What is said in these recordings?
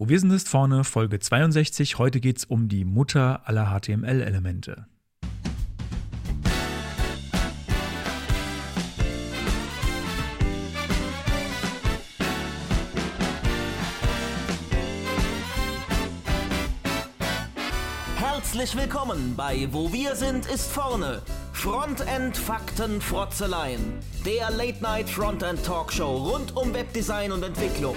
Wo wir sind ist vorne, Folge 62. Heute geht es um die Mutter aller HTML-Elemente. Herzlich willkommen bei Wo wir sind ist vorne. Frontend Fakten Frotzeleien. Der Late Night Frontend Talkshow rund um Webdesign und Entwicklung.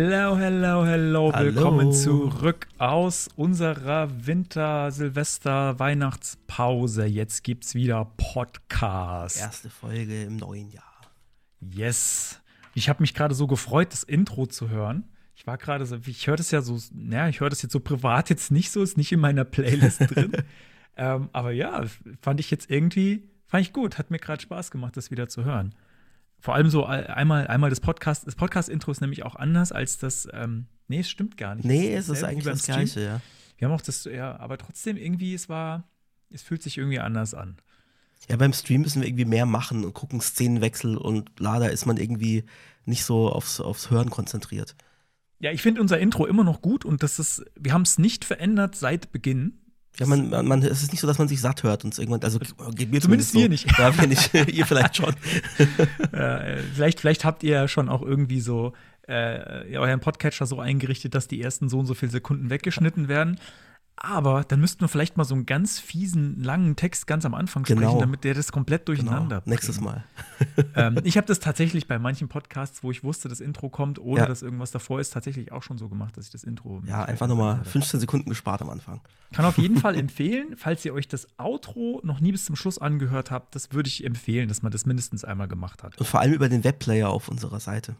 Hello, hello, hello, Hallo. Willkommen zurück aus unserer Winter-, Silvester-, Weihnachtspause. Jetzt gibt's wieder Podcast. Erste Folge im neuen Jahr. Yes. Ich habe mich gerade so gefreut, das Intro zu hören. Ich war gerade so, ich höre das ja so, naja, ich höre das jetzt so privat jetzt nicht so, ist nicht in meiner Playlist drin. ähm, aber ja, fand ich jetzt irgendwie, fand ich gut, hat mir gerade Spaß gemacht, das wieder zu hören. Vor allem so einmal, einmal das Podcast, das Podcast-Intro ist nämlich auch anders als das, ähm, nee, es stimmt gar nicht. Nee, es ist eigentlich das Stream. Gleiche, ja. Wir haben auch das, ja, aber trotzdem irgendwie, es war, es fühlt sich irgendwie anders an. Ja, beim Stream müssen wir irgendwie mehr machen und gucken Szenenwechsel und leider ist man irgendwie nicht so aufs, aufs Hören konzentriert. Ja, ich finde unser Intro immer noch gut und das ist, wir haben es nicht verändert seit Beginn. Ja, man, man, man, es ist nicht so, dass man sich satt hört und irgendwann, also geht mir Zumindest wir so. nicht. Ja, wir nicht. Ihr vielleicht schon. Äh, vielleicht, vielleicht habt ihr ja schon auch irgendwie so äh, euren Podcatcher so eingerichtet, dass die ersten so und so viele Sekunden weggeschnitten werden. Aber dann müssten wir vielleicht mal so einen ganz fiesen, langen Text ganz am Anfang sprechen, Genau. damit der das komplett durcheinander Genau. Nächstes. Mal. Ähm, ich habe das tatsächlich bei manchen Podcasts, wo ich wusste, das Intro kommt, ohne Ja. dass irgendwas davor ist, tatsächlich auch schon so gemacht, dass ich das Intro. Ja, einfach nochmal verändert habe. 15 Sekunden gespart am Anfang. Kann auf jeden Fall empfehlen, falls ihr euch das Outro noch nie bis zum Schluss angehört habt, das würde ich empfehlen, dass man das mindestens einmal gemacht hat. Und vor allem über den Webplayer auf unserer Seite.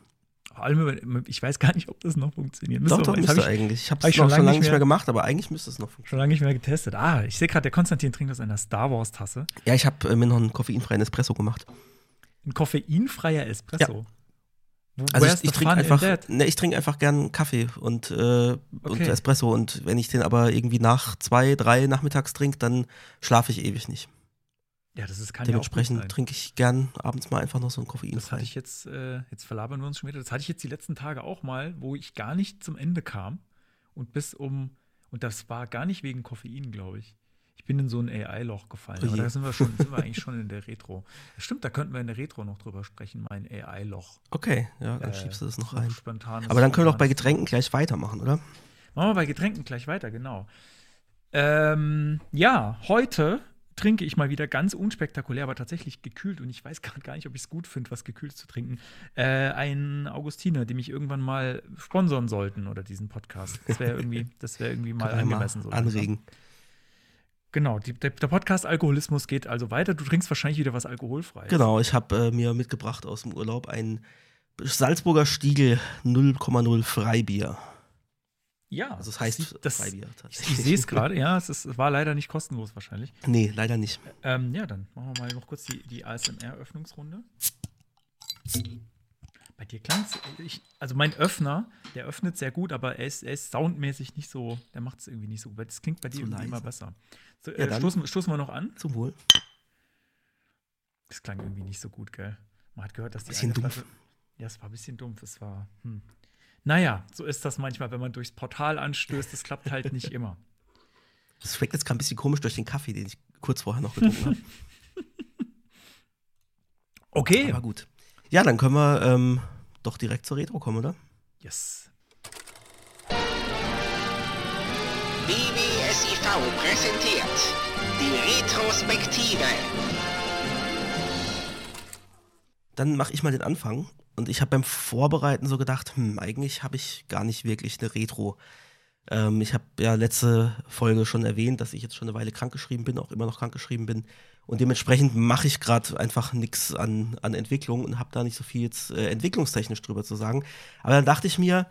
Vor allem, ich weiß gar nicht, ob das noch funktioniert. Doch, Müsste doch, das müsste ich eigentlich. Ich habe hab es schon lange nicht mehr mehr- gemacht, aber eigentlich müsste es noch funktionieren. schon lange nicht mehr getestet. Ah, ich sehe gerade, der Konstantin trinkt aus einer Star Wars Tasse. Ja, ich habe äh, mir noch einen koffeinfreien Espresso gemacht. Ein koffeinfreier Espresso. Wo, Also ich, ich trinke einfach, ne, ich trinke einfach gern Kaffee und, äh, und Okay. Espresso und wenn ich den aber irgendwie nach zwei, drei nachmittags trinke, dann schlafe ich ewig nicht. Ja, das ist, kann Dementsprechend ja trinke ich gern abends mal einfach noch so einen Koffein. Das hatte ich jetzt, äh, jetzt verlabern wir uns schon wieder. Das hatte ich jetzt die letzten Tage auch mal, wo ich gar nicht zum Ende kam. Und bis um, und das war gar nicht wegen Koffein, glaube ich. Ich bin in so ein AI-Loch gefallen. Oh Aber da sind wir schon, sind wir eigentlich schon in der Retro. Das stimmt, da könnten wir in der Retro noch drüber sprechen, mein AI-Loch. Okay, ja, dann Äh, schiebst du das noch rein. Aber dann können wir doch bei Getränken gleich weitermachen, oder? Machen wir bei Getränken gleich weiter, genau. Ähm, ja, heute trinke ich mal wieder ganz unspektakulär, aber tatsächlich gekühlt und ich weiß gerade gar nicht, ob ich es gut finde, was gekühlt zu trinken. Äh, ein Augustiner, die mich irgendwann mal sponsern sollten oder diesen Podcast. Das wäre irgendwie, das wäre irgendwie mal angemessen. so anregen. Genau, die, der, der Podcast Alkoholismus geht also weiter. Du trinkst wahrscheinlich wieder was alkoholfreies. Genau, ich habe äh, mir mitgebracht aus dem Urlaub ein Salzburger Stiegel 0,0 Freibier. Ja, Also es heißt das, Freibier ich, ich sehe es gerade, ja, es, ist, war leider nicht kostenlos wahrscheinlich. Nee, leider nicht. Ähm, ja, dann machen wir mal noch kurz die, die ASMR-Öffnungsrunde. Bei dir klang es, also mein Öffner, der öffnet sehr gut, aber er ist, er ist soundmäßig nicht so, der macht es irgendwie nicht so gut. Das klingt bei dir irgendwie immer besser. So, Ja, äh, dann. stoßen, stoßen wir noch an. Zum Wohl. Das klang irgendwie nicht so gut, gell? Man hat gehört, dass die Bisschen dumpf. Flasche, Ja, es war ein bisschen dumpf. Es war, hm. Naja, so ist das manchmal, wenn man durchs Portal anstößt. Das klappt halt nicht immer. Das schmeckt jetzt gerade ein bisschen komisch durch den Kaffee, den ich kurz vorher noch getrunken habe. Okay. Aber gut. Ja, dann können wir ähm, doch direkt zur Retro kommen, oder? Yes. BBSIV präsentiert die Retrospektive. Dann mache ich mal den Anfang. Und ich habe beim Vorbereiten so gedacht, hm, eigentlich habe ich gar nicht wirklich eine Retro. Ähm, ich habe ja letzte Folge schon erwähnt, dass ich jetzt schon eine Weile krankgeschrieben bin, auch immer noch krankgeschrieben bin. Und dementsprechend mache ich gerade einfach nichts an, an Entwicklung und habe da nicht so viel jetzt äh, entwicklungstechnisch drüber zu sagen. Aber dann dachte ich mir,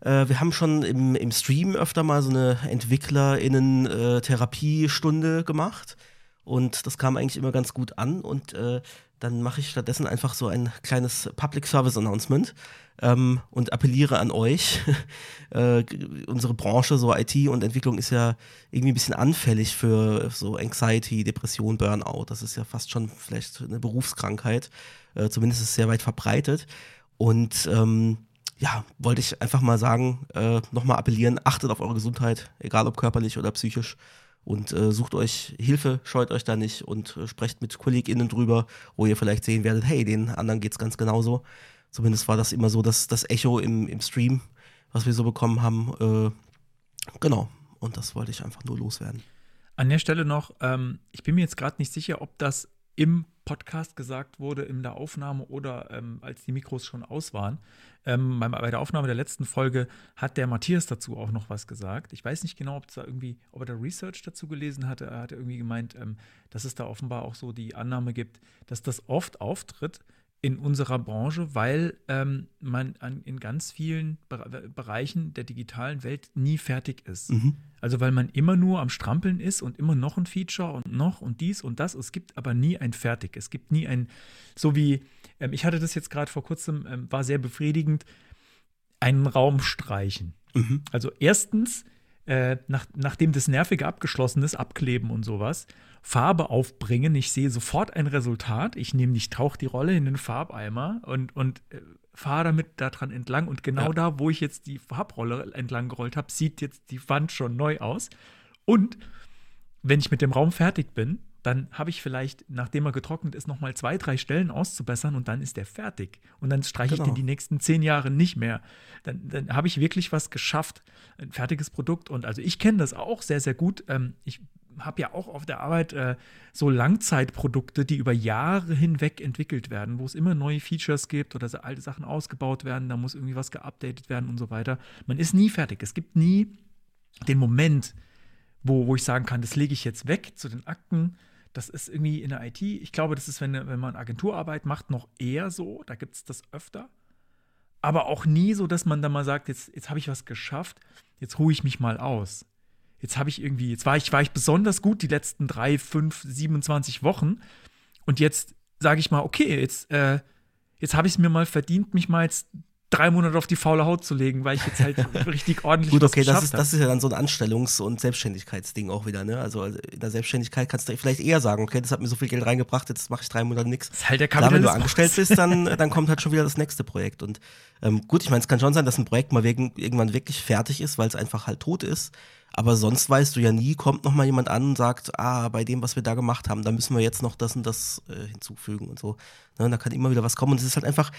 Äh, wir haben schon im, im Stream öfter mal so eine EntwicklerInnen-Therapiestunde gemacht. Und das kam eigentlich immer ganz gut an. Und äh, dann mache ich stattdessen einfach so ein kleines Public Service Announcement ähm, und appelliere an euch. äh, unsere Branche, so IT und Entwicklung, ist ja irgendwie ein bisschen anfällig für so Anxiety, Depression, Burnout. Das ist ja fast schon vielleicht eine Berufskrankheit. Äh, zumindest ist es sehr weit verbreitet. Und ähm, ja, wollte ich einfach mal sagen, äh, nochmal appellieren, achtet auf eure Gesundheit, egal ob körperlich oder psychisch. Und äh, sucht euch Hilfe, scheut euch da nicht und äh, sprecht mit KollegInnen drüber, wo ihr vielleicht sehen werdet, hey, den anderen geht's ganz genauso. Zumindest war das immer so das, das Echo im, im Stream, was wir so bekommen haben. Äh, genau. Und das wollte ich einfach nur loswerden. An der Stelle noch, ähm, ich bin mir jetzt gerade nicht sicher, ob das im Podcast gesagt wurde, in der Aufnahme oder ähm, als die Mikros schon aus waren. Ähm, bei der Aufnahme der letzten Folge hat der Matthias dazu auch noch was gesagt. Ich weiß nicht genau, ob da irgendwie, ob er da Research dazu gelesen hatte. Er hat irgendwie gemeint, ähm, dass es da offenbar auch so die Annahme gibt, dass das oft auftritt, in unserer Branche, weil ähm, man an, in ganz vielen Be Bereichen der digitalen Welt nie fertig ist. Mhm. Also weil man immer nur am Strampeln ist und immer noch ein Feature und noch und dies und das. Es gibt aber nie ein Fertig. Es gibt nie ein, so wie, ähm, ich hatte das jetzt gerade vor kurzem, ähm, war sehr befriedigend, einen Raum streichen. Mhm. Also erstens, äh, nach, nachdem das Nervige abgeschlossen ist, abkleben und sowas, Farbe aufbringen. Ich sehe sofort ein Resultat. Ich nehme, ich tauche die Rolle in den Farbeimer und, und äh, fahre damit daran entlang. Und genau ja. da, wo ich jetzt die Farbrolle entlang gerollt habe, sieht jetzt die Wand schon neu aus. Und wenn ich mit dem Raum fertig bin, dann habe ich vielleicht, nachdem er getrocknet ist, noch mal zwei, drei Stellen auszubessern und dann ist der fertig. Und dann streiche genau. ich den die nächsten zehn Jahre nicht mehr. Dann, dann habe ich wirklich was geschafft, ein fertiges Produkt. Und also ich kenne das auch sehr, sehr gut. Ähm, ich habe ja auch auf der Arbeit äh, so Langzeitprodukte, die über Jahre hinweg entwickelt werden, wo es immer neue Features gibt oder so alte Sachen ausgebaut werden, da muss irgendwie was geupdatet werden und so weiter. Man ist nie fertig. Es gibt nie den Moment, wo, wo ich sagen kann, das lege ich jetzt weg zu den Akten das ist irgendwie in der IT, ich glaube, das ist, wenn, wenn man Agenturarbeit macht, noch eher so. Da gibt es das öfter. Aber auch nie so, dass man dann mal sagt, jetzt, jetzt habe ich was geschafft, jetzt ruhe ich mich mal aus. Jetzt habe ich irgendwie, jetzt war ich, war ich besonders gut die letzten drei, fünf, 27 Wochen. Und jetzt sage ich mal, okay, jetzt, äh, jetzt habe ich es mir mal verdient, mich mal jetzt drei Monate auf die faule Haut zu legen, weil ich jetzt halt richtig ordentlich Gut, okay, das ist, das ist ja dann so ein Anstellungs- und Selbstständigkeitsding auch wieder, ne? Also in der Selbstständigkeit kannst du vielleicht eher sagen, okay, das hat mir so viel Geld reingebracht, jetzt mache ich drei Monate nichts. Das ist halt der Klar, wenn du angestellt bist, dann, dann kommt halt schon wieder das nächste Projekt. Und ähm, gut, ich meine, es kann schon sein, dass ein Projekt mal wegen, irgendwann wirklich fertig ist, weil es einfach halt tot ist. Aber sonst weißt du ja nie, kommt noch mal jemand an und sagt, ah, bei dem, was wir da gemacht haben, da müssen wir jetzt noch das und das äh, hinzufügen und so. Ne, da kann immer wieder was kommen. Und es ist halt einfach,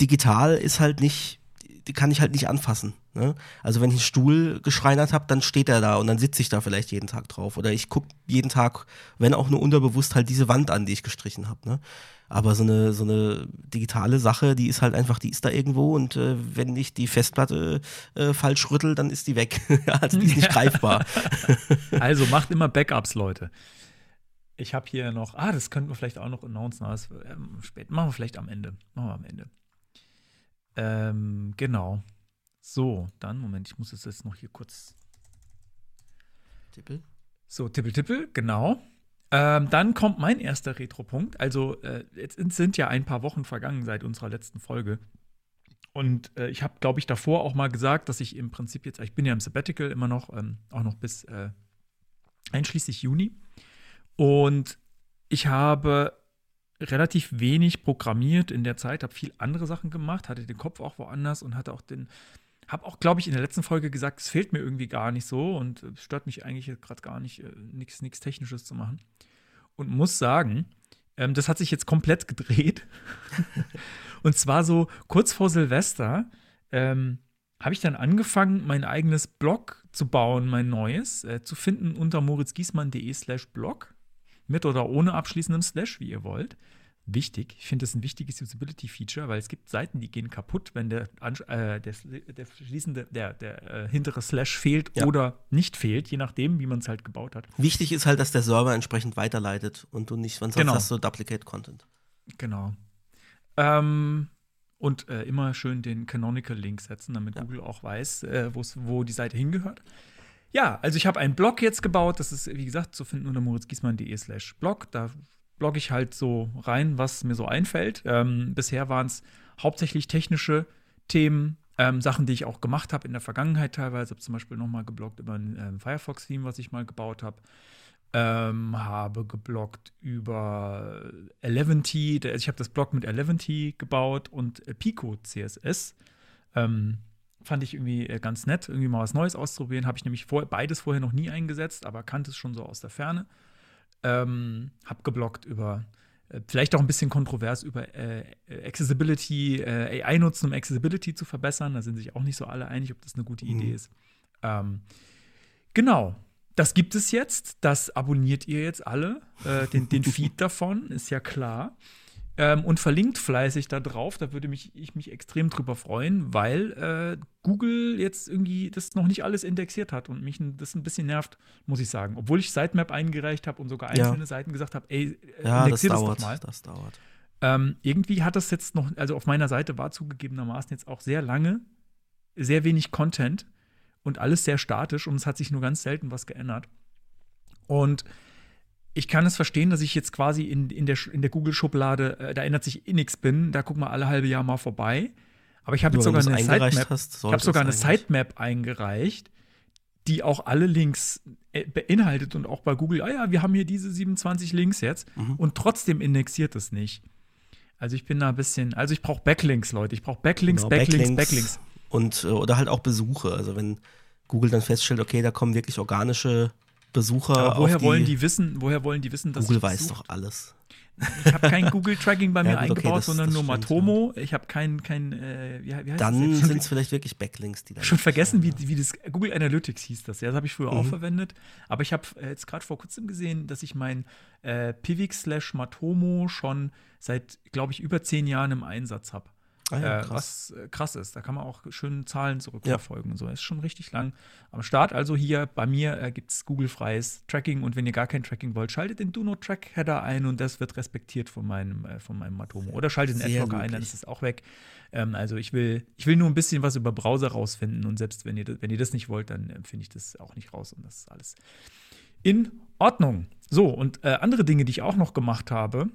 digital ist halt nicht, die kann ich halt nicht anfassen. Ne? Also wenn ich einen Stuhl geschreinert habe, dann steht er da und dann sitze ich da vielleicht jeden Tag drauf. Oder ich gucke jeden Tag, wenn auch nur unterbewusst, halt diese Wand an, die ich gestrichen habe. Ne? Aber so eine, so eine digitale Sache, die ist halt einfach, die ist da irgendwo und äh, wenn ich die Festplatte äh, falsch rüttel, dann ist die weg. also die ist nicht greifbar. also macht immer Backups, Leute. Ich habe hier noch, ah, das könnten wir vielleicht auch noch announcen, aber das, ähm, spät, machen wir vielleicht am Ende. Machen wir am Ende. Ähm, genau. So, dann, Moment, ich muss es jetzt noch hier kurz. Tippel. So, Tippel, Tippel, genau. Ähm, dann kommt mein erster Retro-Punkt. Also, äh, jetzt sind ja ein paar Wochen vergangen seit unserer letzten Folge. Und äh, ich habe, glaube ich, davor auch mal gesagt, dass ich im Prinzip jetzt, ich bin ja im Sabbatical immer noch, ähm, auch noch bis äh, einschließlich Juni. Und ich habe relativ wenig programmiert in der Zeit, habe viel andere Sachen gemacht, hatte den Kopf auch woanders und hatte auch den, habe auch, glaube ich, in der letzten Folge gesagt, es fehlt mir irgendwie gar nicht so und es stört mich eigentlich gerade gar nicht, äh, nichts Technisches zu machen. Und muss sagen, ähm, das hat sich jetzt komplett gedreht. und zwar so kurz vor Silvester ähm, habe ich dann angefangen, mein eigenes Blog zu bauen, mein neues, äh, zu finden unter moritzgiesmann.de slash blog mit oder ohne abschließendem Slash, wie ihr wollt. Wichtig, ich finde das ein wichtiges Usability-Feature, weil es gibt Seiten, die gehen kaputt, wenn der, äh, der, der schließende, der, der äh, hintere Slash fehlt ja. oder nicht fehlt, je nachdem, wie man es halt gebaut hat. Wichtig ist halt, dass der Server entsprechend weiterleitet und du nicht, sonst genau. hast du Duplicate Content. Genau. Ähm, Und äh, immer schön den Canonical-Link setzen, damit Ja. Google auch weiß, äh, wo die Seite hingehört. Ja, also ich habe einen Blog jetzt gebaut. Das ist, wie gesagt, zu finden unter moritzgiesmann.de slash blog. Da blogge ich halt so rein, was mir so einfällt. Ähm, bisher waren es hauptsächlich technische Themen, ähm, Sachen, die ich auch gemacht habe in der Vergangenheit teilweise. Habe zum Beispiel noch mal gebloggt über ein ähm, Firefox-Theme, was ich mal gebaut habe. Ähm, habe gebloggt über Eleventy. Der- Ich habe das Blog mit Eleventy gebaut und Pico CSS. Ähm, fand ich irgendwie äh, ganz nett, irgendwie mal was Neues auszuprobieren. Habe ich nämlich vor, beides vorher noch nie eingesetzt, aber kannte es schon so aus der Ferne. Ähm, hab gebloggt über, äh, vielleicht auch ein bisschen kontrovers, über äh, äh, Accessibility, äh, AI nutzen, um Accessibility zu verbessern. Da sind sich auch nicht so alle einig, ob das eine gute Idee Mhm. ist. Ähm, genau. Das gibt es jetzt. Das abonniert ihr jetzt alle. Den, den Feed davon, ist ja klar. Ähm, und verlinkt fleißig da drauf. Da würde mich, ich mich extrem drüber freuen, weil äh, Google jetzt irgendwie das noch nicht alles indexiert hat und mich das ein bisschen nervt, muss ich sagen. Obwohl ich Sitemap eingereicht habe und sogar Ja. einzelne Seiten gesagt habe, ey, äh, Ja, das indexier das, dauert. doch mal. Das dauert. Ähm, irgendwie hat das jetzt noch, also auf meiner Seite war zugegebenermaßen jetzt auch sehr lange sehr wenig Content und alles sehr statisch und es hat sich nur ganz selten was geändert. Und ich kann es verstehen, dass ich jetzt quasi in, in der, in der Google-Schublade, äh, da ändert sich eh nichts bin, da gucken wir alle halbe Jahr mal vorbei. Aber ich habe jetzt sogar eine Sitemap, hast, ich habe sogar eine Sitemap eingereicht, die auch alle Links äh, beinhaltet und auch bei Google, ah ja, wir haben hier diese 27 Links jetzt Mhm. und trotzdem indexiert es nicht. Also ich bin da ein bisschen, also ich brauche Backlinks, Leute. Ich brauche Backlinks, Genau, Backlinks, Backlinks. Und, äh, oder halt auch Besuche. Also wenn Google dann feststellt, okay, da kommen wirklich organische Besucher. Aber woher auf wollen die wissen, woher wollen die wissen, dass Google weiß doch alles. Ich habe kein Google-Tracking bei mir Ja, gut, okay, eingebaut, das- sondern das nur Matomo. Ich habe kein, kein äh, wie, wie heißt Dann sind es vielleicht wirklich Backlinks, die da schon vergessen, wie, wie das Google Analytics hieß das. Ja, das habe ich früher auch Mhm. verwendet. Aber ich habe äh, jetzt gerade vor kurzem gesehen, dass ich mein äh, Pivix slash Matomo schon seit, glaube ich, über zehn Jahren im Einsatz habe. Ah ja, äh, krass. was äh, krass ist. Da kann man auch schön Zahlen zurückverfolgen. und So ist schon richtig lang am Start. Also hier bei mir äh, gibt es Google-freies Tracking und wenn ihr gar kein Tracking wollt, schaltet den Do Not Track Header ein und das wird respektiert von meinem, äh, von meinem Matomo. Oder schaltet den Adblocker ein, dann ist es auch weg. Ähm, also ich will, ich will nur ein bisschen was über Browser rausfinden und selbst wenn ihr, das- wenn ihr das nicht wollt, dann äh, finde ich das auch nicht raus und das ist alles in Ordnung. So, und äh, andere Dinge, die ich auch noch gemacht habe,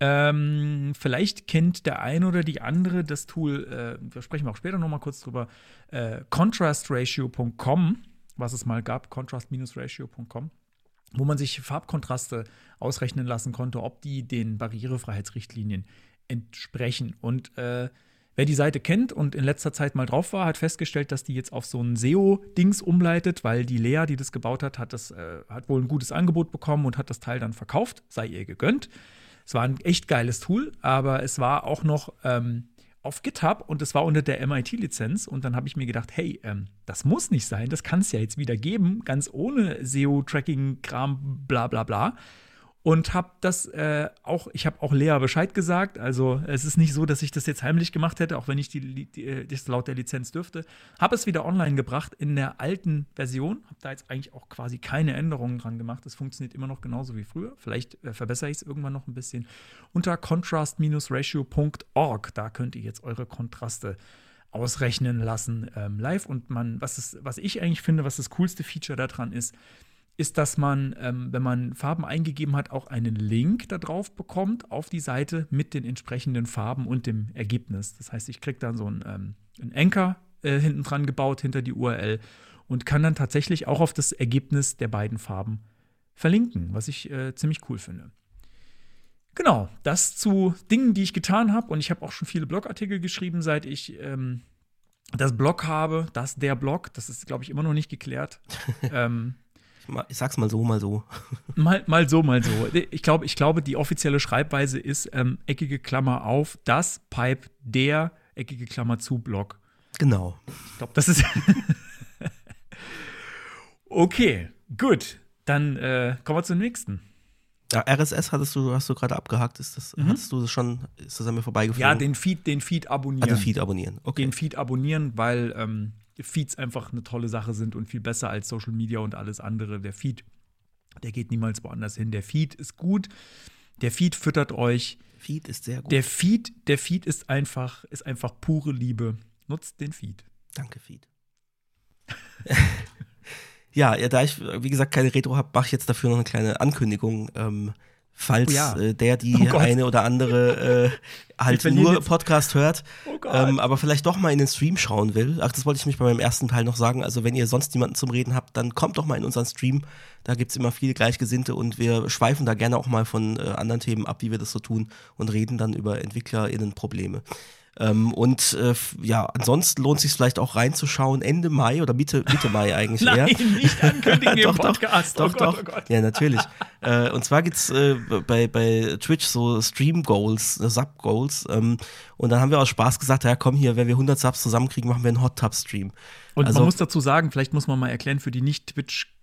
ähm, vielleicht kennt der eine oder die andere das Tool, äh, da sprechen wir auch später noch mal kurz drüber, äh, contrastratio.com, was es mal gab, contrast-ratio.com, wo man sich Farbkontraste ausrechnen lassen konnte, ob die den Barrierefreiheitsrichtlinien entsprechen. Und äh, wer die Seite kennt und in letzter Zeit mal drauf war, hat festgestellt, dass die jetzt auf so ein SEO-Dings umleitet, weil die Lea, die das gebaut hat, hat, das, äh, hat wohl ein gutes Angebot bekommen und hat das Teil dann verkauft, sei ihr gegönnt. Es war ein echt geiles Tool, aber es war auch noch ähm, auf GitHub und es war unter der MIT-Lizenz. Und dann habe ich mir gedacht, hey, ähm, das muss nicht sein, das kann es ja jetzt wieder geben, ganz ohne SEO-Tracking-Kram, bla bla bla. Und habe das äh, auch, ich habe auch Lea Bescheid gesagt. Also es ist nicht so, dass ich das jetzt heimlich gemacht hätte, auch wenn ich die, die, äh, das laut der Lizenz dürfte. Habe es wieder online gebracht in der alten Version. Habe da jetzt eigentlich auch quasi keine Änderungen dran gemacht. Es funktioniert immer noch genauso wie früher. Vielleicht äh, verbessere ich es irgendwann noch ein bisschen. Unter contrast-ratio.org, da könnt ihr jetzt eure Kontraste ausrechnen lassen ähm, live. Und man, was, ist, was ich eigentlich finde, was das coolste Feature daran ist, ist, dass man, ähm, wenn man Farben eingegeben hat, auch einen Link da drauf bekommt auf die Seite mit den entsprechenden Farben und dem Ergebnis. Das heißt, ich kriege dann so einen, ähm, einen Anchor äh, hinten dran gebaut hinter die URL und kann dann tatsächlich auch auf das Ergebnis der beiden Farben verlinken, was ich äh, ziemlich cool finde. Genau, das zu Dingen, die ich getan habe. Und ich habe auch schon viele Blogartikel geschrieben, seit ich ähm, das Blog habe. Das der Blog, das ist, glaube ich, immer noch nicht geklärt. ähm, Ich, sag's mal so, mal so. Mal, mal so, mal so. Ich glaube, ich glaube, die offizielle Schreibweise ist ähm, eckige Klammer auf, das Pipe, der eckige Klammer zu Block. Genau. Ich glaube, das ist. okay, gut. Dann äh, kommen wir zum nächsten. Ja, RSS hattest du, hast du gerade abgehakt. Ist das, Hattest du das schon, ist das an mir vorbeigeflogen? Mhm. Ja, den Feed, den Feed abonnieren. also Feed abonnieren. Okay. Den Feed abonnieren, weil ähm, Feeds einfach eine tolle Sache sind und viel besser als Social Media und alles andere. Der Feed, der geht niemals woanders hin. Der Feed ist gut. Der Feed füttert euch Feed ist sehr gut. Der Feed, der Feed ist einfach, ist einfach pure Liebe. Nutzt den Feed. Danke, Feed. ja, ja, da ich, wie gesagt, keine Retro habe, mache ich jetzt dafür noch eine kleine Ankündigung. Ähm, falls Oh ja. äh, der die Oh eine oder andere äh, halt nur jetzt- Podcast hört, Oh ähm, aber vielleicht doch mal in den Stream schauen will. Ach, das wollte ich mich bei meinem ersten Teil noch sagen. Also wenn ihr sonst niemanden zum Reden habt, dann kommt doch mal in unseren Stream. Da gibt's immer viele Gleichgesinnte und wir schweifen da gerne auch mal von äh, anderen Themen ab, wie wir das so tun und reden dann über EntwicklerInnen-Probleme. Ähm, und äh, ja, ansonsten lohnt sich vielleicht auch reinzuschauen, Ende Mai oder Mitte, Mitte Mai eigentlich eher. Nein, nicht ankündigen im doch, doch, Podcast. doch, oh Gott, doch. Oh Gott. Ja, natürlich. äh, und zwar gibt's äh, bei, bei Twitch so Stream-Goals, äh, Sub-Goals. Ähm, und dann haben wir aus Spaß gesagt, ja komm hier, wenn wir 100 Subs zusammenkriegen, machen wir einen Hot-Tub-Stream. Und Also- man muss dazu sagen, vielleicht muss man mal erklären für die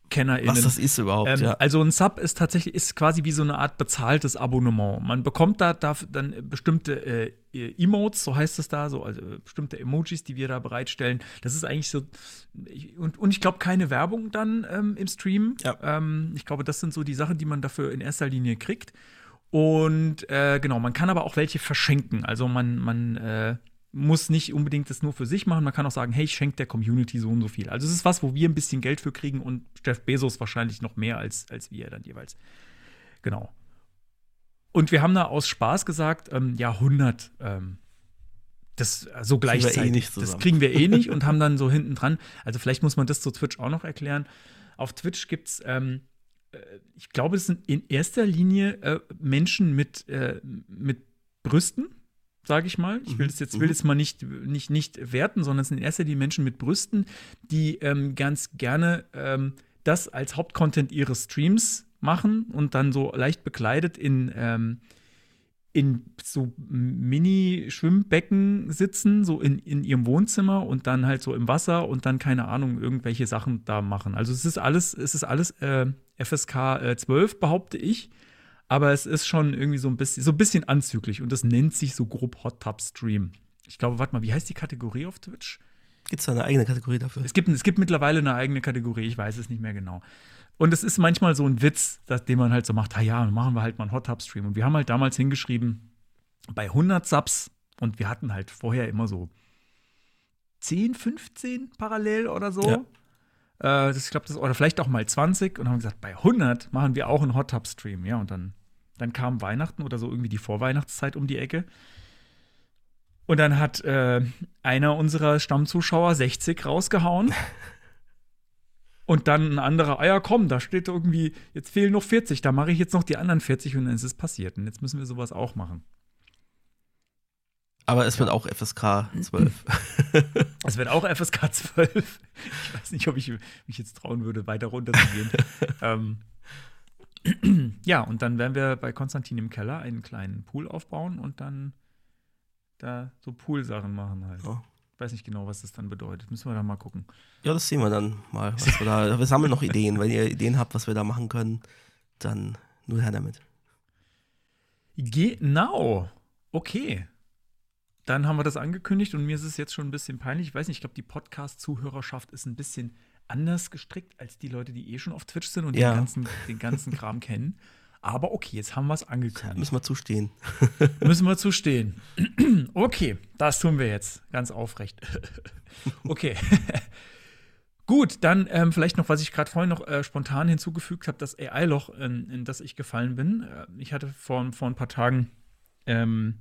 Nicht-Twitch-KennerInnen. Was das ist überhaupt, Ähm, ja. Also ein Sub ist tatsächlich ist quasi wie so eine Art bezahltes Abonnement. Man bekommt da dann bestimmte äh, Emotes, so heißt es da, so also äh, bestimmte Emojis, die wir da bereitstellen. Das ist eigentlich so und, und ich glaube keine Werbung dann ähm, im Stream. Ja. Ähm, ich glaube, das sind so die Sachen, die man dafür in erster Linie kriegt. Und äh, genau, man kann aber auch welche verschenken. Also man, man äh, muss nicht unbedingt das nur für sich machen. Man kann auch sagen, hey, ich schenke der Community so und so viel. Also es ist was, wo wir ein bisschen Geld für kriegen und Jeff Bezos wahrscheinlich noch mehr als, als wir dann jeweils. Genau. Und wir haben da aus Spaß gesagt, ähm, ja, 100, ähm, das äh, so wir eh gleichzeitig. nicht das kriegen wir eh nicht und haben dann so hinten dran, also vielleicht muss man das zu Twitch auch noch erklären. Auf Twitch gibt es, ähm, äh, ich glaube, es sind in erster Linie äh, Menschen mit, äh, mit Brüsten, sage ich mal. Ich will Mhm. das jetzt, will das mal nicht, nicht, nicht werten, sondern es sind in erster Linie Menschen mit Brüsten, die ähm, ganz gerne ähm, das als Hauptcontent ihres Streams machen und dann so leicht bekleidet in, ähm, in so Mini-Schwimmbecken sitzen, so in, in ihrem Wohnzimmer und dann halt so im Wasser und dann, keine Ahnung, irgendwelche Sachen da machen. Also es ist alles, es ist alles äh, FSK äh, 12, behaupte ich. Aber es ist schon irgendwie so ein bisschen, so ein bisschen anzüglich und das nennt sich so grob Hot Tub Stream. Ich glaube, warte mal, wie heißt die Kategorie auf Twitch? Gibt's da eine eigene Kategorie dafür? Es gibt, es gibt mittlerweile eine eigene Kategorie, ich weiß es nicht mehr genau. Und es ist manchmal so ein Witz, dass, den man halt so macht, ah ja, machen wir halt mal einen Hot Tub Stream. Und wir haben halt damals hingeschrieben, bei 100 Subs, und wir hatten halt vorher immer so 10, 15 parallel oder so. Ja. Äh, das, ich glaube, das, oder vielleicht auch mal 20. Und haben gesagt, bei 100 machen wir auch einen Hot Tub Stream. Ja, und dann, dann kam Weihnachten oder so irgendwie die Vorweihnachtszeit um die Ecke. Und dann hat äh, einer unserer Stammzuschauer 60 rausgehauen. Und dann ein anderer, ah ja, komm, da steht irgendwie, jetzt fehlen noch 40, da mache ich jetzt noch die anderen 40 und dann ist es passiert. Und jetzt müssen wir sowas auch machen. Aber es wird auch FSK 12. Es wird auch FSK 12. Ich weiß nicht, ob ich mich jetzt trauen würde, weiter runterzugehen. ähm, ja, und dann werden wir bei Konstantin im Keller einen kleinen Pool aufbauen und dann da so Poolsachen machen halt. Ja. Ich weiß nicht genau, was das dann bedeutet. Müssen wir da mal gucken. ja, das sehen wir dann mal. Was wir, da, wir sammeln noch Ideen. Wenn ihr Ideen habt, was wir da machen können, dann nur her damit. Genau. Okay. Dann haben wir das angekündigt und mir ist es jetzt schon ein bisschen peinlich. Ich weiß nicht, ich glaube, die Podcast-Zuhörerschaft ist ein bisschen anders gestrickt als die Leute, die eh schon auf Twitch sind und Ja. den, ganzen, den ganzen Kram kennen. Aber okay, jetzt haben wir es angekündigt. Müssen wir zustehen. Müssen wir zustehen. Okay, das tun wir jetzt. Ganz aufrecht. Okay. Gut, dann ähm, vielleicht noch, was ich gerade vorhin noch äh, spontan hinzugefügt habe, das AI-Loch, in, in das ich gefallen bin. Äh, ich hatte vor, vor ein paar Tagen, ähm,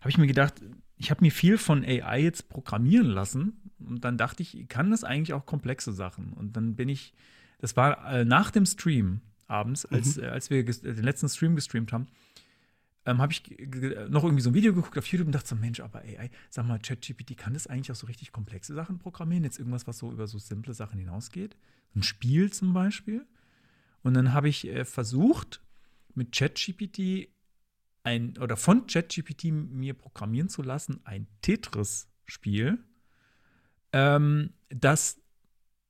habe ich mir gedacht, ich habe mir viel von AI jetzt programmieren lassen und dann dachte ich, kann das eigentlich auch komplexe Sachen? Und dann bin ich, das war äh, nach dem Stream abends, als, äh, als wir den letzten Stream gestreamt haben, ähm, habe ich noch irgendwie so ein Video geguckt auf YouTube und dachte so, Mensch, aber AI, sag mal, ChatGPT, kann das eigentlich auch so richtig komplexe Sachen programmieren? Jetzt irgendwas, was so über so simple Sachen hinausgeht? Ein Spiel zum Beispiel? Und dann habe ich äh, versucht, mit ChatGPT ein, oder von ChatGPT mir programmieren zu lassen, ein Tetris-Spiel, ähm, das,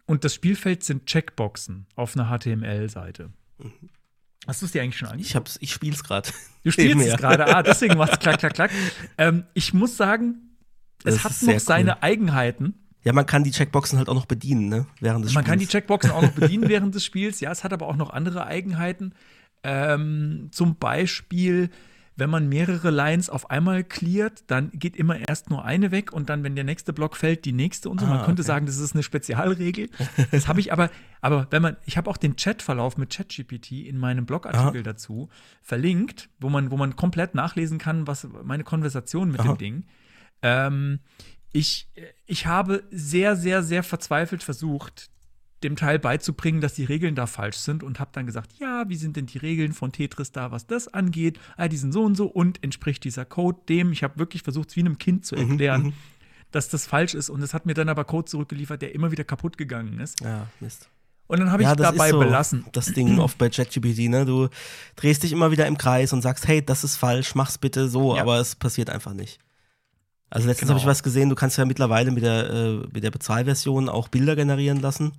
und das Spielfeld sind Checkboxen auf einer HTML-Seite. Hast du es dir eigentlich schon angeschaut? Ich, hab's, ich spiel's gerade. Du spielst Eben, es ja. gerade, ah, deswegen macht es klack, klack, klack. Ähm, ich muss sagen, es Das hat ist noch seine cool. Eigenheiten. Ja, man kann die Checkboxen halt auch noch bedienen, ne? Während des Man kann die Spiels. Checkboxen auch noch bedienen während des Spiels. Ja, es hat aber auch noch andere Eigenheiten. Ähm, zum Beispiel, wenn man mehrere Lines auf einmal cleart, dann geht immer erst nur eine weg und dann, wenn der nächste Block fällt, die nächste und so. Ah, man könnte okay. sagen, das ist eine Spezialregel. Das habe ich aber, aber wenn man, ich habe auch den Chatverlauf mit ChatGPT in meinem Blogartikel dazu verlinkt, wo man, wo man komplett nachlesen kann, was meine Konversation mit Aha. dem Ding. Ähm, ich, ich habe sehr, sehr, sehr verzweifelt versucht, dem Teil beizubringen, dass die Regeln da falsch sind und habe dann gesagt, ja, wie sind denn die Regeln von Tetris da, was das angeht? Ah, die sind so und so und entspricht dieser Code dem. Ich habe wirklich versucht, es wie einem Kind Mhm, zu erklären, dass das falsch ist und es hat mir dann aber Code zurückgeliefert, der immer wieder kaputt gegangen ist. Ja, Mist. Und dann habe ich ja, das dabei so belassen. das Ding oft bei ChatGPT, ne? Du drehst dich immer wieder im Kreis und sagst, hey, das ist falsch, mach's bitte so, Ja. aber es passiert einfach nicht. Also letztens Genau. habe ich was gesehen, du kannst ja mittlerweile mit der, äh, mit der Bezahlversion auch Bilder generieren lassen.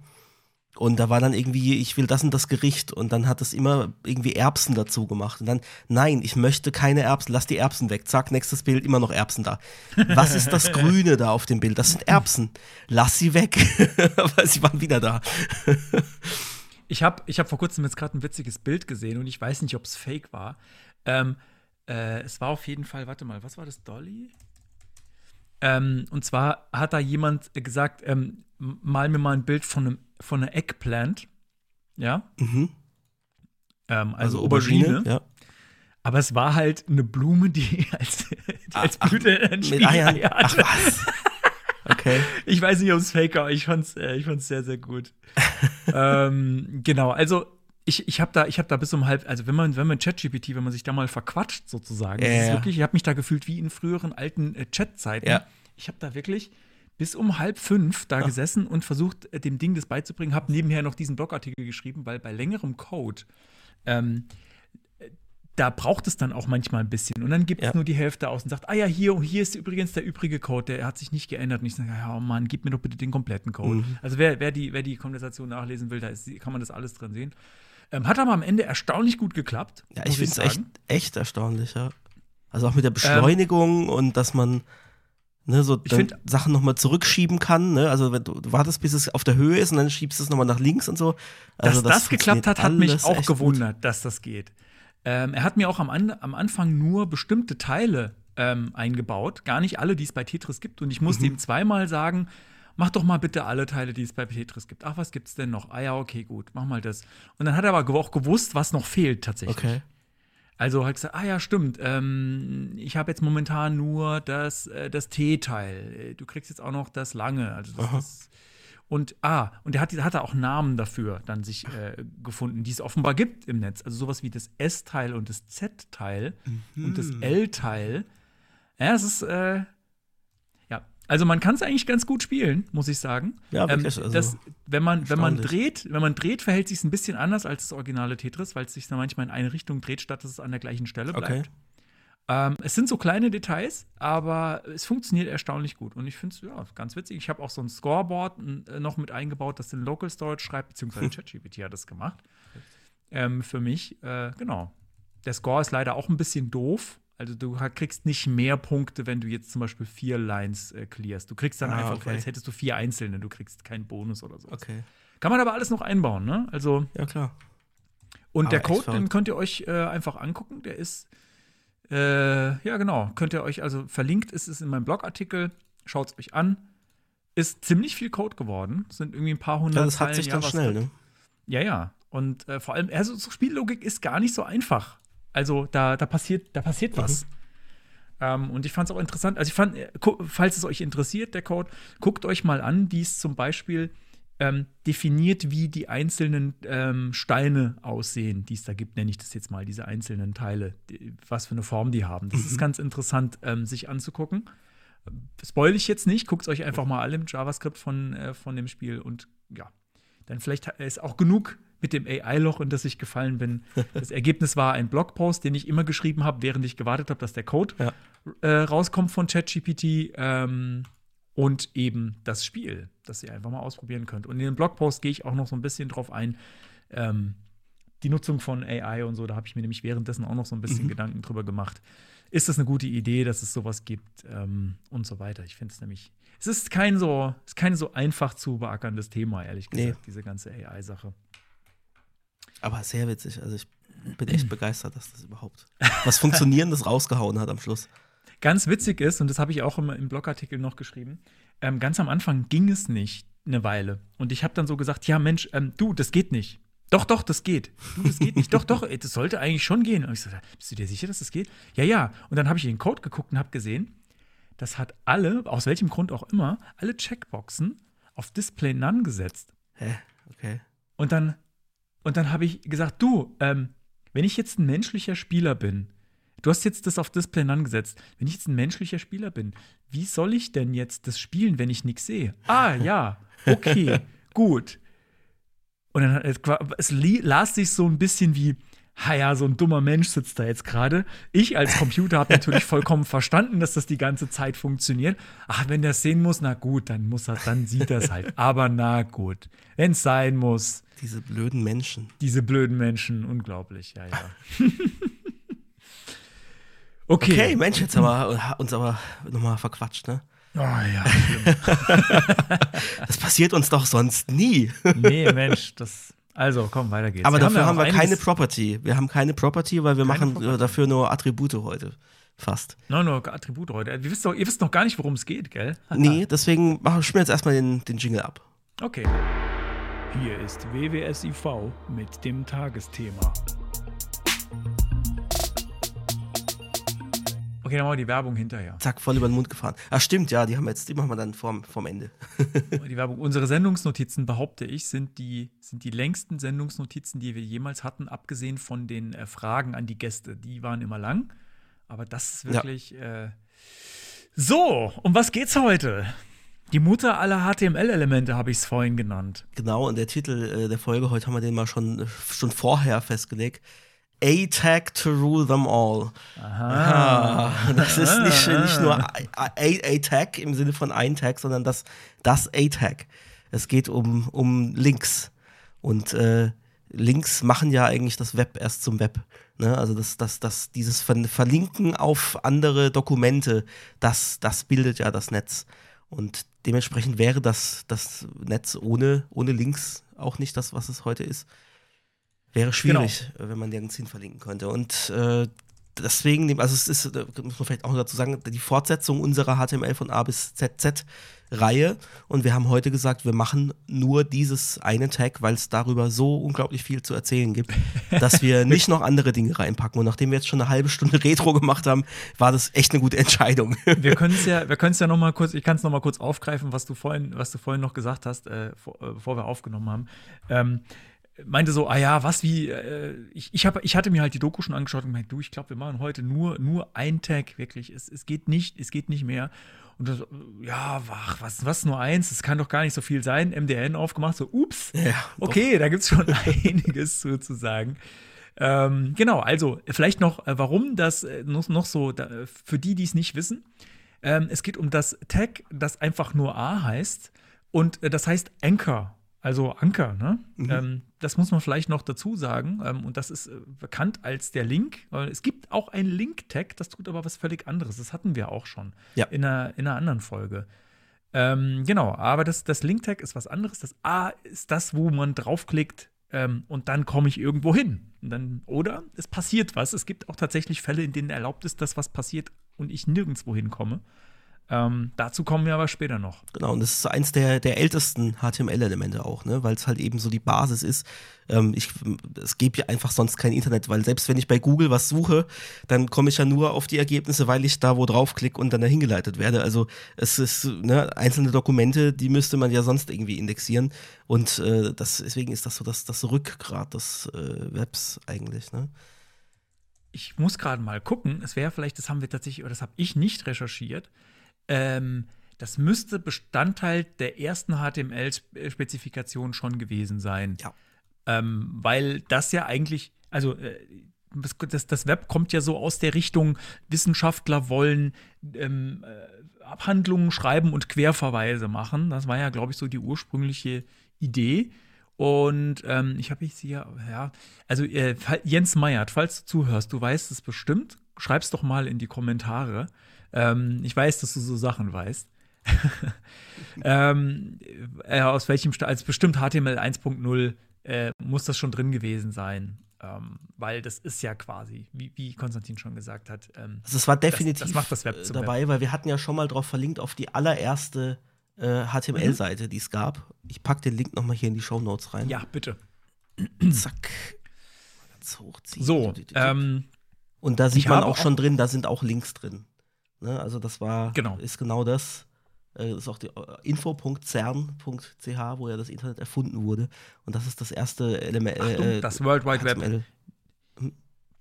Und da war dann irgendwie, ich will das und das Gericht und dann hat es immer irgendwie Erbsen dazu gemacht. Und dann, nein, ich möchte keine Erbsen, lass die Erbsen weg. Zack, nächstes Bild, immer noch Erbsen da. Was ist das Grüne da auf dem Bild? Das sind Erbsen. Lass sie weg. Aber sie waren wieder da. Ich habe ich hab vor kurzem jetzt gerade ein witziges Bild gesehen und ich weiß nicht, ob es fake war. Ähm, äh, es war auf jeden Fall, warte mal, was war das, Dolly? Ähm, und zwar hat da jemand gesagt, ähm, mal mir mal ein Bild von einem von einer Eggplant. Ja. Mhm. Ähm, also, Aubergine. Ja. Aber es war halt eine Blume, die als, die als Ach, Blüte Mit Eiern. Spiegelei Ach was. Okay. Ich weiß nicht, ob es fake war, ich fand's, äh, ich fand's sehr, sehr gut. ähm, genau, also ich, ich habe da, ich hab da bis um halb, also wenn man, wenn man ChatGPT, wenn man sich da mal verquatscht sozusagen, Ja, ist wirklich, ich habe mich da gefühlt wie in früheren alten äh, Chatzeiten. Ja. Ich habe da wirklich bis um halb fünf da gesessen und versucht, äh, dem Ding das beizubringen, habe nebenher noch diesen Blogartikel geschrieben, weil bei längerem Code ähm, da braucht es dann auch manchmal ein bisschen. Und dann gibt es Ja. nur die Hälfte aus und sagt, ah ja, hier, hier ist übrigens der übrige Code, der hat sich nicht geändert. Und ich sage, ja, oh Mann, gib mir doch bitte den kompletten Code. Mhm. Also wer, wer, die, wer die Konversation nachlesen will, da ist, kann man das alles drin sehen. Ähm, hat aber am Ende erstaunlich gut geklappt. Ja, ich finde es echt, echt erstaunlich, ja. Also auch mit der Beschleunigung und dass man ne, so Ich find- Sachen nochmal zurückschieben kann. Ne? Also wenn du, du wartest, bis es auf der Höhe ist und dann schiebst du es nochmal nach links und so. Also Dass das, geklappt hat, hat mich auch echt gut. gewundert, dass das geht. Ähm, er hat mir auch am, An am Anfang nur bestimmte Teile ähm, eingebaut, gar nicht alle, die es bei Tetris gibt. Und ich musste Mhm. ihm zweimal sagen, mach doch mal bitte alle Teile, die es bei Tetris gibt. Ach, was gibt's denn noch? Ah ja, okay, gut, mach mal das. Und dann hat er aber auch gewusst, was noch fehlt tatsächlich. Okay. Also hat gesagt, ah ja, stimmt, ähm, ich habe jetzt momentan nur das, äh, das T-Teil. Äh, Du kriegst jetzt auch noch das lange. Also das, das, und ah, und er hat, hat er auch Namen dafür dann sich äh, gefunden, die es offenbar gibt im Netz. Also sowas wie das S-Teil und das Z-Teil und das L-Teil. Ja, es ist, äh, also man kann es eigentlich ganz gut spielen, muss ich sagen. Ja, ähm, wirklich, also das, wenn man, wenn man dreht, wenn man dreht, verhält sich ein bisschen anders als das originale Tetris, weil es sich dann manchmal in eine Richtung dreht, statt dass es an der gleichen Stelle bleibt. Okay. Ähm, es sind so kleine Details, aber es funktioniert erstaunlich gut. Und ich finde es ja, ganz witzig. Ich habe auch so ein Scoreboard äh, noch mit eingebaut, das den Local Storage schreibt, beziehungsweise ChatGPT hat das gemacht. Ähm, für mich, äh, genau. Der Score ist leider auch ein bisschen doof. Also du kriegst nicht mehr Punkte, wenn du jetzt zum Beispiel vier Lines äh, clearst. Du kriegst dann Ah, einfach, okay. als hättest du vier einzelne, du kriegst keinen Bonus oder so. Okay. Kann man aber alles noch einbauen, ne? Also Ja, klar. und Aber der Code, den könnt ihr euch äh, einfach angucken. Der ist, äh, ja genau, könnt ihr euch, also verlinkt ist es in meinem Blogartikel. Schaut es euch an. Ist ziemlich viel Code geworden. Sind irgendwie ein paar hundert Ja, das hat sich dann schnell, ne? Ja, ja. Und äh, vor allem, also so Spiellogik ist gar nicht so einfach. Also da, da passiert, da passiert was. Ähm, und ich fand es auch interessant. Also ich fand, äh, falls es euch interessiert, der Code, guckt euch mal an, wie es zum Beispiel ähm, definiert, wie die einzelnen ähm, Steine aussehen, die es da gibt, nenne ich das jetzt mal, diese einzelnen Teile, die, was für eine Form die haben. Das ist ganz interessant, ähm, sich anzugucken. Spoil ich jetzt nicht, guckt es euch einfach mal alle im JavaScript von, äh, von dem Spiel und ja, dann vielleicht ist auch genug mit dem AI-Loch, in das ich gefallen bin. Das Ergebnis war ein Blogpost, den ich immer geschrieben habe, während ich gewartet habe, dass der Code Ja. äh, rauskommt von ChatGPT ähm, und eben das Spiel, das ihr einfach mal ausprobieren könnt. Und in dem Blogpost gehe ich auch noch so ein bisschen drauf ein, ähm, die Nutzung von AI und so, da habe ich mir nämlich währenddessen auch noch so ein bisschen Gedanken drüber gemacht. Ist das eine gute Idee, dass es sowas gibt ähm, und so weiter? Ich finde es nämlich, es ist kein so, es ist kein so einfach zu beackerndes Thema, ehrlich Nee. gesagt, diese ganze AI-Sache. Aber sehr witzig. Also ich bin echt begeistert, dass das überhaupt was Funktionierendes rausgehauen hat am Schluss. Ganz witzig ist, und das habe ich auch im, im Blogartikel noch geschrieben, ähm, ganz am Anfang ging es nicht eine Weile. Und ich habe dann so gesagt, ja Mensch, ähm, du, das geht nicht. Doch, doch, das geht. Du, das geht nicht. doch, doch, ey, das sollte eigentlich schon gehen. Und ich so, bist du dir sicher, dass das geht? Ja, ja. Und dann habe ich in den Code geguckt und habe gesehen, das hat alle, aus welchem Grund auch immer, alle Checkboxen auf Display None gesetzt. Hä? Okay. Und dann, und dann habe ich gesagt, du, ähm, wenn ich jetzt ein menschlicher Spieler bin, du hast jetzt das auf Display None gesetzt, wenn ich jetzt ein menschlicher Spieler bin, wie soll ich denn jetzt das spielen, wenn ich nichts sehe? Ah, ja, okay, gut. Und dann es, es las sich so ein bisschen wie, ha ja, so ein dummer Mensch sitzt da jetzt gerade. Ich als Computer habe natürlich vollkommen verstanden, dass das die ganze Zeit funktioniert. Ach, wenn der sehen muss, na gut, dann muss er, dann sieht er es halt. Aber na gut, wenn es sein muss. Diese blöden Menschen. Diese blöden Menschen, unglaublich, ja, ja. okay. Okay, Mensch, jetzt haben wir uns aber nochmal verquatscht, ne? Oh ja, Das passiert uns doch sonst nie. nee, Mensch, das. Also, komm, weiter geht's. Aber Wir dafür haben wir auch keine einiges- Property. Wir haben keine Property, weil wir Keine machen Property. äh, dafür nur Attribute heute. Fast. Nein, nur Attribute heute. Ihr wisst, doch, ihr wisst noch gar nicht, worum es geht, gell? Nee, deswegen machen wir jetzt erstmal den, den Jingle ab. Okay. Hier ist WWSIV mit dem Tagesthema. Okay, dann machen wir die Werbung hinterher. Zack, voll über den Mund gefahren. Ach stimmt, ja, die haben jetzt, die machen wir dann vorm, vorm Ende. Die Werbung. Unsere Sendungsnotizen, behaupte ich, sind die, sind die längsten Sendungsnotizen, die wir jemals hatten, abgesehen von den äh, Fragen an die Gäste. Die waren immer lang. Aber das ist Ja. wirklich. Äh so, um was geht's heute? Die Mutter aller HTML-Elemente habe ich es vorhin genannt. Genau, und der Titel äh, der Folge, heute haben wir den mal schon, schon vorher festgelegt. A-Tag to rule them all. Aha. Das ist nicht, nicht nur A-Tag im Sinne von ein Tag, sondern das, das A-Tag. Es geht um, um Links. Und äh, Links machen ja eigentlich das Web erst zum Web. Ne? Also das, das, das, dieses Ver Verlinken auf andere Dokumente, das, das bildet ja das Netz. Und dementsprechend wäre das, das Netz ohne, ohne Links auch nicht das, was es heute ist. Wäre schwierig, äh, wenn man nirgends hin verlinken könnte. Und äh, deswegen, also es ist, äh, muss man vielleicht auch noch dazu sagen, die Fortsetzung unserer HTML von A bis ZZ Reihe. Und wir haben heute gesagt, wir machen nur dieses eine Tag, weil es darüber so unglaublich viel zu erzählen gibt, dass wir nicht noch andere Dinge reinpacken. Und nachdem wir jetzt schon eine halbe Stunde Retro gemacht haben, war das echt eine gute Entscheidung. Wir können es ja, wir können es ja noch mal kurz, ich kann es noch mal kurz aufgreifen, was du vorhin, was du vorhin noch gesagt hast, äh, vor, äh, bevor wir aufgenommen haben. Ähm, meinte so, ah ja, was wie, äh, ich, ich, hab, ich hatte mir halt die Doku schon angeschaut und gemeint, du, ich glaube, wir machen heute nur, nur ein Tag, wirklich. Es, es geht nicht, es geht nicht mehr. Und das, ja, ach, was, was nur eins, es kann doch gar nicht so viel sein. MDN aufgemacht, so, ups, Ja, okay, da gibt es schon einiges zu, zu sagen. Ähm, genau, also vielleicht noch, äh, warum das äh, noch, noch so, da, für die, die es nicht wissen. Ähm, es geht um das Tag, das einfach nur A heißt und äh, das heißt Anchor, also Anker. Ne? Ähm, das muss man vielleicht noch dazu sagen ähm, und das ist äh, bekannt als der Link. Äh, es gibt auch ein Link-Tag, das tut aber was völlig anderes. Das hatten wir auch schon Ja. in, einer, in einer anderen Folge. Ähm, genau, aber das, das Link-Tag ist was anderes. Das A ist das, wo man draufklickt ähm, und dann komme ich irgendwo hin. Dann, oder es passiert was. Es gibt auch tatsächlich Fälle, in denen erlaubt ist, dass was passiert und ich nirgendwo hinkomme. Ähm, dazu kommen wir aber später noch. Genau, und das ist eins der, der ältesten HTML-Elemente auch, ne? weil es halt eben so die Basis ist. Ähm, ich, es gibt ja einfach sonst kein Internet, weil selbst wenn ich bei Google was suche, dann komme ich ja nur auf die Ergebnisse, weil ich da wo draufklicke und dann dahin geleitet werde. Also es ist ne, einzelne Dokumente, die müsste man ja sonst irgendwie indexieren. Und äh, das, deswegen ist das so das, das Rückgrat des äh, Webs eigentlich. Ne? Ich muss gerade mal gucken. Es wäre vielleicht, das haben wir tatsächlich, oder das habe ich nicht recherchiert. Ähm, das müsste Bestandteil der ersten HTML-Spezifikation schon gewesen sein. Ja. Ähm, weil das ja eigentlich, also äh, das, das, Web kommt ja so aus der Richtung, Wissenschaftler wollen ähm, äh, Abhandlungen schreiben und Querverweise machen. Das war ja, glaube ich, so die ursprüngliche Idee. Und ähm, ich habe jetzt hier, ja, also äh, Jens Meyert, falls du zuhörst, du weißt es bestimmt, schreib's doch mal in die Kommentare. Ähm, ich weiß, dass du so Sachen weißt. ähm, äh, aus welchem, Sta- als bestimmt HTML 1.0 äh, muss das schon drin gewesen sein. Ähm, weil das ist ja quasi, wie, wie Konstantin schon gesagt hat. Ähm, Also es war definitiv das macht das Web dabei, weil wir hatten ja schon mal drauf verlinkt auf die allererste äh, HTML-Seite, die es gab. Ich packe den Link noch mal hier in die Show Notes rein. ja, bitte. Zack. Ganz hochziehen. So, ähm, Und da sieht man auch schon drin, da sind auch Links drin. Ne? Also das war, Genau. ist genau das. Äh, Das ist auch die äh, info.cern.ch, wo ja das Internet erfunden wurde. Und das ist das erste Element. Achtung, äh, das World Wide Web. HTML.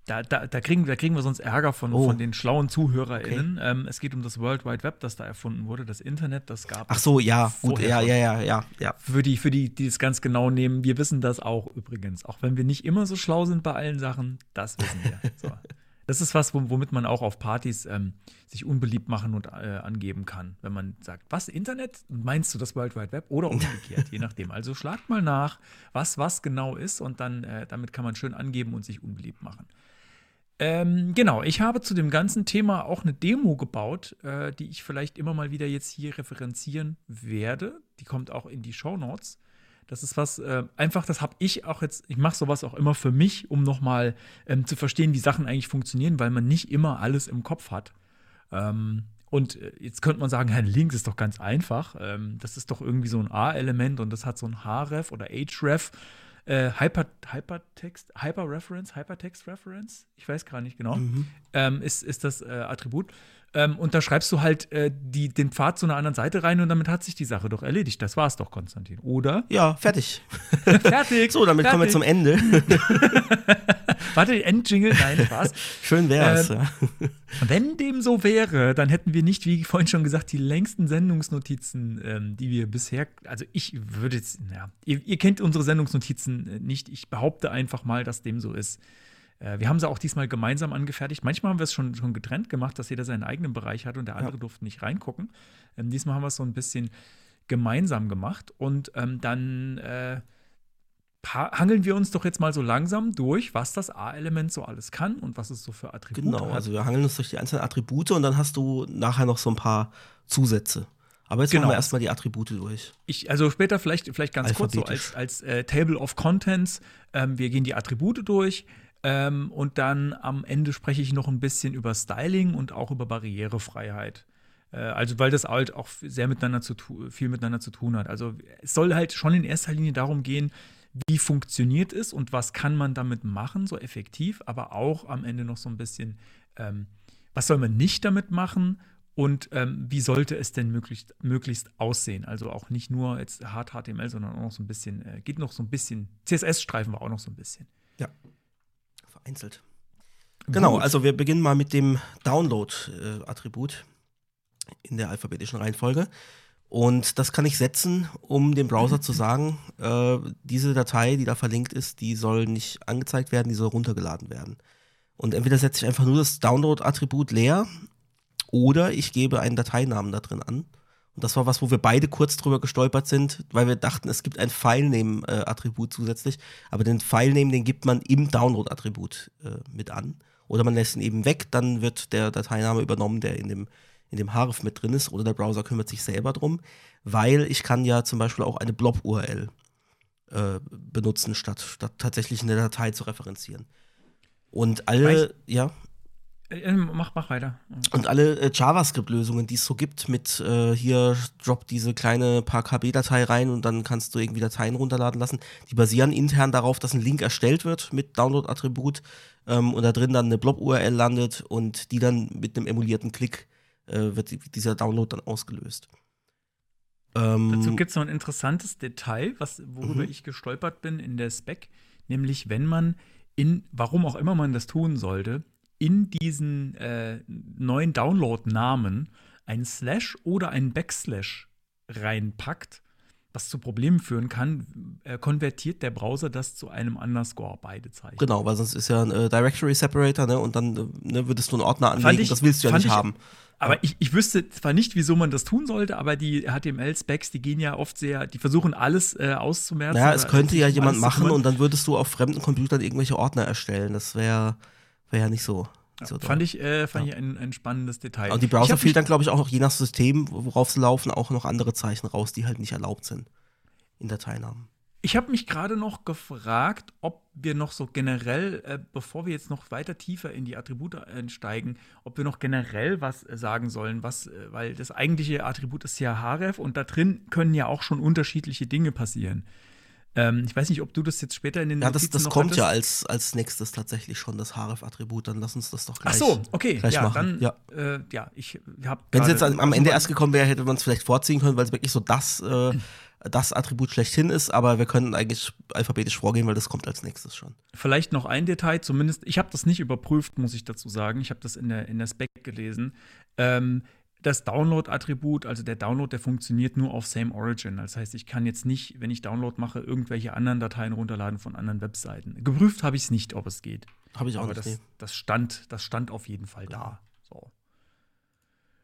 Da, da, da, kriegen, da kriegen wir sonst Ärger von, Oh. von den schlauen ZuhörerInnen. Ähm, es geht um das World Wide Web, das da erfunden wurde, das Internet, das gab Ach es so, ja, gut, ja, ja, ja, ja, ja. Für die, für die, die es ganz genau nehmen, wir wissen das auch übrigens. Auch wenn wir nicht immer so schlau sind bei allen Sachen, das wissen wir. So. Das ist was, wom- womit man auch auf Partys ähm, sich unbeliebt machen und äh, angeben kann. Wenn man sagt, was, Internet? Meinst du das World Wide Web? Oder umgekehrt, je nachdem. Also schlagt mal nach, was was genau ist und dann äh, damit kann man schön angeben und sich unbeliebt machen. Ähm, genau, ich habe zu dem ganzen Thema auch eine Demo gebaut, äh, die ich vielleicht immer mal wieder jetzt hier referenzieren werde. Die kommt auch in die Show Notes. Das ist was, äh, einfach, das habe ich auch jetzt, ich mache sowas auch immer für mich, um nochmal ähm, zu verstehen, wie Sachen eigentlich funktionieren, weil man nicht immer alles im Kopf hat. Ähm, und äh, jetzt könnte man sagen, ein Link ist doch ganz einfach. Ähm, das ist doch irgendwie so ein A-Element und das hat so ein Href oder Href. Äh, Hyper, Hypertext, Hyperreference, Hypertext Reference, ich weiß gar nicht genau, ähm, ist, ist das äh, Attribut. Ähm, und da schreibst du halt äh, die, den Pfad zu einer anderen Seite rein und damit hat sich die Sache doch erledigt. Das war's doch, Konstantin. Oder? Ja, fertig. Fertig. So, damit kommen wir zum Ende. Warte, Endjingle, nein, Spaß. Schön wär's. Ähm, ja. Wenn dem so wäre, dann hätten wir nicht, wie vorhin schon gesagt, die längsten Sendungsnotizen, ähm, die wir bisher, also ich würde jetzt, ja, ihr, ihr kennt unsere Sendungsnotizen äh, nicht. Ich behaupte einfach mal, dass dem so ist. Äh, wir haben sie auch diesmal gemeinsam angefertigt. Manchmal haben wir es schon, schon getrennt gemacht, dass jeder seinen eigenen Bereich hat und der andere durfte nicht reingucken. Ähm, diesmal haben wir es so ein bisschen gemeinsam gemacht und ähm, dann äh, hangeln wir uns doch jetzt mal so langsam durch, was das A-Element so alles kann und was es so für Attribute Genau, hat. also wir hangeln uns durch die einzelnen Attribute und dann hast du nachher noch so ein paar Zusätze. Aber jetzt Genau. machen wir erstmal die Attribute durch. Ich, also später vielleicht, vielleicht ganz kurz so als, als äh, Table of Contents. Ähm, wir gehen die Attribute durch ähm, und dann am Ende spreche ich noch ein bisschen über Styling und auch über Barrierefreiheit. Äh, also weil das halt auch sehr miteinander zu viel miteinander zu tun hat. Also es soll halt schon in erster Linie darum gehen, wie funktioniert es und was kann man damit machen, so effektiv, aber auch am Ende noch so ein bisschen, ähm, was soll man nicht damit machen und ähm, wie sollte es denn möglichst, möglichst aussehen? Also auch nicht nur jetzt hart HTML, sondern auch noch so ein bisschen, äh, geht noch so ein bisschen, CSS streifen wir auch noch so ein bisschen. Ja. Vereinzelt. Genau, Gut. also wir beginnen mal mit dem Download-Attribut in der alphabetischen Reihenfolge. Und das kann ich setzen, um dem Browser zu sagen, äh, diese Datei, die da verlinkt ist, die soll nicht angezeigt werden, die soll runtergeladen werden. Und entweder setze ich einfach nur das Download-Attribut leer oder ich gebe einen Dateinamen da drin an. Und das war was, wo wir beide kurz drüber gestolpert sind, weil wir dachten, es gibt ein Filename-Attribut zusätzlich, aber den Filename, den gibt man im Download-Attribut äh, mit an. Oder man lässt ihn eben weg, dann wird der Dateiname übernommen, der in dem, in dem Href mit drin ist, oder der Browser kümmert sich selber drum, weil ich kann ja zum Beispiel auch eine Blob-URL äh, benutzen, statt, statt tatsächlich eine Datei zu referenzieren. Und alle, ja. Äh, äh, mach, mach weiter. Und alle äh, JavaScript-Lösungen, die es so gibt, mit äh, hier drop diese kleine paar KB-Datei rein und dann kannst du irgendwie Dateien runterladen lassen, die basieren intern darauf, dass ein Link erstellt wird mit Download-Attribut ähm, und da drin dann eine Blob-URL landet und die dann mit einem emulierten Klick äh, wird die, dieser Download dann ausgelöst. Ähm, Dazu gibt es noch ein interessantes Detail, was, worüber Mhm. ich gestolpert bin in der Spec, nämlich wenn man in, warum auch immer man das tun sollte, in diesen äh, neuen Download-Namen ein Slash oder ein Backslash reinpackt, was zu Problemen führen kann, äh, konvertiert der Browser das zu einem Underscore, beide Zeichen. Genau, weil sonst ist ja ein äh, Directory Separator, ne? Und dann äh, ne, würdest du einen Ordner anlegen, ich- das willst du ja nicht ich- haben. Aber ich, ich wüsste zwar nicht, wieso man das tun sollte, aber die HTML-Specs, die gehen ja oft sehr, die versuchen alles äh, auszumerzen. Naja, es könnte ja jemand machen und dann würdest du auf fremden Computern irgendwelche Ordner erstellen. Das wäre wär ja nicht so. So Fand doll. ich, äh, fand ich ein, ein spannendes Detail. Und die Ich Browser mich- filtern, glaube ich, auch noch je nach System, worauf sie laufen, auch noch andere Zeichen raus, die halt nicht erlaubt sind in Dateinamen. Ich habe mich gerade noch gefragt, ob wir noch so generell, äh, bevor wir jetzt noch weiter tiefer in die Attribute einsteigen, ob wir noch generell was äh, sagen sollen, was, äh, weil das eigentliche Attribut ist ja href und da drin können ja auch schon unterschiedliche Dinge passieren. Ähm, ich weiß nicht, ob du das jetzt später in den Ja, das, das kommt hattest. ja als, als nächstes tatsächlich schon, das href-Attribut. Dann lass uns das doch gleich. Ach so, okay, gleich ja, machen. dann, Ja. Äh, ja, ich habe. Wenn es jetzt am, am Ende erst gekommen wäre, hätte man es vielleicht vorziehen können, weil es wirklich so das, äh, das Attribut schlechthin ist. Aber wir können eigentlich alphabetisch vorgehen, weil das kommt als nächstes schon. Vielleicht noch ein Detail, zumindest, ich habe das nicht überprüft, muss ich dazu sagen. Ich habe das in der, in der Spec gelesen. Ähm, das Download-Attribut, also der Download, der funktioniert nur auf Same Origin. Das heißt, ich kann jetzt nicht, wenn ich Download mache, irgendwelche anderen Dateien runterladen von anderen Webseiten. Geprüft habe ich es nicht, ob es geht. Habe ich auch Aber nicht. das, das, stand, das stand auf jeden Fall da. So.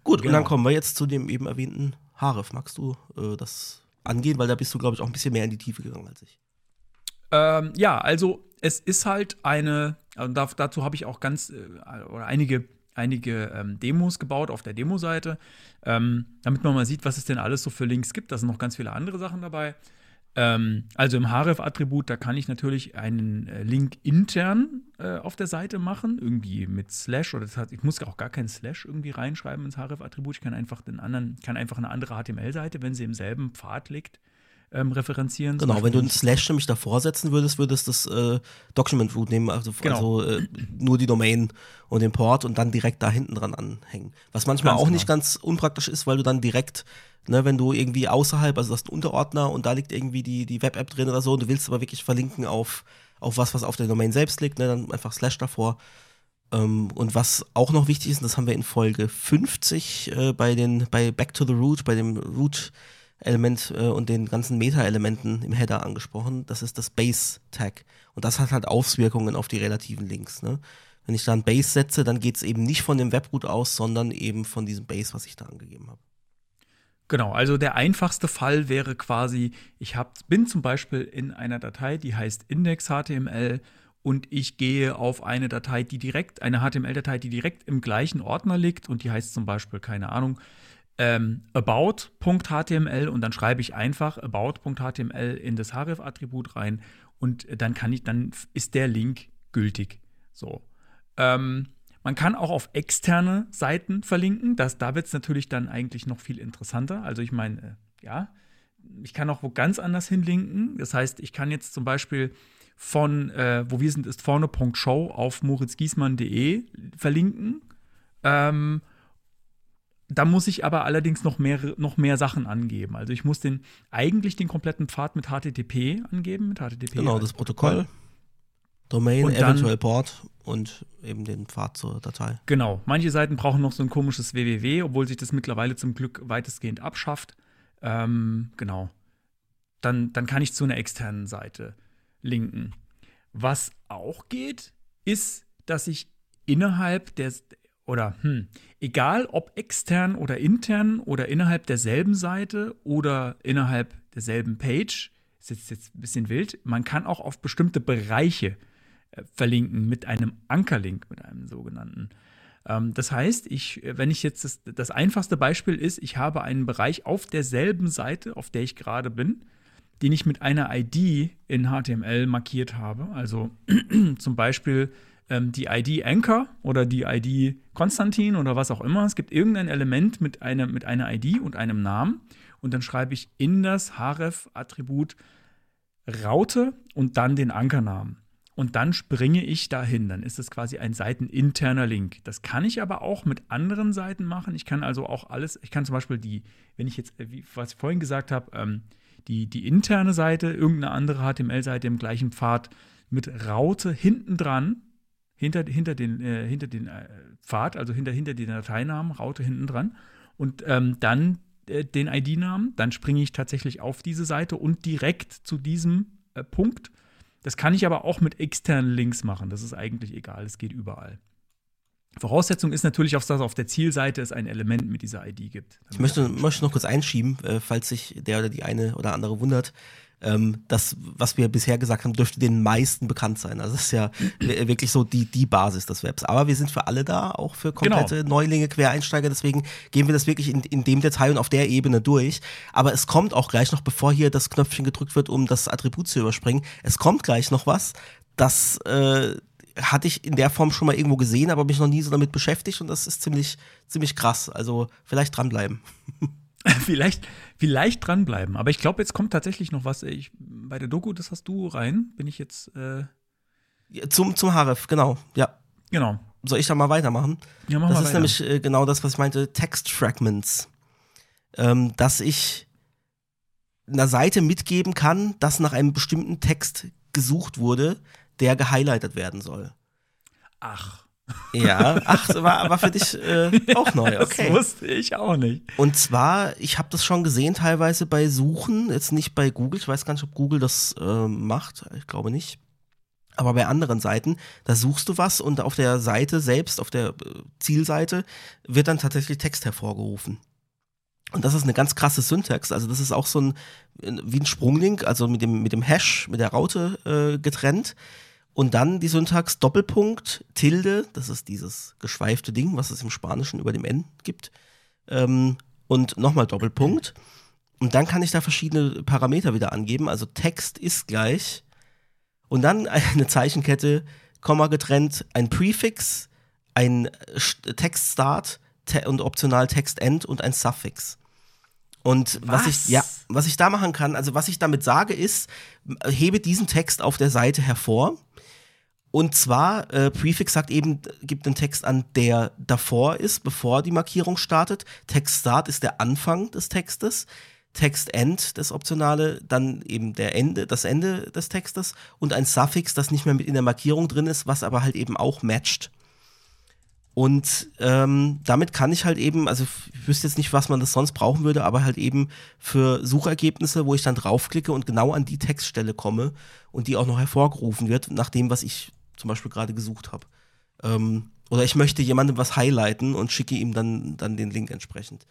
Gut, und genau. dann kommen wir jetzt zu dem eben erwähnten href. Magst du äh, das angehen? Weil da bist du, glaube ich, auch ein bisschen mehr in die Tiefe gegangen als ich. Ähm, ja, also es ist halt eine, also da, dazu habe ich auch ganz äh, oder einige, einige ähm, Demos gebaut auf der Demo-Seite, ähm, damit man mal sieht, was es denn alles so für Links gibt. Da sind noch ganz viele andere Sachen dabei. Ähm, also im href-Attribut, da kann ich natürlich einen äh, Link intern äh, auf der Seite machen, irgendwie mit Slash oder hat, ich muss auch gar keinen Slash irgendwie reinschreiben ins href-Attribut. Ich kann einfach den anderen, kann einfach eine andere HTML-Seite, wenn sie im selben Pfad liegt, ähm, referenzieren. Genau, wenn du einen Slash nämlich davor setzen würdest, würdest du das äh, Document Root nehmen, also, Genau. also äh, nur die Domain und den Port und dann direkt da hinten dran anhängen. Was manchmal Ganz auch genau. nicht ganz unpraktisch ist, weil du dann direkt, ne, wenn du irgendwie außerhalb, also das ist ein Unterordner und da liegt irgendwie die, die Web-App drin oder so und du willst aber wirklich verlinken auf, auf was, was auf der Domain selbst liegt, ne, dann einfach Slash davor. Ähm, und was auch noch wichtig ist, und das haben wir in Folge 50 äh, bei den, bei Back to the Root, bei dem Root Element äh, und den ganzen Meta-Elementen im Header angesprochen. Das ist das Base-Tag. Und das hat halt Auswirkungen auf die relativen Links. Ne? Wenn ich da ein Base setze, dann geht es eben nicht von dem Webroot aus, sondern eben von diesem Base, was ich da angegeben habe. Genau, also der einfachste Fall wäre quasi, ich hab, bin zum Beispiel in einer Datei, die heißt index.html und ich gehe auf eine Datei, die direkt, eine HTML-Datei, die direkt im gleichen Ordner liegt und die heißt zum Beispiel, keine Ahnung, ähm, about.html und dann schreibe ich einfach about.html in das href-Attribut rein und dann kann ich, dann ist der Link gültig. So. Ähm, man kann auch auf externe Seiten verlinken. Das, da wird es natürlich dann eigentlich noch viel interessanter. Also ich meine, äh, ja, ich kann auch wo ganz anders hinlinken. Das heißt, ich kann jetzt zum Beispiel von äh, wo wir sind ist vorne.show auf moritzgiesmann.de verlinken. Ähm, da muss ich aber allerdings noch mehr, noch mehr Sachen angeben. Also ich muss den eigentlich den kompletten Pfad mit HTTP angeben, mit HTTP. Genau, das Protokoll, Domain, Und dann- eventuell Port und eben den Pfad zur Datei. Genau. Manche Seiten brauchen noch so ein komisches www, obwohl sich das mittlerweile zum Glück weitestgehend abschafft. Ähm, genau. Dann, dann kann ich zu einer externen Seite linken. Was auch geht, ist, dass ich innerhalb der oder hm, egal ob extern oder intern oder innerhalb derselben Seite oder innerhalb derselben Page, ist jetzt, jetzt ein bisschen wild, man kann auch auf bestimmte Bereiche äh, verlinken mit einem Ankerlink, mit einem sogenannten. Ähm, das heißt, ich, äh, wenn ich jetzt das, das einfachste Beispiel ist, ich habe einen Bereich auf derselben Seite, auf der ich gerade bin, den ich mit einer ID in HTML markiert habe. Also zum Beispiel ähm, die ID Anchor oder die ID Konstantin oder was auch immer. Es gibt irgendein Element mit, einer mit einer ID und einem Namen. Und dann schreibe ich in das href-Attribut Raute und dann den Ankernamen. Und dann springe ich dahin. Dann ist es quasi ein seiteninterner Link. Das kann ich aber auch mit anderen Seiten machen. Ich kann also auch alles, ich kann zum Beispiel die, wenn ich jetzt, äh, was ich vorhin gesagt habe, ähm, die, die interne Seite, irgendeine andere HTML-Seite im gleichen Pfad mit Raute hinten dran, hinter, hinter den, äh, hinter den äh, Pfad, also hinter, hinter den Dateinamen, Raute hinten dran. Und ähm, dann äh, den ID-Namen, dann springe ich tatsächlich auf diese Seite und direkt zu diesem äh, Punkt. Das kann ich aber auch mit externen Links machen. Das ist eigentlich egal, es geht überall. Voraussetzung ist natürlich, dass auf der Zielseite es ein Element mit dieser ID gibt. Ich möchte, möchte noch kurz einschieben, äh, falls sich der oder die eine oder andere wundert. Ähm, das, was wir bisher gesagt haben, dürfte den meisten bekannt sein. Also das ist ja wirklich so die, die Basis des Webs. Aber wir sind für alle da, auch für komplette genau. Neulinge, Quereinsteiger. Deswegen gehen wir das wirklich in, in dem Detail und auf der Ebene durch. Aber es kommt auch gleich noch, bevor hier das Knöpfchen gedrückt wird, um das Attribut zu überspringen, es kommt gleich noch was, das äh, hatte ich in der Form schon mal irgendwo gesehen, aber mich noch nie so damit beschäftigt und das ist ziemlich, ziemlich krass. Also vielleicht dranbleiben. vielleicht, vielleicht dranbleiben. Aber ich glaube, jetzt kommt tatsächlich noch was. Ich, bei der Doku, das hast du rein. Bin ich jetzt. Äh ja, zum, zum Haref, genau. Ja. Genau. Soll ich da mal weitermachen? Ja, mach das mal ist weiter. nämlich äh, genau das, was ich meinte: Text-Fragments. Ähm, dass ich einer Seite mitgeben kann, dass nach einem bestimmten Text gesucht wurde, der gehighlightet werden soll. Ach. Ja, ach, war, war für dich äh, auch neu, okay. Das wusste ich auch nicht. Und zwar, ich habe das schon gesehen teilweise bei Suchen, jetzt nicht bei Google, ich weiß gar nicht, ob Google das äh, macht, ich glaube nicht. Aber bei anderen Seiten, da suchst du was und auf der Seite selbst, auf der äh, Zielseite, wird dann tatsächlich Text hervorgerufen. Und das ist eine ganz krasse Syntax. Also das ist auch so ein wie ein Sprunglink, also mit dem mit dem Hash, mit der Raute äh, getrennt. Und dann die Syntax Doppelpunkt, Tilde, das ist dieses geschweifte Ding, was es im Spanischen über dem N gibt. Ähm, und nochmal Doppelpunkt. Und dann kann ich da verschiedene Parameter wieder angeben. Also Text ist gleich. Und dann eine Zeichenkette, Komma getrennt, ein Prefix, ein Textstart te und optional Textend und ein Suffix. Und was? was? ich ja, was ich da machen kann, also was ich damit sage, ist, hebe diesen Text auf der Seite hervor und zwar, äh, Prefix sagt eben, gibt einen Text an, der davor ist, bevor die Markierung startet. Text Start ist der Anfang des Textes. Text End, das Optionale, dann eben der Ende, das Ende des Textes und ein Suffix, das nicht mehr mit in der Markierung drin ist, was aber halt eben auch matcht. Und ähm, damit kann ich halt eben, also ich wüsste jetzt nicht, was man das sonst brauchen würde, aber halt eben für Suchergebnisse, wo ich dann draufklicke und genau an die Textstelle komme und die auch noch hervorgerufen wird, nach dem, was ich zum Beispiel gerade gesucht habe. Ähm, oder ich möchte jemandem was highlighten und schicke ihm dann, dann den Link entsprechend.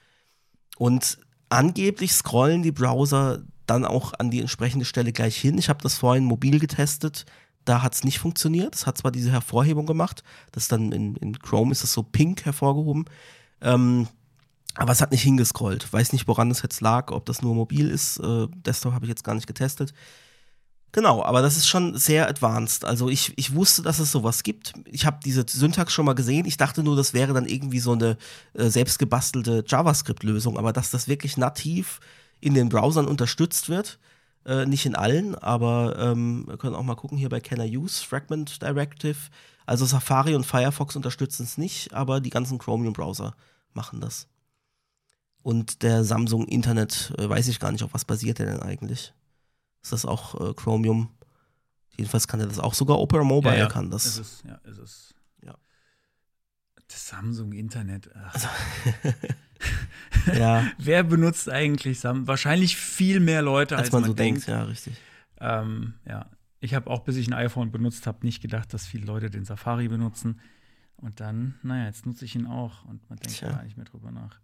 Und angeblich scrollen die Browser dann auch an die entsprechende Stelle gleich hin. Ich habe das vorhin mobil getestet. Da hat es nicht funktioniert. Es hat zwar diese Hervorhebung gemacht, das dann in, in Chrome ist das so pink hervorgehoben. Ähm, aber es hat nicht hingescrollt. Weiß nicht, woran es jetzt lag, ob das nur mobil ist. Äh, Desktop habe ich jetzt gar nicht getestet. Genau, aber das ist schon sehr advanced. Also ich, ich wusste, dass es sowas gibt. Ich habe diese Syntax schon mal gesehen. Ich dachte nur, das wäre dann irgendwie so eine äh, selbstgebastelte JavaScript-Lösung, aber dass das wirklich nativ in den Browsern unterstützt wird, äh, nicht in allen, aber ähm, wir können auch mal gucken hier bei Can I Use Fragment Directive. Also Safari und Firefox unterstützen es nicht, aber die ganzen Chromium-Browser machen das. Und der Samsung Internet, äh, weiß ich gar nicht, auf was basiert der denn eigentlich? Ist das auch äh, Chromium? Jedenfalls kann er das auch. Sogar Opera Mobile ja, ja. kann das. Ist es, ja, ist es. Ja. Das Samsung Internet. Also, ja. Wer benutzt eigentlich Samsung? Wahrscheinlich viel mehr Leute, als, als man, man so denkt. denkt. Ja, richtig. Ähm, ja. Ich habe auch, bis ich ein iPhone benutzt habe, nicht gedacht, dass viele Leute den Safari benutzen. Und dann, naja, jetzt nutze ich ihn auch und man denkt Tja. gar nicht mehr drüber nach.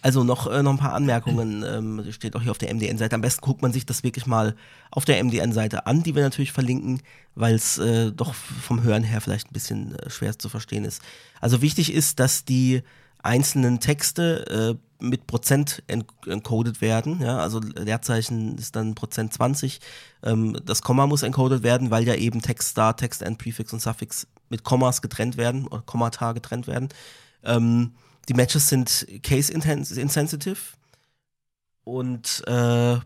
Also noch, äh, noch ein paar Anmerkungen, ähm, steht auch hier auf der MDN-Seite. Am besten guckt man sich das wirklich mal auf der MDN-Seite an, die wir natürlich verlinken, weil es äh, doch vom Hören her vielleicht ein bisschen äh, schwer zu verstehen ist. Also wichtig ist, dass die einzelnen Texte äh, mit Prozent encoded werden. Ja? Also Leerzeichen ist dann Prozent 20. Ähm, das Komma muss encoded werden, weil ja eben Text Start, Text End, Prefix und Suffix mit Kommas getrennt werden oder Kommata getrennt werden. Ähm, die Matches sind case insensitive und äh,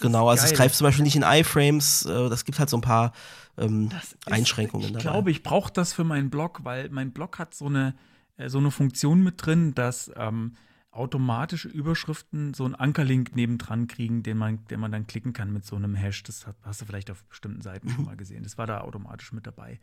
genau, also es greift zum Beispiel nicht in iFrames. Äh, das gibt halt so ein paar ähm, ist, Einschränkungen. Ich dabei. glaube, ich brauche das für meinen Blog, weil mein Blog hat so eine, äh, so eine Funktion mit drin, dass ähm, automatische Überschriften so einen Ankerlink nebendran kriegen, den man, den man dann klicken kann mit so einem Hash. Das hast du vielleicht auf bestimmten Seiten schon mal gesehen. Das war da automatisch mit dabei.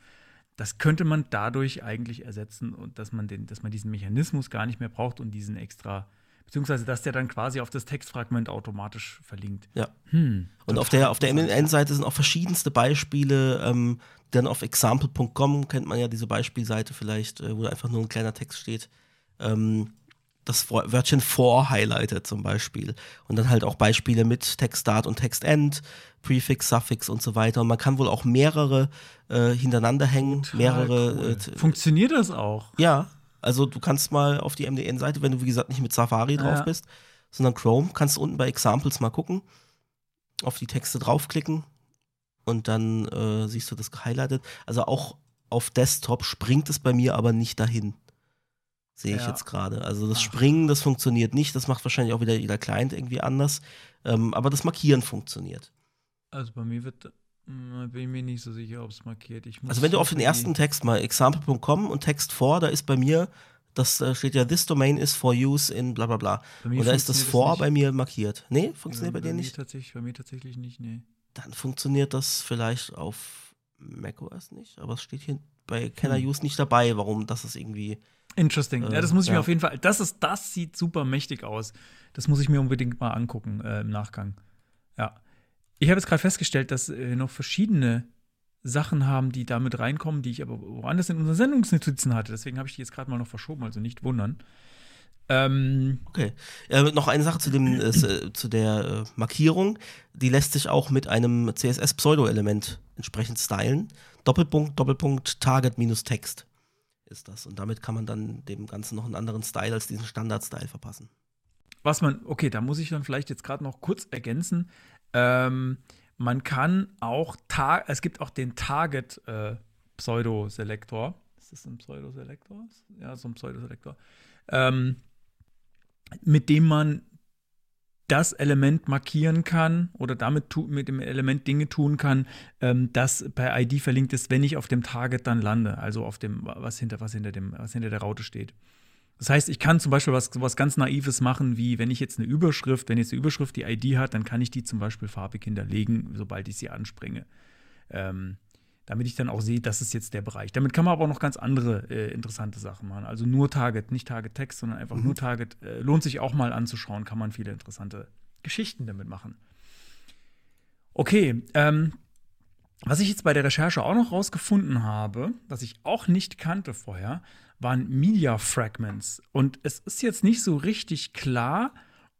Das könnte man dadurch eigentlich ersetzen und dass man den, dass man diesen Mechanismus gar nicht mehr braucht und diesen extra, beziehungsweise dass der dann quasi auf das Textfragment automatisch verlinkt. Ja. Hm, und auf der, auf der MNN-Seite sind auch verschiedenste Beispiele. Ähm, dann auf example.com kennt man ja diese Beispielseite vielleicht, äh, wo einfach nur ein kleiner Text steht. Ähm, das Wörtchen for highlightet zum Beispiel. Und dann halt auch Beispiele mit Textstart und Textend, Prefix, Suffix und so weiter. Und man kann wohl auch mehrere äh, hintereinander hängen, Total mehrere. cool. Äh, Funktioniert das auch? ja, also du kannst mal auf die MDN-Seite, wenn du wie gesagt nicht mit Safari drauf Ja. bist, sondern Chrome, kannst du unten bei Examples mal gucken, auf die Texte draufklicken und dann äh, siehst du das gehighlightet. Also auch auf Desktop springt es bei mir aber nicht dahin. Sehe ich Ja. jetzt gerade. Also das Ach. Springen, das funktioniert nicht. Das macht wahrscheinlich auch wieder jeder Client irgendwie anders. Ähm, aber das Markieren funktioniert. Also bei mir wird, mh, bin ich mir nicht so sicher, ob es markiert. Also wenn du auf den ersten Text mal example.com und Text vor, da ist bei mir, das äh, steht ja, this domain is for use in bla bla bla. Bei Und da ist das vor bei mir markiert. Nee, Ja, funktioniert bei dir mir nicht? Tatsächlich, bei mir tatsächlich nicht, nee. Dann funktioniert das vielleicht auf macOS nicht, aber es steht hier bei Can I Hm. Use nicht dabei, warum das ist irgendwie. Interesting. Äh, ja, das muss ich mir ja. auf jeden Fall. Das ist, das sieht super mächtig aus. Das muss ich mir unbedingt mal angucken äh, im Nachgang. Ja. Ich habe jetzt gerade festgestellt, dass äh, noch verschiedene Sachen haben, die damit reinkommen, die ich aber woanders in unseren Sendungsnotizen hatte. Deswegen habe ich die jetzt gerade mal noch verschoben, also nicht wundern. Ähm, Okay. Äh, noch eine Sache zu, dem, äh, äh, zu der äh, Markierung. Die lässt sich auch mit einem CSS-Pseudo-Element entsprechend stylen. Doppelpunkt, Doppelpunkt, Target minus Text ist das. Und damit kann man dann dem Ganzen noch einen anderen Style als diesen Standard-Style verpassen. was man, okay, da muss ich dann vielleicht jetzt gerade noch kurz ergänzen. Ähm, man kann auch, es gibt auch den Target äh. Ist das ein Pseudo-Selektor? Ja, so ein Pseudo-Selektor. Ähm, mit dem man das Element markieren kann oder damit tu mit dem Element Dinge tun kann, ähm, das per ID verlinkt ist, wenn ich auf dem Target dann lande, also auf dem, was hinter, was hinter dem, was hinter der Raute steht. Das heißt, ich kann zum Beispiel was, was ganz Naives machen, wie wenn ich jetzt eine Überschrift, wenn jetzt eine Überschrift die ID hat, dann kann ich die zum Beispiel farbig hinterlegen, sobald ich sie anspringe. Ähm, damit ich dann auch sehe, das ist jetzt der Bereich. Damit kann man aber auch noch ganz andere äh, interessante Sachen machen. Also nur Target, nicht Target Text, sondern einfach nur Target. Äh, lohnt sich auch mal anzuschauen, kann man viele interessante Geschichten damit machen. Okay, ähm, was ich jetzt bei der Recherche auch noch rausgefunden habe, was ich auch nicht kannte vorher, waren Media Fragments. Und es ist jetzt nicht so richtig klar,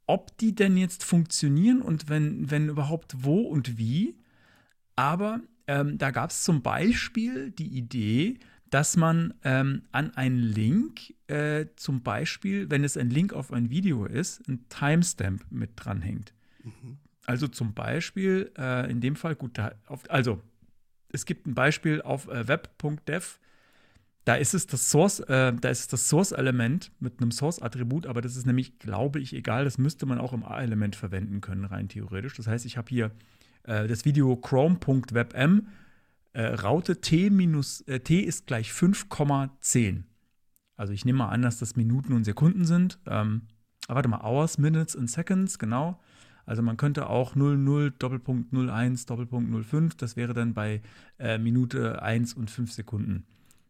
ob die denn jetzt funktionieren und wenn, wenn überhaupt wo und wie. Aber ähm, da gab es zum Beispiel die Idee, dass man ähm, an einen Link, äh, zum Beispiel, wenn es ein Link auf ein Video ist, ein Timestamp mit dranhängt. Also zum Beispiel, äh, in dem Fall, gut, da, auf, also es gibt ein Beispiel auf äh, web.dev, da ist es das Source, äh, da ist es das Source-Element mit einem Source-Attribut, aber das ist nämlich, glaube ich, egal, das müsste man auch im A-Element verwenden können, rein theoretisch. Das heißt, ich habe hier äh, das Video chrome.webm, äh, Raute t, minus, äh, t ist gleich 5,10. Also ich nehme mal an, dass das Minuten und Sekunden sind. Ähm, ah, warte mal, Hours, Minutes und Seconds, genau. Also man könnte auch 00, Doppelpunkt 01, Doppelpunkt 05, das wäre dann bei äh, Minute 1 und 5 Sekunden.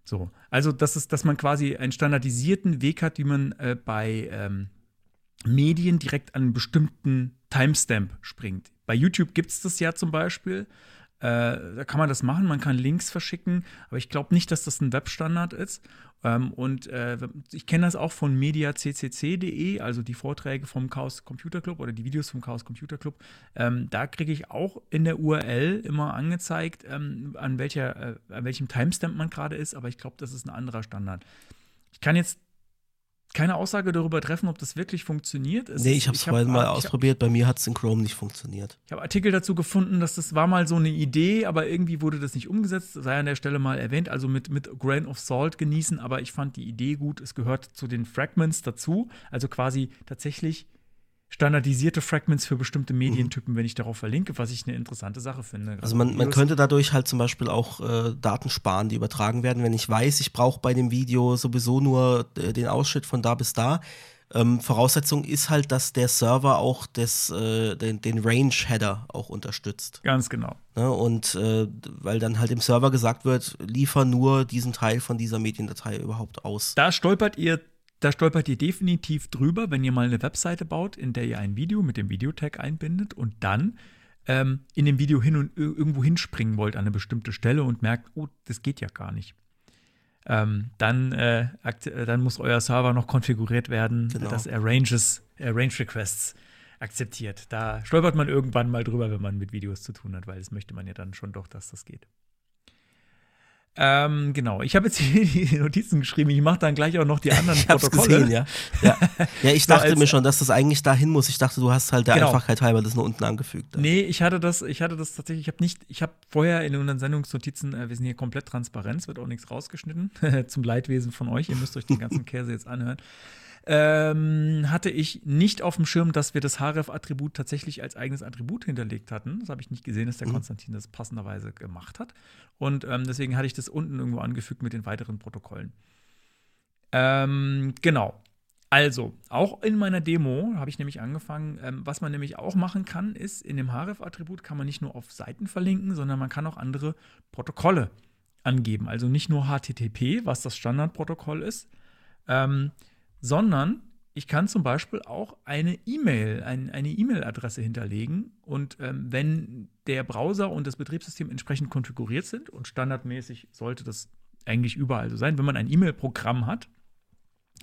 So, also das ist, dass man quasi einen standardisierten Weg hat, wie man äh, bei ähm, Medien direkt an bestimmten Timestamp springt. Bei YouTube gibt es das ja zum Beispiel. Äh, da kann man das machen, man kann Links verschicken, aber ich glaube nicht, dass das ein Webstandard ist. Ähm, und äh, ich kenne das auch von mediaccc.de, also die Vorträge vom Chaos Computer Club oder die Videos vom Chaos Computer Club. Ähm, da kriege ich auch in der URL immer angezeigt, ähm, an, welcher, äh, an welchem Timestamp man gerade ist, aber ich glaube, das ist ein anderer Standard. Ich kann jetzt keine Aussage darüber treffen, ob das wirklich funktioniert. Es nee, ich habe es mal hab- ausprobiert, bei mir hat es in Chrome nicht funktioniert. ich habe Artikel dazu gefunden, dass das war mal so eine Idee, aber irgendwie wurde das nicht umgesetzt. Sei an der Stelle mal erwähnt, also mit, mit Grain of Salt genießen, aber ich fand die Idee gut. Es gehört zu den Fragments dazu, also quasi tatsächlich standardisierte Fragments für bestimmte Medientypen, wenn ich darauf verlinke, was ich eine interessante Sache finde. Also man, man könnte dadurch halt zum Beispiel auch äh, Daten sparen, die übertragen werden. Wenn ich weiß, ich brauche bei dem Video sowieso nur äh, den Ausschnitt von da bis da. Ähm, Voraussetzung ist halt, dass der Server auch des, äh, den, den Range-Header auch unterstützt. Ganz genau. Ne? Und äh, weil dann halt dem Server gesagt wird, liefer nur diesen Teil von dieser Mediendatei überhaupt aus. Da stolpert ihr, da stolpert ihr definitiv drüber, wenn ihr mal eine Webseite baut, in der ihr ein Video mit dem Videotag einbindet und dann ähm, in dem Video hin und ir- irgendwo hinspringen wollt an eine bestimmte Stelle und merkt, oh, das geht ja gar nicht. ähm, dann, äh, äh, dann muss euer Server noch konfiguriert werden, Genau. dass er Ranges, äh, Range Requests akzeptiert. Da stolpert man irgendwann mal drüber, wenn man mit Videos zu tun hat, weil das möchte man ja dann schon doch, dass das geht. Ähm, genau, ich habe jetzt hier die Notizen geschrieben. Ich mache dann gleich auch noch die anderen Ich Protokolle. gesehen, ja. ja. Ja, ich dachte mir schon, dass das eigentlich dahin muss. Ich dachte, du hast halt der Genau. Einfachheit halber das nur unten angefügt. Nee, ich hatte das, ich hatte das tatsächlich, ich habe nicht, ich habe vorher in unseren Sendungsnotizen, äh, wir sind hier komplett transparent, es wird auch nichts rausgeschnitten, zum Leidwesen von euch, ihr müsst euch den ganzen Käse jetzt anhören. Ähm, hatte ich nicht auf dem Schirm, dass wir das href-Attribut tatsächlich als eigenes Attribut hinterlegt hatten. Das habe ich nicht gesehen, dass der Mhm. Konstantin das passenderweise gemacht hat. Und ähm, deswegen hatte ich das unten irgendwo angefügt mit den weiteren Protokollen. Ähm, genau. Also, auch in meiner Demo habe ich nämlich angefangen, ähm, was man nämlich auch machen kann, ist, in dem href-Attribut kann man nicht nur auf Seiten verlinken, sondern man kann auch andere Protokolle angeben. Also nicht nur HTTP, was das Standardprotokoll ist, ähm, sondern ich kann zum Beispiel auch eine E-Mail, ein, eine E-Mail-Adresse hinterlegen. Und ähm, wenn der Browser und das Betriebssystem entsprechend konfiguriert sind, und standardmäßig sollte das eigentlich überall so sein, wenn man ein E-Mail-Programm hat,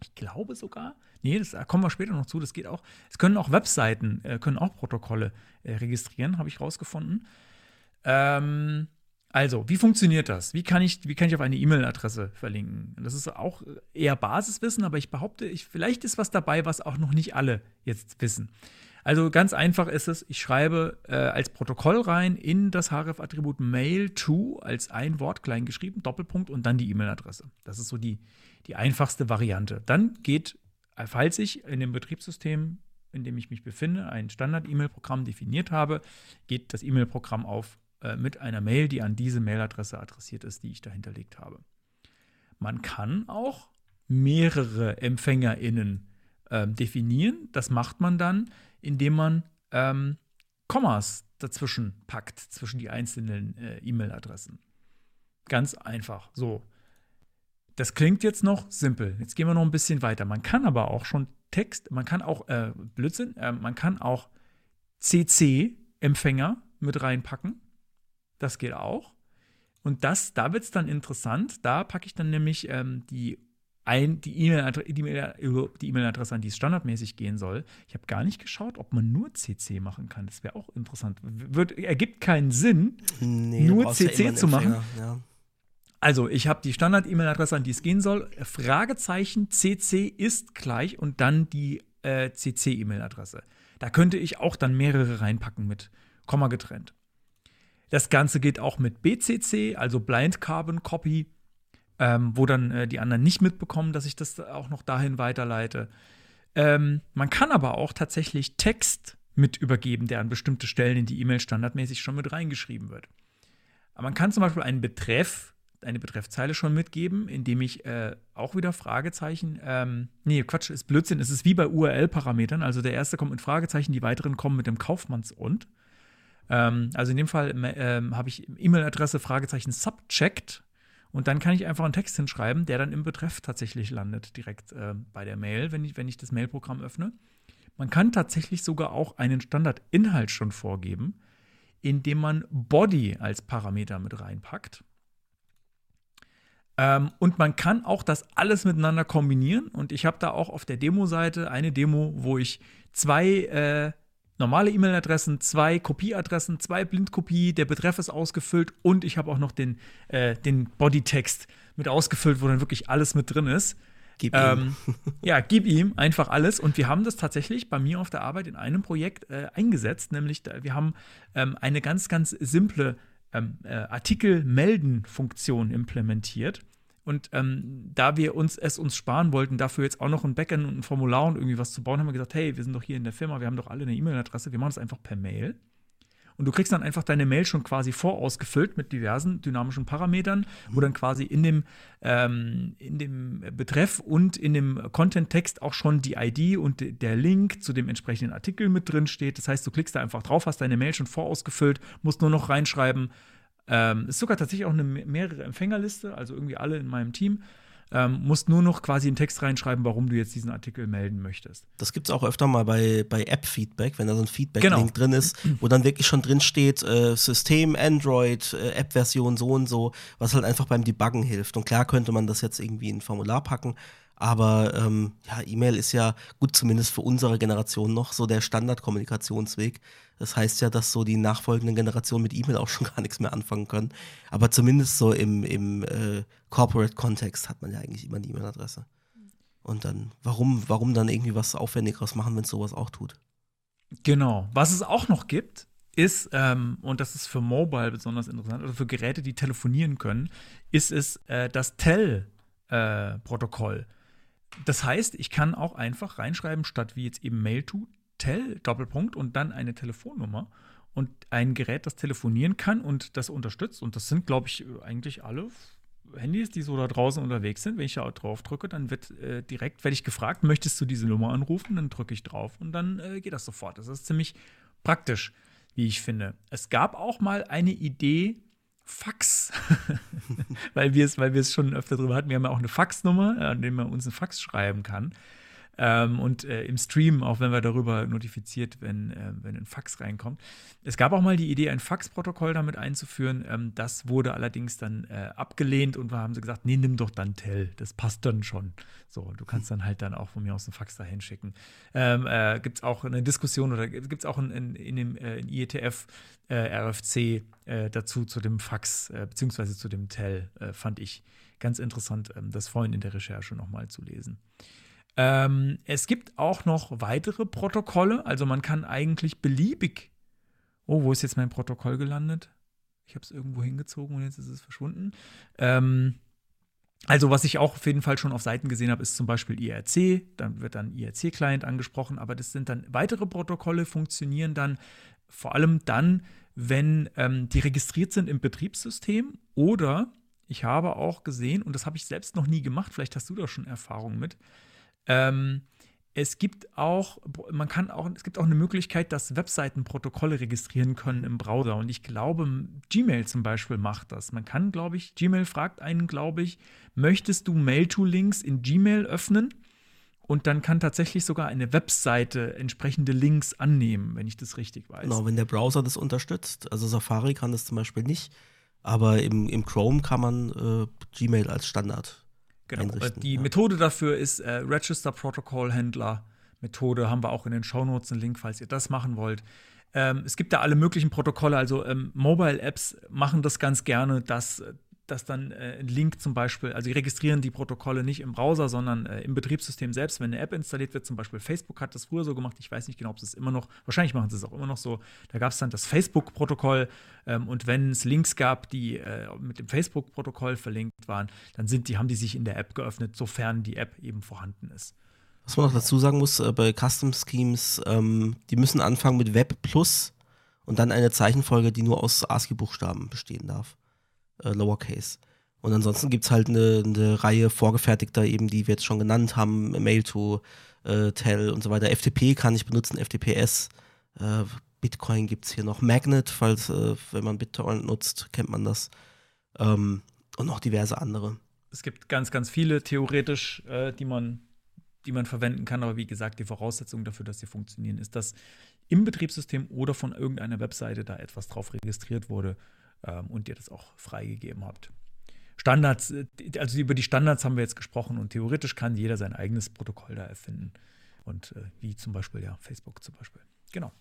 ich glaube sogar, nee, das da kommen wir später noch zu, das geht auch. Es können auch Webseiten, äh, können auch Protokolle äh, registrieren, habe ich rausgefunden. Ähm, also, wie funktioniert das? Wie kann ich, wie kann ich auf eine E-Mail-Adresse verlinken? Das ist auch eher Basiswissen, aber ich behaupte, ich, vielleicht ist was dabei, was auch noch nicht alle jetzt wissen. Also ganz einfach ist es, ich schreibe äh, als Protokoll rein in das href-Attribut mail to als ein Wort klein geschrieben, Doppelpunkt und dann die E-Mail-Adresse. Das ist so die, die einfachste Variante. Dann geht, falls ich in dem Betriebssystem, in dem ich mich befinde, ein Standard-E-Mail-Programm definiert habe, geht das E-Mail-Programm auf äh, mit einer Mail, die an diese Mailadresse adressiert ist, die ich da hinterlegt habe. Man kann auch mehrere EmpfängerInnen ähm, definieren. Das macht man dann, indem man ähm, Kommas dazwischen packt, zwischen die einzelnen äh, E-Mail-Adressen. Ganz einfach. So. Das klingt jetzt noch simpel. Jetzt gehen wir noch ein bisschen weiter. Man kann aber auch schon Text, man kann auch, äh, Blödsinn, äh, man kann auch CC-Empfänger mit reinpacken. Das geht auch. Und das, da wird es dann interessant. Da packe ich dann nämlich ähm, die ein, die E-Mail-Adresse, an die es standardmäßig gehen soll. Ich habe gar nicht geschaut, ob man nur CC machen kann. Das wäre auch interessant. Wird, ergibt keinen Sinn. Nee, Nur ja CC einen zu machen? Ja. Also, ich habe die Standard-E-Mail-Adresse, an die es gehen soll. Fragezeichen CC ist gleich und dann die äh, CC-E-Mail-Adresse. Da könnte ich auch dann mehrere reinpacken mit Komma getrennt. Das Ganze geht auch mit BCC, also Blind Carbon Copy, ähm, wo dann äh, die anderen nicht mitbekommen, dass ich das auch noch dahin weiterleite. Ähm, man kann aber auch tatsächlich Text mit übergeben, der an bestimmte Stellen in die E-Mail standardmäßig schon mit reingeschrieben wird. Aber man kann zum Beispiel einen Betreff, eine Betreffzeile schon mitgeben, indem ich äh, auch wieder Fragezeichen, ähm, nee, Quatsch, ist Blödsinn, es ist wie bei URL-Parametern, also der erste kommt mit Fragezeichen, die weiteren kommen mit dem Kaufmanns- und. Ähm, also in dem Fall ähm, habe ich E-Mail-Adresse Fragezeichen subject und dann kann ich einfach einen Text hinschreiben, der dann im Betreff tatsächlich landet, direkt äh, bei der Mail, wenn ich, wenn ich das Mailprogramm öffne. Man kann tatsächlich sogar auch einen Standardinhalt schon vorgeben, indem man Body als Parameter mit reinpackt. Ähm, und man kann auch das alles miteinander kombinieren. Und ich habe da auch auf der Demo-Seite eine Demo, wo ich zwei äh, normale E-Mail-Adressen, zwei Kopieadressen, zwei Blindkopie, der Betreff ist ausgefüllt und ich habe auch noch den, äh, den Bodytext mit ausgefüllt, wo dann wirklich alles mit drin ist. Gib ihm. Ähm, ja, gib ihm einfach alles. Und wir haben das tatsächlich bei mir auf der Arbeit in einem Projekt äh, eingesetzt, nämlich wir haben ähm, eine ganz, ganz simple ähm, äh, Artikel-Melden-Funktion implementiert. Und ähm, da wir uns es uns sparen wollten, dafür jetzt auch noch ein Backend und ein Formular und irgendwie was zu bauen, haben wir gesagt, hey, wir sind doch hier in der Firma, wir haben doch alle eine E-Mail-Adresse, wir machen das einfach per Mail. Und du kriegst dann einfach deine Mail schon quasi vorausgefüllt mit diversen dynamischen Parametern, wo dann quasi in dem, ähm, in dem Betreff und in dem Content-Text auch schon die ID und de- der Link zu dem entsprechenden Artikel mit drin steht. Das heißt, du klickst da einfach drauf, hast deine Mail schon vorausgefüllt, musst nur noch reinschreiben. Ähm, ist sogar tatsächlich auch eine me- mehrere Empfängerliste, also irgendwie alle in meinem Team. Ähm, musst nur noch quasi einen Text reinschreiben, warum du jetzt diesen Artikel melden möchtest. Das gibt es auch öfter mal bei, bei App-Feedback, wenn da so ein Feedback-Link genau. drin ist, wo dann wirklich schon drin steht, äh, System, Android, äh, App-Version so und so, was halt einfach beim Debuggen hilft. Und klar könnte man das jetzt irgendwie in ein Formular packen, aber ähm, ja, E-Mail ist ja gut, zumindest für unsere Generation noch so der Standardkommunikationsweg. Das heißt ja, dass so die nachfolgenden Generationen mit E-Mail auch schon gar nichts mehr anfangen können. Aber zumindest so im, im äh, Corporate-Kontext hat man ja eigentlich immer die E-Mail-Adresse. Und dann, warum, warum dann irgendwie was Aufwendigeres machen, wenn es sowas auch tut? Genau. Was es auch noch gibt, ist, ähm, und das ist für Mobile besonders interessant, also für Geräte, die telefonieren können, ist es äh, das TEL-Protokoll. Äh, das heißt, ich kann auch einfach reinschreiben, statt wie jetzt eben Mail to, Tel, Doppelpunkt und dann eine Telefonnummer und ein Gerät, das telefonieren kann und das unterstützt. Und das sind, glaube ich, eigentlich alle Handys, die so da draußen unterwegs sind. Wenn ich da drauf drücke, dann wird äh, direkt, werde ich gefragt, möchtest du diese Nummer anrufen? Dann drücke ich drauf und dann äh, geht das sofort. Das ist ziemlich praktisch, wie ich finde. Es gab auch mal eine Idee, Fax, weil wir es, weil schon öfter drüber hatten. Wir haben ja auch eine Faxnummer, an der man uns einen Fax schreiben kann. Ähm, und äh, im Stream, auch wenn wir darüber notifiziert, wenn, äh, wenn ein Fax reinkommt. Es gab auch mal die Idee, ein Faxprotokoll damit einzuführen. Ähm, das wurde allerdings dann äh, abgelehnt und wir haben sie gesagt, nee, nimm doch dann Tell, das passt dann schon. So, du kannst dann halt dann auch von mir aus einen Fax dahin schicken. Ähm, äh, gibt es auch eine Diskussion oder gibt es auch in, in, in dem äh, in IETF äh, RFC dazu zu dem Fax beziehungsweise zu dem Tell, fand ich ganz interessant, ähm, das vorhin in der Recherche nochmal zu lesen. Ähm, es gibt auch noch weitere Protokolle, also man kann eigentlich beliebig. Oh, wo ist jetzt mein Protokoll gelandet? Ich habe es irgendwo hingezogen und jetzt ist es verschwunden. Ähm, also, was ich auch auf jeden Fall schon auf Seiten gesehen habe, ist zum Beispiel IRC. Dann wird dann IRC-Client angesprochen, aber das sind dann weitere Protokolle, funktionieren dann vor allem dann, wenn ähm, die registriert sind im Betriebssystem oder ich habe auch gesehen, und das habe ich selbst noch nie gemacht, vielleicht hast du da schon Erfahrung mit, ähm, es gibt auch, man kann auch, es gibt auch eine Möglichkeit, dass Webseiten Protokolle registrieren können im Browser. Und ich glaube, Gmail zum Beispiel macht das. Man kann, glaube ich, Gmail fragt einen, glaube ich, möchtest du Mail-to-Links in Gmail öffnen? Und dann kann tatsächlich sogar eine Webseite entsprechende Links annehmen, wenn ich das richtig weiß. Genau, wenn der Browser das unterstützt. Also Safari kann das zum Beispiel nicht, aber im, im Chrome kann man äh, Gmail als Standard Genau. Die ja. Methode dafür ist äh, Register Protocol Händler Methode. Haben wir auch in den Shownotes einen Link, falls ihr das machen wollt. Ähm, es gibt da alle möglichen Protokolle. Also ähm, Mobile Apps machen das ganz gerne, dass dass dann äh, ein Link zum Beispiel, also die registrieren die Protokolle nicht im Browser, sondern äh, im Betriebssystem selbst, wenn eine App installiert wird, zum Beispiel Facebook hat das früher so gemacht, ich weiß nicht genau, ob sie es immer noch, wahrscheinlich machen sie es auch immer noch so, da gab es dann das Facebook-Protokoll ähm, und wenn es Links gab, die äh, mit dem Facebook-Protokoll verlinkt waren, dann sind die, haben die sich in der App geöffnet, sofern die App eben vorhanden ist. Was man noch dazu sagen muss, äh, bei Custom Schemes, ähm, die müssen anfangen mit Web Plus und dann eine Zeichenfolge, die nur aus ASCII-Buchstaben bestehen darf äh, Lowercase. Und ansonsten gibt es halt eine, eine, Reihe vorgefertigter, eben, die wir jetzt schon genannt haben, Mail to, äh, Tell und so weiter. FTP kann ich benutzen, FTPS. Äh, Bitcoin gibt es hier noch. Magnet, falls, äh, wenn man Bitcoin nutzt, kennt man das. Ähm, und noch diverse andere. Es gibt ganz, ganz viele theoretisch, äh, die man die man verwenden kann. Aber wie gesagt, die Voraussetzung dafür, dass sie funktionieren, ist, dass im Betriebssystem oder von irgendeiner Webseite da etwas drauf registriert wurde ähm, und ihr das auch freigegeben habt. Standards, äh, also über die Standards haben wir jetzt gesprochen und theoretisch kann jeder sein eigenes Protokoll da erfinden. Und äh, wie zum Beispiel, ja, Facebook zum Beispiel. Genau.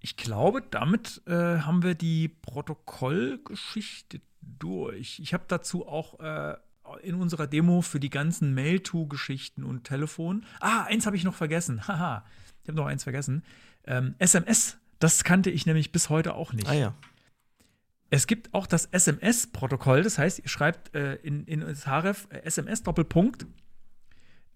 Ich glaube, damit äh, haben wir die Protokollgeschichte durch. Ich habe dazu auch äh, in unserer Demo für die ganzen Mail-to-Geschichten und Telefon. Ah, eins habe ich noch vergessen. Haha, ich habe noch eins vergessen. Ähm, SMS das kannte ich nämlich bis heute auch nicht. Ah ja. Es gibt auch das SMS-Protokoll, das heißt, ihr schreibt äh, in, in das Href äh, SMS-Doppelpunkt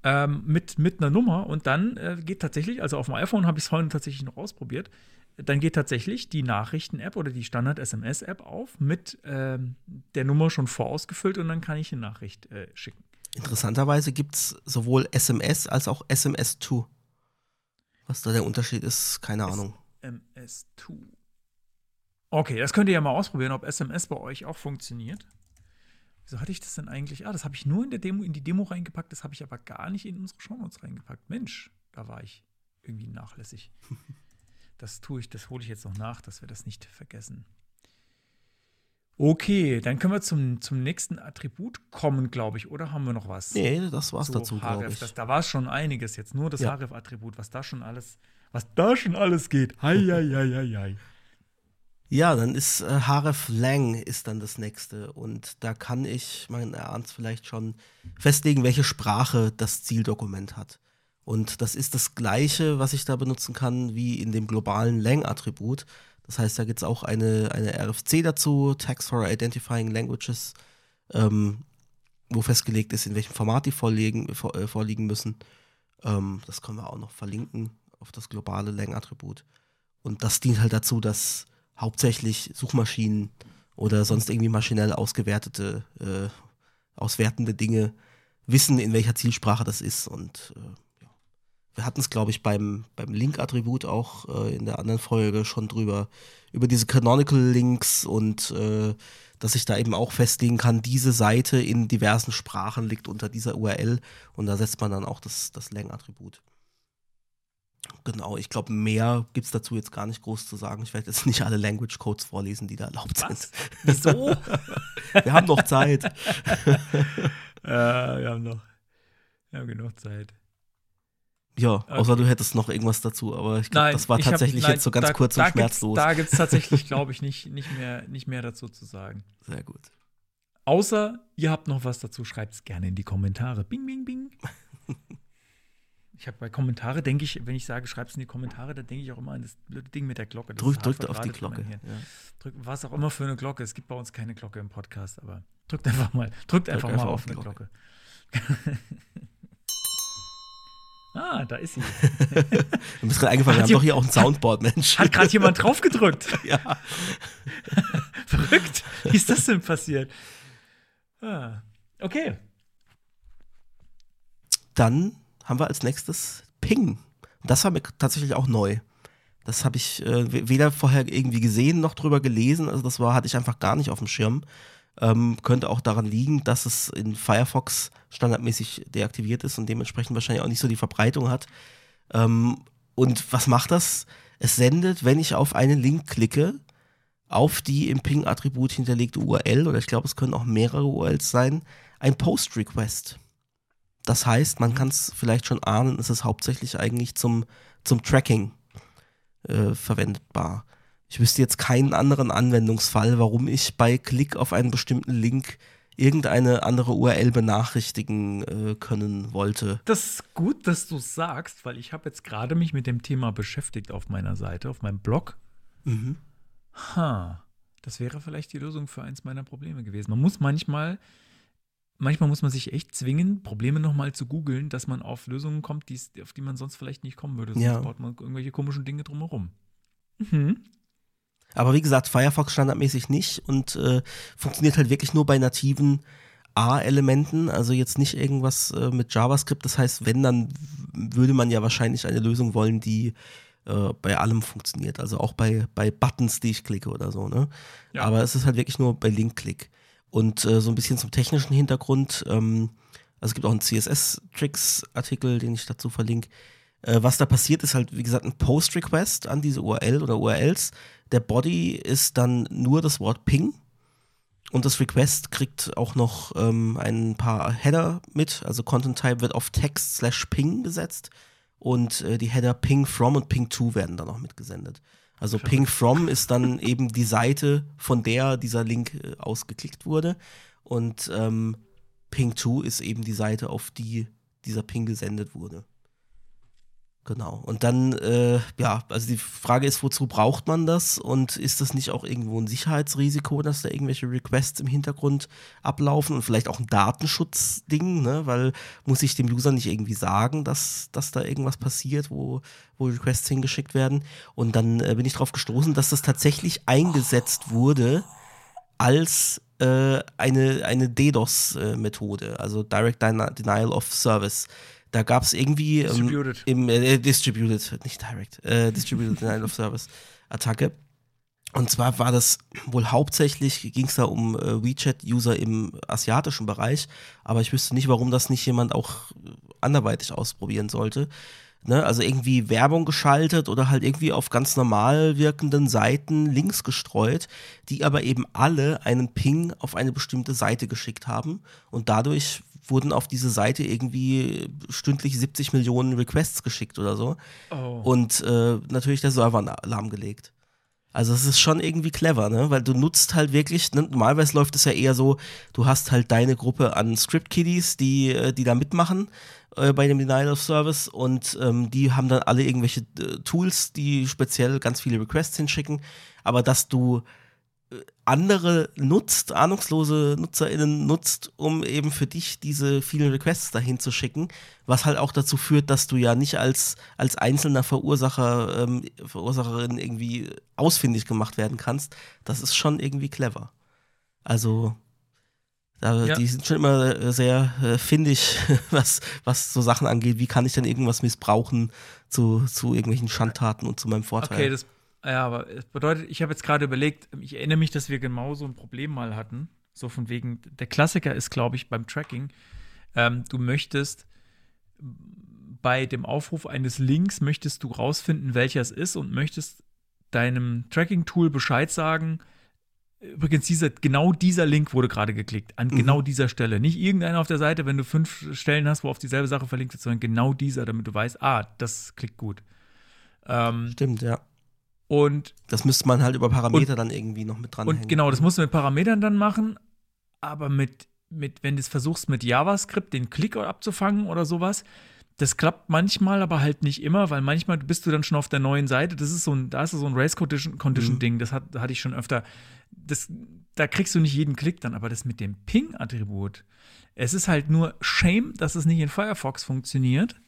ähm, mit, mit einer Nummer und dann äh, geht tatsächlich, also auf dem iPhone habe ich es vorhin tatsächlich noch ausprobiert, dann geht tatsächlich die Nachrichten-App oder die Standard-SMS-App auf mit ähm, der Nummer schon vorausgefüllt und dann kann ich eine Nachricht äh, schicken. Interessanterweise gibt es sowohl SMS als auch SMS2. Was da der Unterschied ist, keine Ahnung. SMS2. Okay, das könnt ihr ja mal ausprobieren, ob SMS bei euch auch funktioniert. Wieso hatte ich das denn eigentlich? Ah, das habe ich nur in der Demo, in die Demo reingepackt, das habe ich aber gar nicht in unsere Shownotes reingepackt. Mensch, da war ich irgendwie nachlässig. Das tue ich, das hole ich jetzt noch nach, dass wir das nicht vergessen. Okay, dann können wir zum, zum nächsten Attribut kommen, glaube ich. Oder haben wir noch was? Nee, das war's So, dazu, glaube Href, ich. Das, da war es schon einiges jetzt. Nur das Ja. Href-Attribut, was da schon alles, was da schon alles geht. Hei, hei, hei, hei. Ja, dann ist äh, Href Lang ist dann das nächste. Und da kann ich, man erahnt es vielleicht schon, festlegen, welche Sprache das Zieldokument hat. Und das ist das gleiche, was ich da benutzen kann, wie in dem globalen Lang-Attribut. Das heißt, da gibt es auch eine, eine RFC dazu, Tags for Identifying Languages, ähm, wo festgelegt ist, in welchem Format die vorliegen, vor, äh, vorliegen müssen. Ähm, das können wir auch noch verlinken auf das globale Lang-Attribut. Und das dient halt dazu, dass hauptsächlich Suchmaschinen oder sonst irgendwie maschinell ausgewertete, äh, auswertende Dinge wissen, in welcher Zielsprache das ist. Und äh, ja. wir hatten es, glaube ich, beim, beim Link-Attribut auch äh, in der anderen Folge schon drüber, über diese Canonical Links und äh, dass ich da eben auch festlegen kann, diese Seite in diversen Sprachen liegt unter dieser URL und da setzt man dann auch das, das Lang-Attribut. Genau, ich glaube, mehr gibt es dazu jetzt gar nicht groß zu sagen. Ich werde jetzt nicht alle Language Codes vorlesen, die da erlaubt Was? sind. Wieso? Wir haben noch Zeit. äh, wir haben noch wir haben genug Zeit. Ja, außer du hättest noch irgendwas dazu, aber ich glaube, das war ich hab- tatsächlich nein, jetzt so ganz da, kurz da und schmerzlos. Gibt's, da gibt es tatsächlich, glaube ich, nicht, nicht, mehr, nicht mehr dazu zu sagen. Sehr gut. Außer ihr habt noch was dazu, schreibt es gerne in die Kommentare. Bing, bing, bing. Ich habe bei Kommentare, denke ich, wenn ich sage, schreibt es in die Kommentare, da denke ich auch immer an das blöde Ding mit der Glocke. Das Drück, drückt auf die Glocke. Ja. Drückt, was auch immer für eine Glocke. Es gibt bei uns keine Glocke im Podcast, aber drückt einfach mal, drückt einfach, einfach mal auf auf die eine Glocke. ah, da ist sie. Mir ist gerade eingefallen, wir haben doch hier auch ein Soundboard, Mensch. Hat gerade jemand drauf gedrückt. ja. Verrückt. Wie ist das denn passiert? Ah, okay. Dann haben wir als nächstes Ping. Das war mir tatsächlich auch neu. Das habe ich äh, we- weder vorher irgendwie gesehen noch drüber gelesen. Also das war, hatte ich einfach gar nicht auf dem Schirm. Ähm, könnte auch daran liegen, dass es in Firefox standardmäßig deaktiviert ist und dementsprechend wahrscheinlich auch nicht so die Verbreitung hat. Ähm, und was macht das? Es sendet, wenn ich auf einen Link klicke, auf die im Ping-Attribut hinterlegte URL, oder ich glaube, es können auch mehrere URLs sein, ein Post-Request. Das heißt, man kann es vielleicht schon ahnen, es ist hauptsächlich eigentlich zum, zum Tracking äh, verwendbar. Ich wüsste jetzt keinen anderen Anwendungsfall, warum ich bei Klick auf einen bestimmten Link irgendeine andere URL benachrichtigen äh, können wollte. Das ist gut, dass du es sagst, weil ich habe jetzt gerade mich mit dem Thema beschäftigt auf meiner Seite, auf meinem Blog. Mhm. Ha, das wäre vielleicht die Lösung für eins meiner Probleme gewesen. Man muss manchmal, manchmal muss man sich echt zwingen, Probleme nochmal zu googeln, dass man auf Lösungen kommt, auf die man sonst vielleicht nicht kommen würde. Sonst Ja. baut man irgendwelche komischen Dinge drumherum. Mhm. Aber wie gesagt, Firefox standardmäßig nicht und äh, funktioniert halt wirklich nur bei nativen A-Elementen, also jetzt nicht irgendwas äh, mit JavaScript. Das heißt, wenn, dann würde man ja wahrscheinlich eine Lösung wollen, die äh, bei allem funktioniert. Also auch bei, bei Buttons, die ich klicke oder so. Ne? Ja. Aber es ist halt wirklich nur bei Link-Klick. Und äh, so ein bisschen zum technischen Hintergrund. Ähm, also es gibt auch einen CSS-Tricks-Artikel, den ich dazu verlinke. Äh, was da passiert, ist halt, wie gesagt, ein Post-Request an diese URL oder URLs. Der Body ist dann nur das Wort Ping. Und das Request kriegt auch noch ähm, ein paar Header mit. Also Content Type wird auf Text slash Ping gesetzt. Und äh, die Header Ping from und Ping to werden dann auch mitgesendet. Also Ping from ist dann eben die Seite, von der dieser Link äh, ausgeklickt wurde. Und ähm, Ping to ist eben die Seite, auf die dieser Ping gesendet wurde. Genau. Und dann, äh, ja, also die Frage ist, wozu braucht man das? Und ist das nicht auch irgendwo ein Sicherheitsrisiko, dass da irgendwelche Requests im Hintergrund ablaufen und vielleicht auch ein Datenschutzding, ne? Weil muss ich dem User nicht irgendwie sagen, dass, dass da irgendwas passiert, wo, wo Requests hingeschickt werden? Und dann äh, bin ich darauf gestoßen, dass das tatsächlich eingesetzt wurde als äh, eine, eine DDoS-Methode, also Direct Deni- Denial of Service. Da gab es irgendwie ähm, Distributed. im äh, Distributed, nicht Direct, äh, Distributed Denial of Service Attacke. Und zwar war das wohl hauptsächlich, ging es da um äh, WeChat-User im asiatischen Bereich, aber ich wüsste nicht, warum das nicht jemand auch anderweitig ausprobieren sollte. Ne? Also irgendwie Werbung geschaltet oder halt irgendwie auf ganz normal wirkenden Seiten Links gestreut, die aber eben alle einen Ping auf eine bestimmte Seite geschickt haben und dadurch wurden auf diese Seite irgendwie stündlich 70 Millionen Requests geschickt oder so. Oh. Und äh, natürlich der Server lahmgelegt. Also es ist schon irgendwie clever, ne? Weil du nutzt halt wirklich, ne? normalerweise läuft es ja eher so, du hast halt deine Gruppe an Script-Kiddies, die, äh, die da mitmachen äh, bei dem Denial of Service und ähm, die haben dann alle irgendwelche äh, Tools, die speziell ganz viele Requests hinschicken. Aber dass du andere nutzt, ahnungslose NutzerInnen nutzt, um eben für dich diese vielen Requests dahin zu schicken, was halt auch dazu führt, dass du ja nicht als, als einzelner Verursacher, ähm, Verursacherin irgendwie ausfindig gemacht werden kannst. Das ist schon irgendwie clever. Also, da, Ja. die sind schon immer äh, sehr äh, findig, was, was so Sachen angeht. Wie kann ich denn irgendwas missbrauchen zu, zu irgendwelchen Schandtaten und zu meinem Vorteil? Okay, das, ja, aber es bedeutet, ich habe jetzt gerade überlegt, ich erinnere mich, dass wir genau so ein Problem mal hatten. So von wegen, der Klassiker ist, glaube ich, beim Tracking, ähm, du möchtest bei dem Aufruf eines Links, möchtest du rausfinden, welcher es ist und möchtest deinem Tracking-Tool Bescheid sagen, übrigens, dieser, genau dieser Link wurde gerade geklickt, an Mhm. genau dieser Stelle. Nicht irgendeiner auf der Seite, wenn du fünf Stellen hast, wo auf dieselbe Sache verlinkt ist, sondern genau dieser, damit du weißt, ah, das klickt gut. Ähm, Stimmt, ja. Und Das müsste man halt über Parameter dann irgendwie noch mit dranhängen. Und genau, das musst du mit Parametern dann machen, aber mit, mit wenn du es versuchst, mit JavaScript den Klick abzufangen oder sowas, das klappt manchmal, aber halt nicht immer, weil manchmal bist du dann schon auf der neuen Seite. Das ist so ein, da ist so ein Race Condition, Condition Mhm. Ding, das hat, hatte ich schon öfter. Das, da kriegst du nicht jeden Klick dann, aber das mit dem Ping-Attribut, es ist halt nur Shame, dass es nicht in Firefox funktioniert.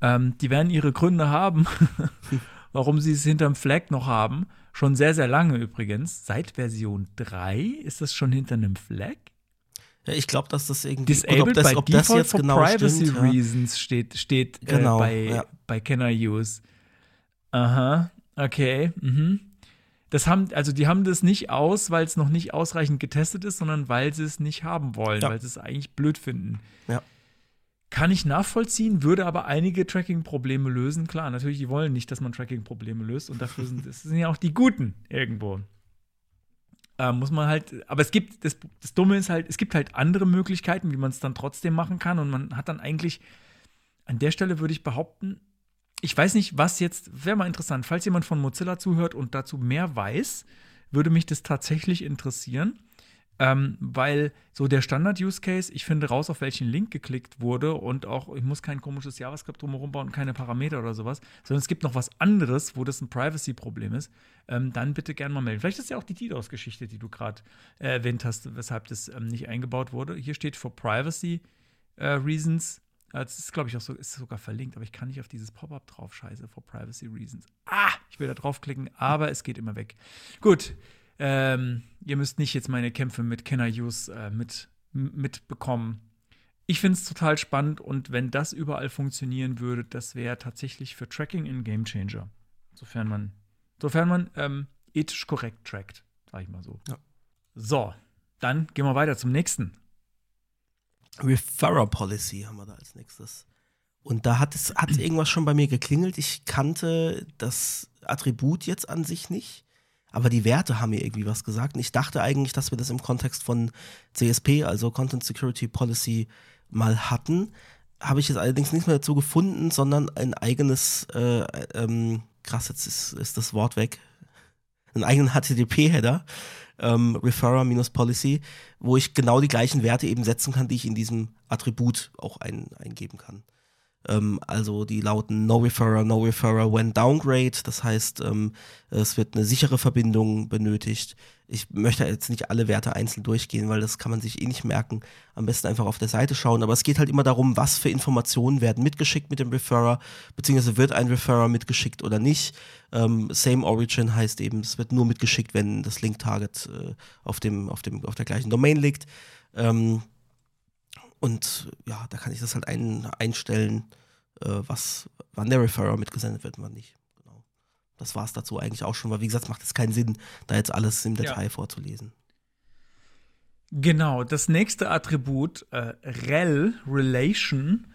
Ähm, die werden ihre Gründe haben, warum sie es hinterm Flag noch haben. Schon sehr, sehr lange übrigens. Seit Version 3 ist das schon hinter einem Flag. Ja, ich glaube, dass das irgendwie. Disabled ob das, by ob das Default jetzt for genau Privacy stimmt, ja. Reasons steht, steht Genau, äh, bei, ja. bei Can I Use. Aha, okay. Mhm. Das haben, also die haben das nicht aus, weil es noch nicht ausreichend getestet ist, sondern weil sie es nicht haben wollen, Ja. weil sie es eigentlich blöd finden. Ja. Kann ich nachvollziehen, würde aber einige Tracking-Probleme lösen. Klar, natürlich, die wollen nicht, dass man Tracking-Probleme löst und dafür sind, das sind ja auch die Guten irgendwo. Ähm, muss man halt, aber es gibt, das, das Dumme ist halt, es gibt halt andere Möglichkeiten, wie man es dann trotzdem machen kann und man hat dann eigentlich, an der Stelle würde ich behaupten, ich weiß nicht, was jetzt, wäre mal interessant, falls jemand von Mozilla zuhört und dazu mehr weiß, würde mich das tatsächlich interessieren. Ähm, weil so der Standard-Use-Case, ich finde raus, auf welchen Link geklickt wurde und auch, ich muss kein komisches JavaScript drumherum bauen, keine Parameter oder sowas, sondern es gibt noch was anderes, wo das ein Privacy-Problem ist, ähm, dann bitte gerne mal melden. Vielleicht ist ja auch die DDoS-Geschichte, die du gerade äh, erwähnt hast, weshalb das ähm, nicht eingebaut wurde. Hier steht for Privacy äh, Reasons. Äh, Das ist, glaube ich, auch so, ist sogar verlinkt, aber ich kann nicht auf dieses Pop-up drauf, scheiße, for Privacy Reasons. Ah, ich will da draufklicken, aber es geht immer weg. Gut, ähm, ihr müsst nicht jetzt meine Kämpfe mit I Use äh, mit, mitbekommen. Ich finde es total spannend und wenn das überall funktionieren würde, das wäre tatsächlich für Tracking ein Game Changer. Sofern man, sofern man ähm, ethisch korrekt trackt, sag ich mal so. Ja. So, dann gehen wir weiter zum nächsten. Referrer Policy haben wir da als nächstes. Und da hat es hat irgendwas schon bei mir geklingelt. Ich kannte das Attribut jetzt an sich nicht, aber die Werte haben mir irgendwie was gesagt. Und ich dachte eigentlich, dass wir das im Kontext von CSP, also Content Security Policy, mal hatten. Habe ich jetzt allerdings nicht mehr dazu gefunden, sondern ein eigenes, äh, ähm, krass, jetzt ist, ist das Wort weg, einen eigenen HTTP-Header, ähm, Referrer-Policy, wo ich genau die gleichen Werte eben setzen kann, die ich in diesem Attribut auch ein, eingeben kann. Ähm, also die lauten No Referrer, No Referrer when downgrade, das heißt, ähm, es wird eine sichere Verbindung benötigt. Ich möchte jetzt nicht alle Werte einzeln durchgehen, weil das kann man sich eh nicht merken. Am besten einfach auf der Seite schauen. Aber es geht halt immer darum, was für Informationen werden mitgeschickt mit dem Referrer, beziehungsweise wird ein Referrer mitgeschickt oder nicht. Ähm, Same Origin heißt eben, es wird nur mitgeschickt, wenn das Link-Target äh, auf, dem, auf, dem, auf der gleichen Domain liegt. Ähm, und ja, da kann ich das halt ein, einstellen, äh, was, wann der Referrer mitgesendet wird und wann nicht. Genau. das war es dazu eigentlich auch schon, weil wie gesagt, macht es keinen Sinn, da jetzt alles im Detail Ja. vorzulesen. Genau, das nächste Attribut, äh, rel, Relation,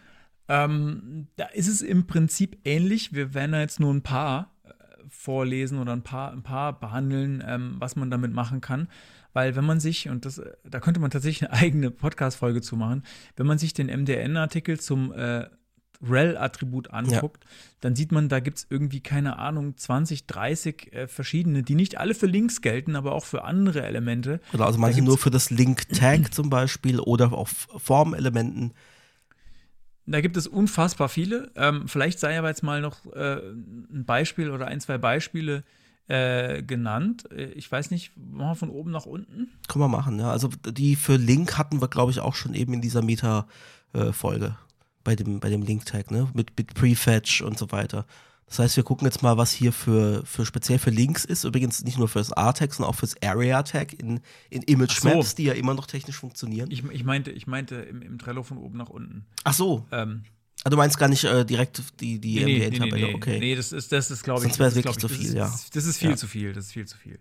ähm, da ist es im Prinzip ähnlich. Wir werden da jetzt nur ein paar äh, vorlesen oder ein paar, ein paar behandeln, ähm, was man damit machen kann. Weil wenn man sich, und das, äh, da könnte man tatsächlich eine eigene Podcast-Folge zu machen, wenn man sich den MDN-Artikel zum äh, rel-Attribut anguckt, dann sieht man, da gibt es irgendwie, keine Ahnung, 20, 30 äh, verschiedene, die nicht alle für Links gelten, aber auch für andere Elemente. Genau, also manche nur für das Link-Tag zum Beispiel oder auch Formelementen. Da gibt es unfassbar viele. Ähm, vielleicht sei aber jetzt mal noch äh, ein Beispiel oder ein, zwei Beispiele äh, genannt. Äh, Ich weiß nicht, machen wir von oben nach unten? Können wir machen, ja. Also die für Link hatten wir, glaube ich, auch schon eben in dieser Meta-Folge bei dem, bei dem Link-Tag, ne? Mit, mit Prefetch und so weiter. Das heißt, wir gucken jetzt mal, was hier für, für speziell für Links ist. Übrigens nicht nur für das R-Tag, sondern auch fürs Area-Tag in, in Image Ach so. Maps, die ja immer noch technisch funktionieren. Ich, ich meinte, ich meinte im, im Trello von oben nach unten. Ach so. Ähm, Ah, du meinst gar nicht äh, direkt die, die nee, nee, nee, nee, okay. nee, das ist, das ist glaube ich, Sonst das ist, wirklich zu viel, das ja. Ist, das ist viel Ja. zu viel, das ist viel zu viel.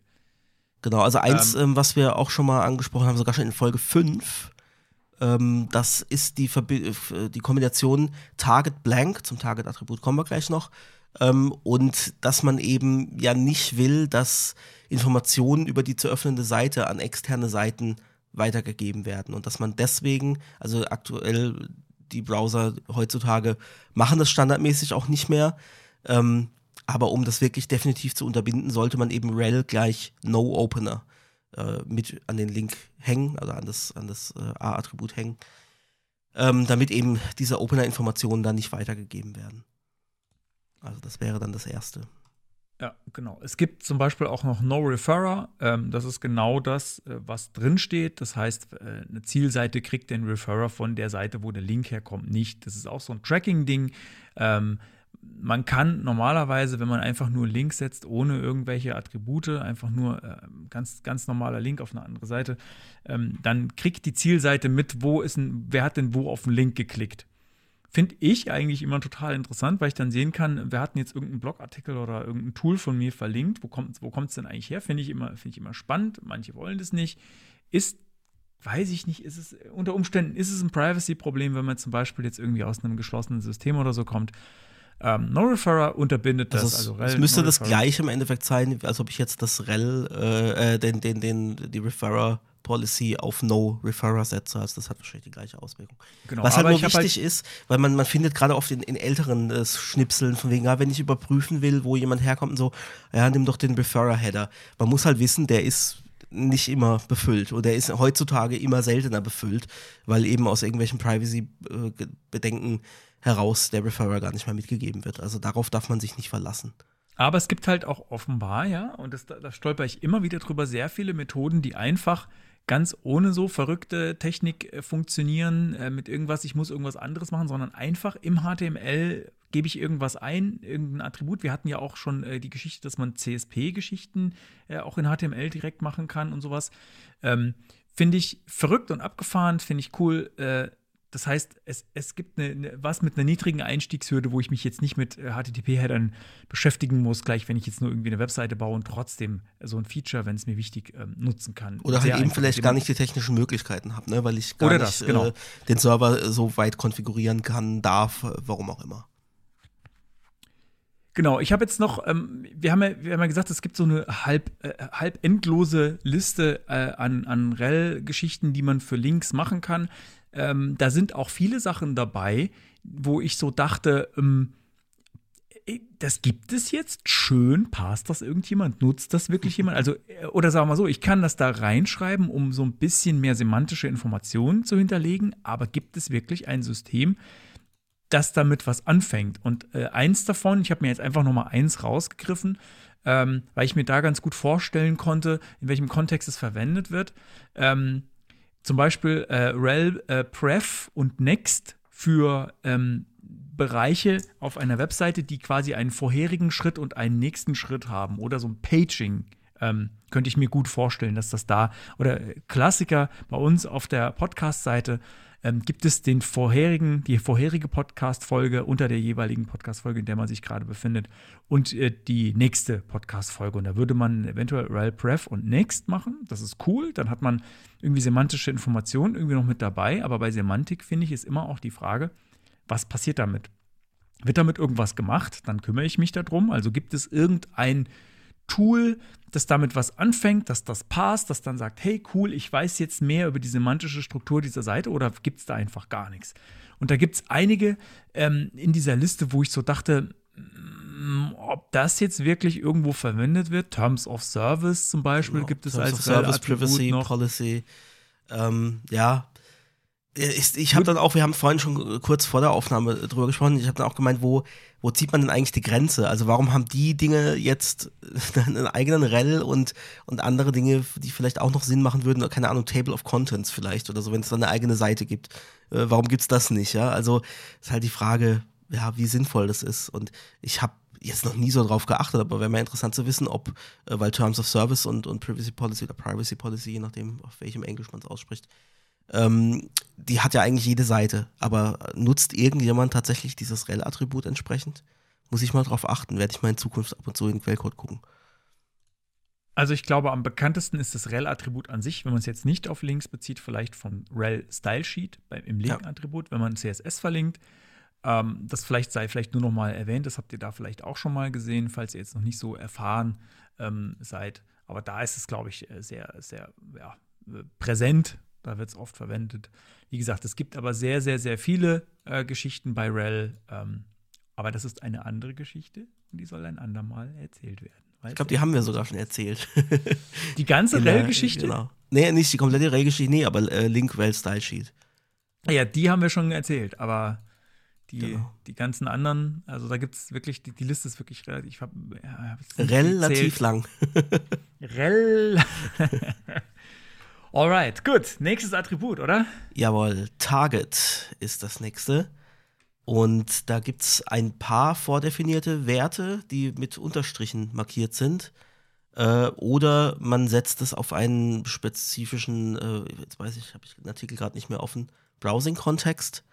Genau, also eins, ähm, was wir auch schon mal angesprochen haben, sogar schon in Folge 5, ähm, das ist die, Verbi äh, die Kombination Target Blank, zum Target-Attribut kommen wir gleich noch, ähm, und dass man eben ja nicht will, dass Informationen über die zu öffnende Seite an externe Seiten weitergegeben werden und dass man deswegen, also aktuell die Browser heutzutage machen das standardmäßig auch nicht mehr, ähm, aber um das wirklich definitiv zu unterbinden, sollte man eben rel gleich No Opener äh, mit an den Link hängen, also an das, an das äh, A-Attribut hängen, ähm, damit eben diese Opener-Informationen dann nicht weitergegeben werden. Also das wäre dann das Erste. Ja, genau. Es gibt zum Beispiel auch noch No Referrer. Ähm, das ist genau das, äh, was drin steht. Das heißt, äh, eine Zielseite kriegt den Referrer von der Seite, wo der Link herkommt, nicht. Das ist auch so ein Tracking-Ding. Ähm, man kann normalerweise, wenn man einfach nur Links setzt, ohne irgendwelche Attribute, einfach nur äh, ganz, ganz normaler Link auf eine andere Seite, ähm, dann kriegt die Zielseite mit, wo ist ein, wer hat denn wo auf den Link geklickt. Finde ich eigentlich immer total interessant, weil ich dann sehen kann, wer hat denn jetzt irgendeinen Blogartikel oder irgendein Tool von mir verlinkt, wo kommt es wo kommt's denn eigentlich her? Finde ich, immer- finde ich immer spannend. Manche wollen das nicht. Ist, weiß ich nicht, ist es, unter Umständen ist es ein Privacy-Problem, wenn man zum Beispiel jetzt irgendwie aus einem geschlossenen System oder so kommt. Ähm, No-Referrer unterbindet das. Also, es, also es müsste das No-Referrer. gleiche im Endeffekt sein, als ob ich jetzt das rel, äh, äh, den, den, den, die Referrer Policy auf No Referrer setze. Also das hat wahrscheinlich die gleiche Auswirkung. Genau, Was halt nur wichtig ist, weil man, man findet gerade oft in, in älteren äh, Schnipseln, von wegen, ja, wenn ich überprüfen will, wo jemand herkommt und so, ja, nimm doch den Referrer-Header. Man muss halt wissen, der ist nicht immer befüllt oder der ist heutzutage immer seltener befüllt, weil eben aus irgendwelchen Privacy-Bedenken heraus der Referrer gar nicht mehr mitgegeben wird. Also darauf darf man sich nicht verlassen. Aber es gibt halt auch offenbar, ja, und das, da stolper ich immer wieder drüber, sehr viele Methoden, die einfach ganz ohne so verrückte Technik äh, funktionieren, äh, mit irgendwas, ich muss irgendwas anderes machen, sondern einfach im HTML gebe ich irgendwas ein, irgendein Attribut. Wir hatten ja auch schon äh, die Geschichte, dass man CSP-Geschichten äh, auch in HTML direkt machen kann und sowas. Ähm, finde ich verrückt und abgefahren, finde ich cool. Äh, das heißt, es, es gibt eine, eine, was mit einer niedrigen Einstiegshürde, wo ich mich jetzt nicht mit äh, HTTP-Headern beschäftigen muss, gleich wenn ich jetzt nur irgendwie eine Webseite baue und trotzdem so ein Feature, wenn es mir wichtig ähm, nutzen kann. Oder halt eben vielleicht gar nicht die technischen Möglichkeiten habe, ne? weil ich gar Oder nicht das, genau. äh, den Server so weit konfigurieren kann, darf, äh, warum auch immer. Genau, ich habe jetzt noch, ähm, wir, haben ja, wir haben ja gesagt, es gibt so eine halb, äh, halb endlose Liste äh, an, an REL-Geschichten, die man für Links machen kann. Ähm, da sind auch viele Sachen dabei, wo ich so dachte, ähm, ey, das gibt es jetzt schön, passt das irgendjemand, nutzt das wirklich jemand? Also, äh, oder sagen wir mal so, ich kann das da reinschreiben, um so ein bisschen mehr semantische Informationen zu hinterlegen, aber gibt es wirklich ein System, das damit was anfängt. Und äh, eins davon, ich habe mir jetzt einfach noch mal eins rausgegriffen, ähm, weil ich mir da ganz gut vorstellen konnte, in welchem Kontext es verwendet wird. Ähm, zum Beispiel äh, rel äh, pref und next für ähm, Bereiche auf einer Webseite, die quasi einen vorherigen Schritt und einen nächsten Schritt haben oder so ein Paging ähm, könnte ich mir gut vorstellen, dass das da oder Klassiker bei uns auf der Podcast-Seite ähm, gibt es den vorherigen, die vorherige Podcast-Folge unter der jeweiligen Podcast-Folge, in der man sich gerade befindet, und äh, die nächste Podcast-Folge. Und da würde man eventuell rel pref und next machen. Das ist cool. Dann hat man irgendwie semantische Informationen irgendwie noch mit dabei. Aber bei Semantik, finde ich, ist immer auch die Frage, was passiert damit? Wird damit irgendwas gemacht? Dann kümmere ich mich darum. Also gibt es irgendein Tool, das damit was anfängt, dass das passt, das dann sagt, hey cool, ich weiß jetzt mehr über die semantische Struktur dieser Seite oder gibt es da einfach gar nichts? Und da gibt es einige ähm, in dieser Liste, wo ich so dachte, mm, ob das jetzt wirklich irgendwo verwendet wird. Terms of Service zum Beispiel Genau. gibt es Terms als of Service, Privacy, noch. Policy. Ähm, ja. Ich, ich habe dann auch, wir haben vorhin schon kurz vor der Aufnahme drüber gesprochen, ich habe dann auch gemeint, wo, wo zieht man denn eigentlich die Grenze? Also warum haben die Dinge jetzt einen eigenen Rel und, und andere Dinge, die vielleicht auch noch Sinn machen würden, keine Ahnung, Table of Contents vielleicht oder so, wenn es dann eine eigene Seite gibt. Äh, warum gibt's das nicht? Ja, also ist halt die Frage, ja, wie sinnvoll das ist. Und ich habe jetzt noch nie so drauf geachtet, aber wäre mal interessant zu wissen, ob, äh, weil Terms of Service und, und Privacy Policy oder Privacy Policy, je nachdem, auf welchem Englisch man es ausspricht, ähm, die hat ja eigentlich jede Seite. Aber nutzt irgendjemand tatsächlich dieses rel-Attribut entsprechend? Muss ich mal drauf achten, werde ich mal in Zukunft ab und zu in den Quellcode gucken. Also ich glaube, am bekanntesten ist das rel-Attribut an sich, wenn man es jetzt nicht auf Links bezieht, vielleicht von rel Style Sheet beim, im Link-Attribut, wenn man CSS verlinkt. Ähm, das vielleicht sei vielleicht nur noch mal erwähnt, das habt ihr da vielleicht auch schon mal gesehen, falls ihr jetzt noch nicht so erfahren ähm, seid. Aber da ist es, glaube ich, äh, sehr, sehr ja, äh, präsent. Da wird es oft verwendet. Wie gesagt, es gibt aber sehr, sehr, sehr viele äh, Geschichten bei rel. Ähm, aber das ist eine andere Geschichte und die soll ein andermal erzählt werden. Ich glaube, die haben wir sogar schon erzählt. Die ganze Rel-Geschichte? Genau. Nee, nicht die komplette Rel-Geschichte, nee, aber äh, Link Rel Style Sheet. Ja, die haben wir schon erzählt, aber die, Genau. die ganzen anderen, also da gibt es wirklich, die, die Liste ist wirklich relativ, ich hab, ja, Relativ lang. Rel. Alright, gut. Nächstes Attribut, oder? Jawohl, Target ist das nächste. Und da gibt es ein paar vordefinierte Werte, die mit Unterstrichen markiert sind. Äh, oder man setzt es auf einen spezifischen, äh, jetzt weiß ich, habe ich den Artikel gerade nicht mehr offen, Browsing-Kontext,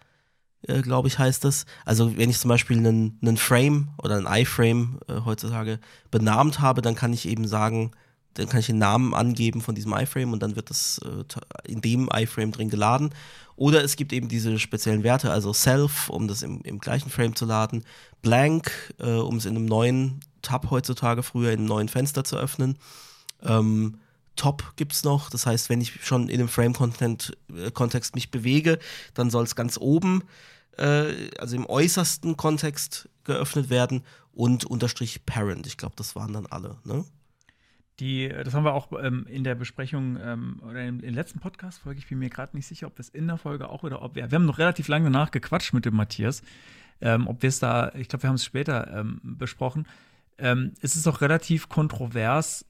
äh, glaube ich, heißt das. Also wenn ich zum Beispiel einen, einen Frame oder einen iFrame äh, heutzutage benannt habe, dann kann ich eben sagen, dann kann ich den Namen angeben von diesem iFrame und dann wird das äh, in dem iFrame drin geladen. Oder es gibt eben diese speziellen Werte, also Self, um das im, im gleichen Frame zu laden, Blank, äh, um es in einem neuen Tab heutzutage früher in einem neuen Fenster zu öffnen. Ähm, Top gibt es noch, das heißt, wenn ich schon in einem Frame-Kontext mich bewege, dann soll es ganz oben, äh, also im äußersten Kontext geöffnet werden und Unterstrich Parent. Ich glaube, das waren dann alle. Ne? Die, das haben wir auch ähm, in der Besprechung ähm, oder in der letzten Podcast-Folge. Ich bin mir gerade nicht sicher, ob es in der Folge auch oder ob wir. Wir haben noch relativ lange danach gequatscht mit dem Matthias. Ähm, ob wir es da, ich glaube, wir haben es später ähm, besprochen. Ähm, es ist auch relativ kontrovers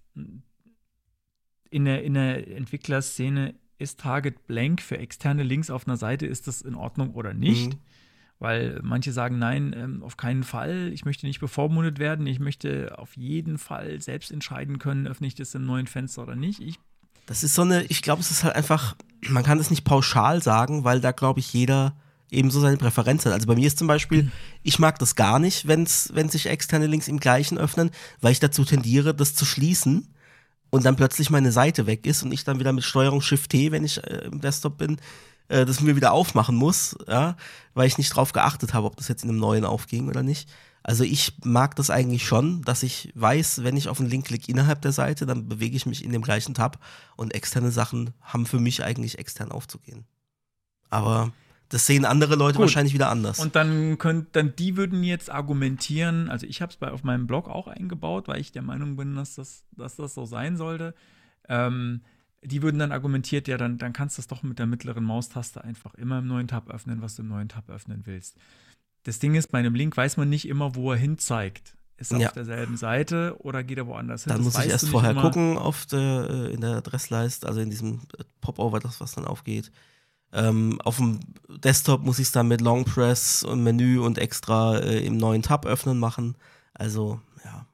in der, in der Entwicklerszene. Ist Target blank für externe Links auf einer Seite? Ist das in Ordnung oder nicht? Mhm. Weil manche sagen, nein, ähm, auf keinen Fall. Ich möchte nicht bevormundet werden. Ich möchte auf jeden Fall selbst entscheiden können, öffne ich das im neuen Fenster oder nicht. Ich, Das ist so eine, ich glaube, es ist halt einfach, man kann das nicht pauschal sagen, weil da, glaube ich, jeder eben so seine Präferenz hat. Also bei mir ist zum Beispiel, ich mag das gar nicht, wenn's, wenn sich externe Links im gleichen öffnen, weil ich dazu tendiere, das zu schließen und dann plötzlich meine Seite weg ist und ich dann wieder mit Steuerung Shift T, wenn ich äh, im Desktop bin, äh, das mir wieder aufmachen muss, ja, weil ich nicht drauf geachtet habe, ob das jetzt in einem neuen aufging oder nicht. Also ich mag das eigentlich schon, dass ich weiß, wenn ich auf einen Link klicke innerhalb der Seite, dann bewege ich mich in dem gleichen Tab und externe Sachen haben für mich eigentlich extern aufzugehen. Aber das sehen andere Leute Gut. wahrscheinlich wieder anders. und dann könnt, dann die würden jetzt argumentieren, also ich habe es auf meinem Blog auch eingebaut, weil ich der Meinung bin, dass das, dass das so sein sollte. Ähm, die würden dann argumentiert, ja, dann, dann kannst du es doch mit der mittleren Maustaste einfach immer im neuen Tab öffnen, was du im neuen Tab öffnen willst. Das Ding ist, bei einem Link weiß man nicht immer, wo er hin zeigt. Ist er Ja. auf derselben Seite oder geht er woanders hin? dann Das muss ich erst vorher immer. gucken auf der, äh, in der Adressleiste, also in diesem äh, Popover, das was dann aufgeht. Ähm, auf dem Desktop muss ich es dann mit Long Press und Menü und extra äh, im neuen Tab öffnen machen. Also, ja.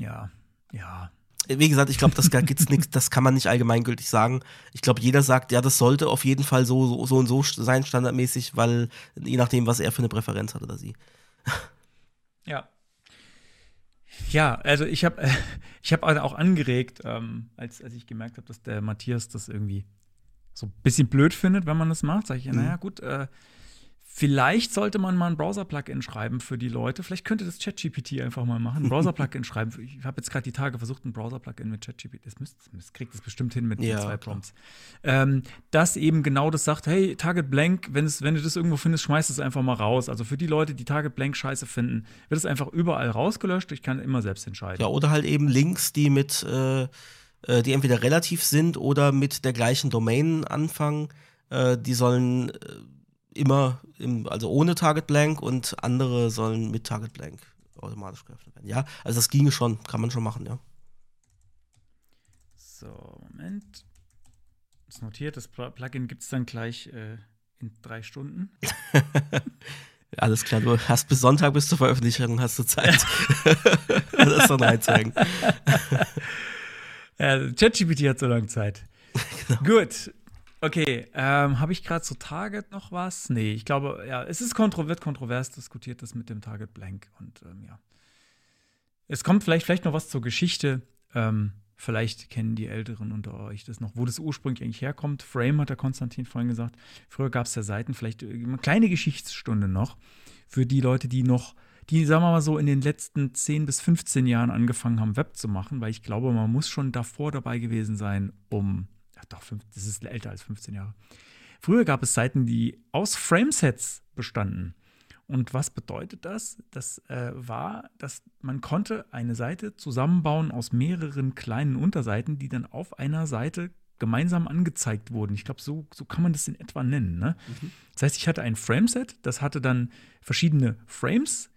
Ja, ja. Wie gesagt, ich glaube, das gibt's nichts, das kann man nicht allgemeingültig sagen. Ich glaube, jeder sagt, ja, das sollte auf jeden Fall so, so, so und so sein, standardmäßig, weil je nachdem, was er für eine Präferenz hat oder sie. Ja. Ja, also ich habe äh, ich hab auch angeregt, ähm, als, als ich gemerkt habe, dass der Matthias das irgendwie so ein bisschen blöd findet, wenn man das macht, sage ich, ja, naja, gut, äh, Vielleicht sollte man mal ein Browser-Plugin schreiben für die Leute. Vielleicht könnte das ChatGPT einfach mal machen. Ein Browser-Plugin schreiben. Ich habe jetzt gerade die Tage versucht, ein Browser-Plugin mit ChatGPT. Das, müsst, das kriegt es bestimmt hin mit ja, zwei Prompts. Ähm, das eben genau das sagt: Hey, Target Blank, wenn, es, wenn du das irgendwo findest, schmeiß es einfach mal raus. Also für die Leute, die Target Blank scheiße finden, wird es einfach überall rausgelöscht. Ich kann immer selbst entscheiden. Ja, oder halt eben Links, die mit, äh, äh die entweder relativ sind oder mit der gleichen Domain anfangen. Äh, die sollen äh, immer im, also ohne Target Blank und andere sollen mit Target Blank automatisch geöffnet werden. Ja, also das ginge schon, kann man schon machen, ja. So, Moment. Das notiert, das Plugin gibt es dann gleich äh, in drei Stunden. Alles klar, du hast bis Sonntag bis zur Veröffentlichung hast du Zeit. das dann reinzeigen. ja, ChatGPT hat so lange Zeit. Genau. Gut, Okay, ähm, habe ich gerade zu Target noch was? Nee, ich glaube, ja, es ist kontro wird kontrovers diskutiert, das mit dem Target Blank. Und ähm, ja. Es kommt vielleicht, vielleicht noch was zur Geschichte. Ähm, vielleicht kennen die Älteren unter euch das noch, wo das ursprünglich eigentlich herkommt. Frame hat der Konstantin vorhin gesagt. Früher gab es ja Seiten, vielleicht eine kleine Geschichtsstunde noch für die Leute, die noch, die, sagen wir mal so, in den letzten 10 bis 15 Jahren angefangen haben, Web zu machen, weil ich glaube, man muss schon davor dabei gewesen sein, um ja, doch, das ist älter als 15 Jahre. Früher gab es Seiten, die aus Framesets bestanden. Und was bedeutet das? Das äh, war, dass man konnte eine Seite zusammenbauen aus mehreren kleinen Unterseiten, die dann auf einer Seite gemeinsam angezeigt wurden. Ich glaube, so, so kann man das in etwa nennen. Ne? Mhm. Das heißt, ich hatte ein Frameset, das hatte dann verschiedene Frames,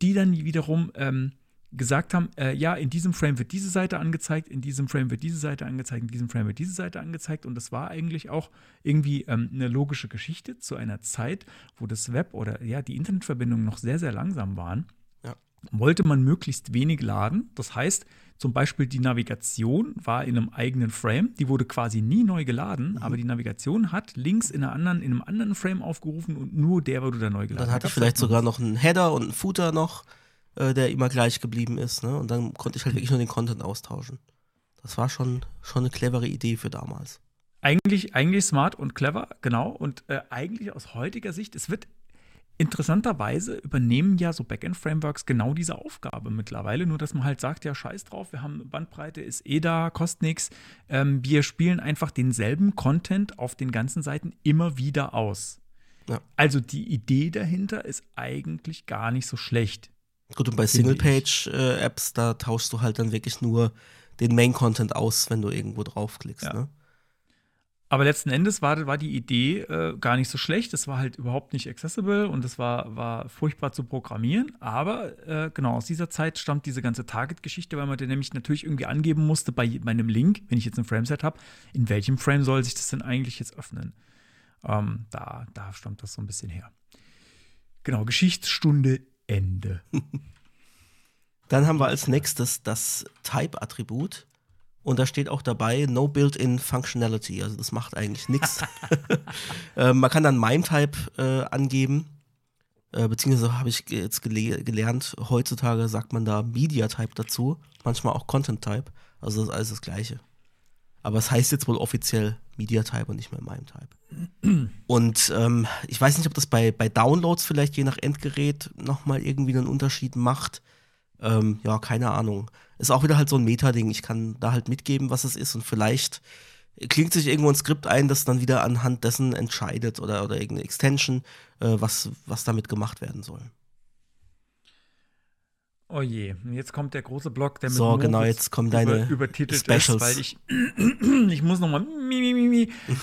die dann wiederum ähm, gesagt haben, äh, ja, in diesem Frame wird diese Seite angezeigt, in diesem Frame wird diese Seite angezeigt, in diesem Frame wird diese Seite angezeigt. Und das war eigentlich auch irgendwie ähm, eine logische Geschichte zu einer Zeit, wo das Web oder ja, die Internetverbindungen noch sehr, sehr langsam waren. Ja. Wollte man möglichst wenig laden. Das heißt, zum Beispiel die Navigation war in einem eigenen Frame, die wurde quasi nie neu geladen, mhm. aber die Navigation hat links in, einer anderen, in einem anderen Frame aufgerufen und nur der wurde dann neu geladen. Dann hatte ich vielleicht sogar noch einen Header und einen Footer noch äh, der immer gleich geblieben ist. Ne? Und dann konnte ich halt wirklich nur den Content austauschen. Das war schon, schon eine clevere Idee für damals. Eigentlich, eigentlich smart und clever, genau. Und äh, eigentlich aus heutiger Sicht, es wird interessanterweise übernehmen ja so Backend-Frameworks genau diese Aufgabe mittlerweile. Nur, dass man halt sagt, ja, scheiß drauf, wir haben Bandbreite, ist eh da, kostet nichts. Ähm, wir spielen einfach denselben Content auf den ganzen Seiten immer wieder aus. Ja. Also die Idee dahinter ist eigentlich gar nicht so schlecht. Gut, und bei Single-Page-Apps, da tauschst du halt dann wirklich nur den Main-Content aus, wenn du irgendwo draufklickst. Ja. Ne? Aber letzten Endes war, war die Idee äh, gar nicht so schlecht. Es war halt überhaupt nicht accessible und es war, war furchtbar zu programmieren. Aber äh, genau aus dieser Zeit stammt diese ganze Target-Geschichte, weil man den nämlich natürlich irgendwie angeben musste bei meinem Link, wenn ich jetzt ein Frameset habe, in welchem Frame soll sich das denn eigentlich jetzt öffnen. Ähm, da, da stammt das so ein bisschen her. Genau, Geschichtsstunde Ende. Dann haben wir als nächstes das Type-Attribut. Und da steht auch dabei No Built-in Functionality. Also das macht eigentlich nichts. äh, man kann dann MIME-Type äh, angeben. Äh, beziehungsweise habe ich jetzt gele gelernt, heutzutage sagt man da Media-Type dazu. Manchmal auch Content-Type. Also das ist alles das Gleiche. Aber es heißt jetzt wohl offiziell Media-Type und nicht mehr MIME-Type. und ähm, ich weiß nicht, ob das bei, bei Downloads vielleicht je nach Endgerät nochmal irgendwie einen Unterschied macht. Ähm, ja, keine Ahnung. Ist auch wieder halt so ein Meta-Ding. Ich kann da halt mitgeben, was es ist und vielleicht klingt sich irgendwo ein Skript ein, das dann wieder anhand dessen entscheidet oder, oder irgendeine Extension, äh, was, was damit gemacht werden soll. Oh je, jetzt kommt der große Block, der mit So, genau, jetzt kommen deine über, übertitelt Specials. ist, weil ich, ich muss noch mal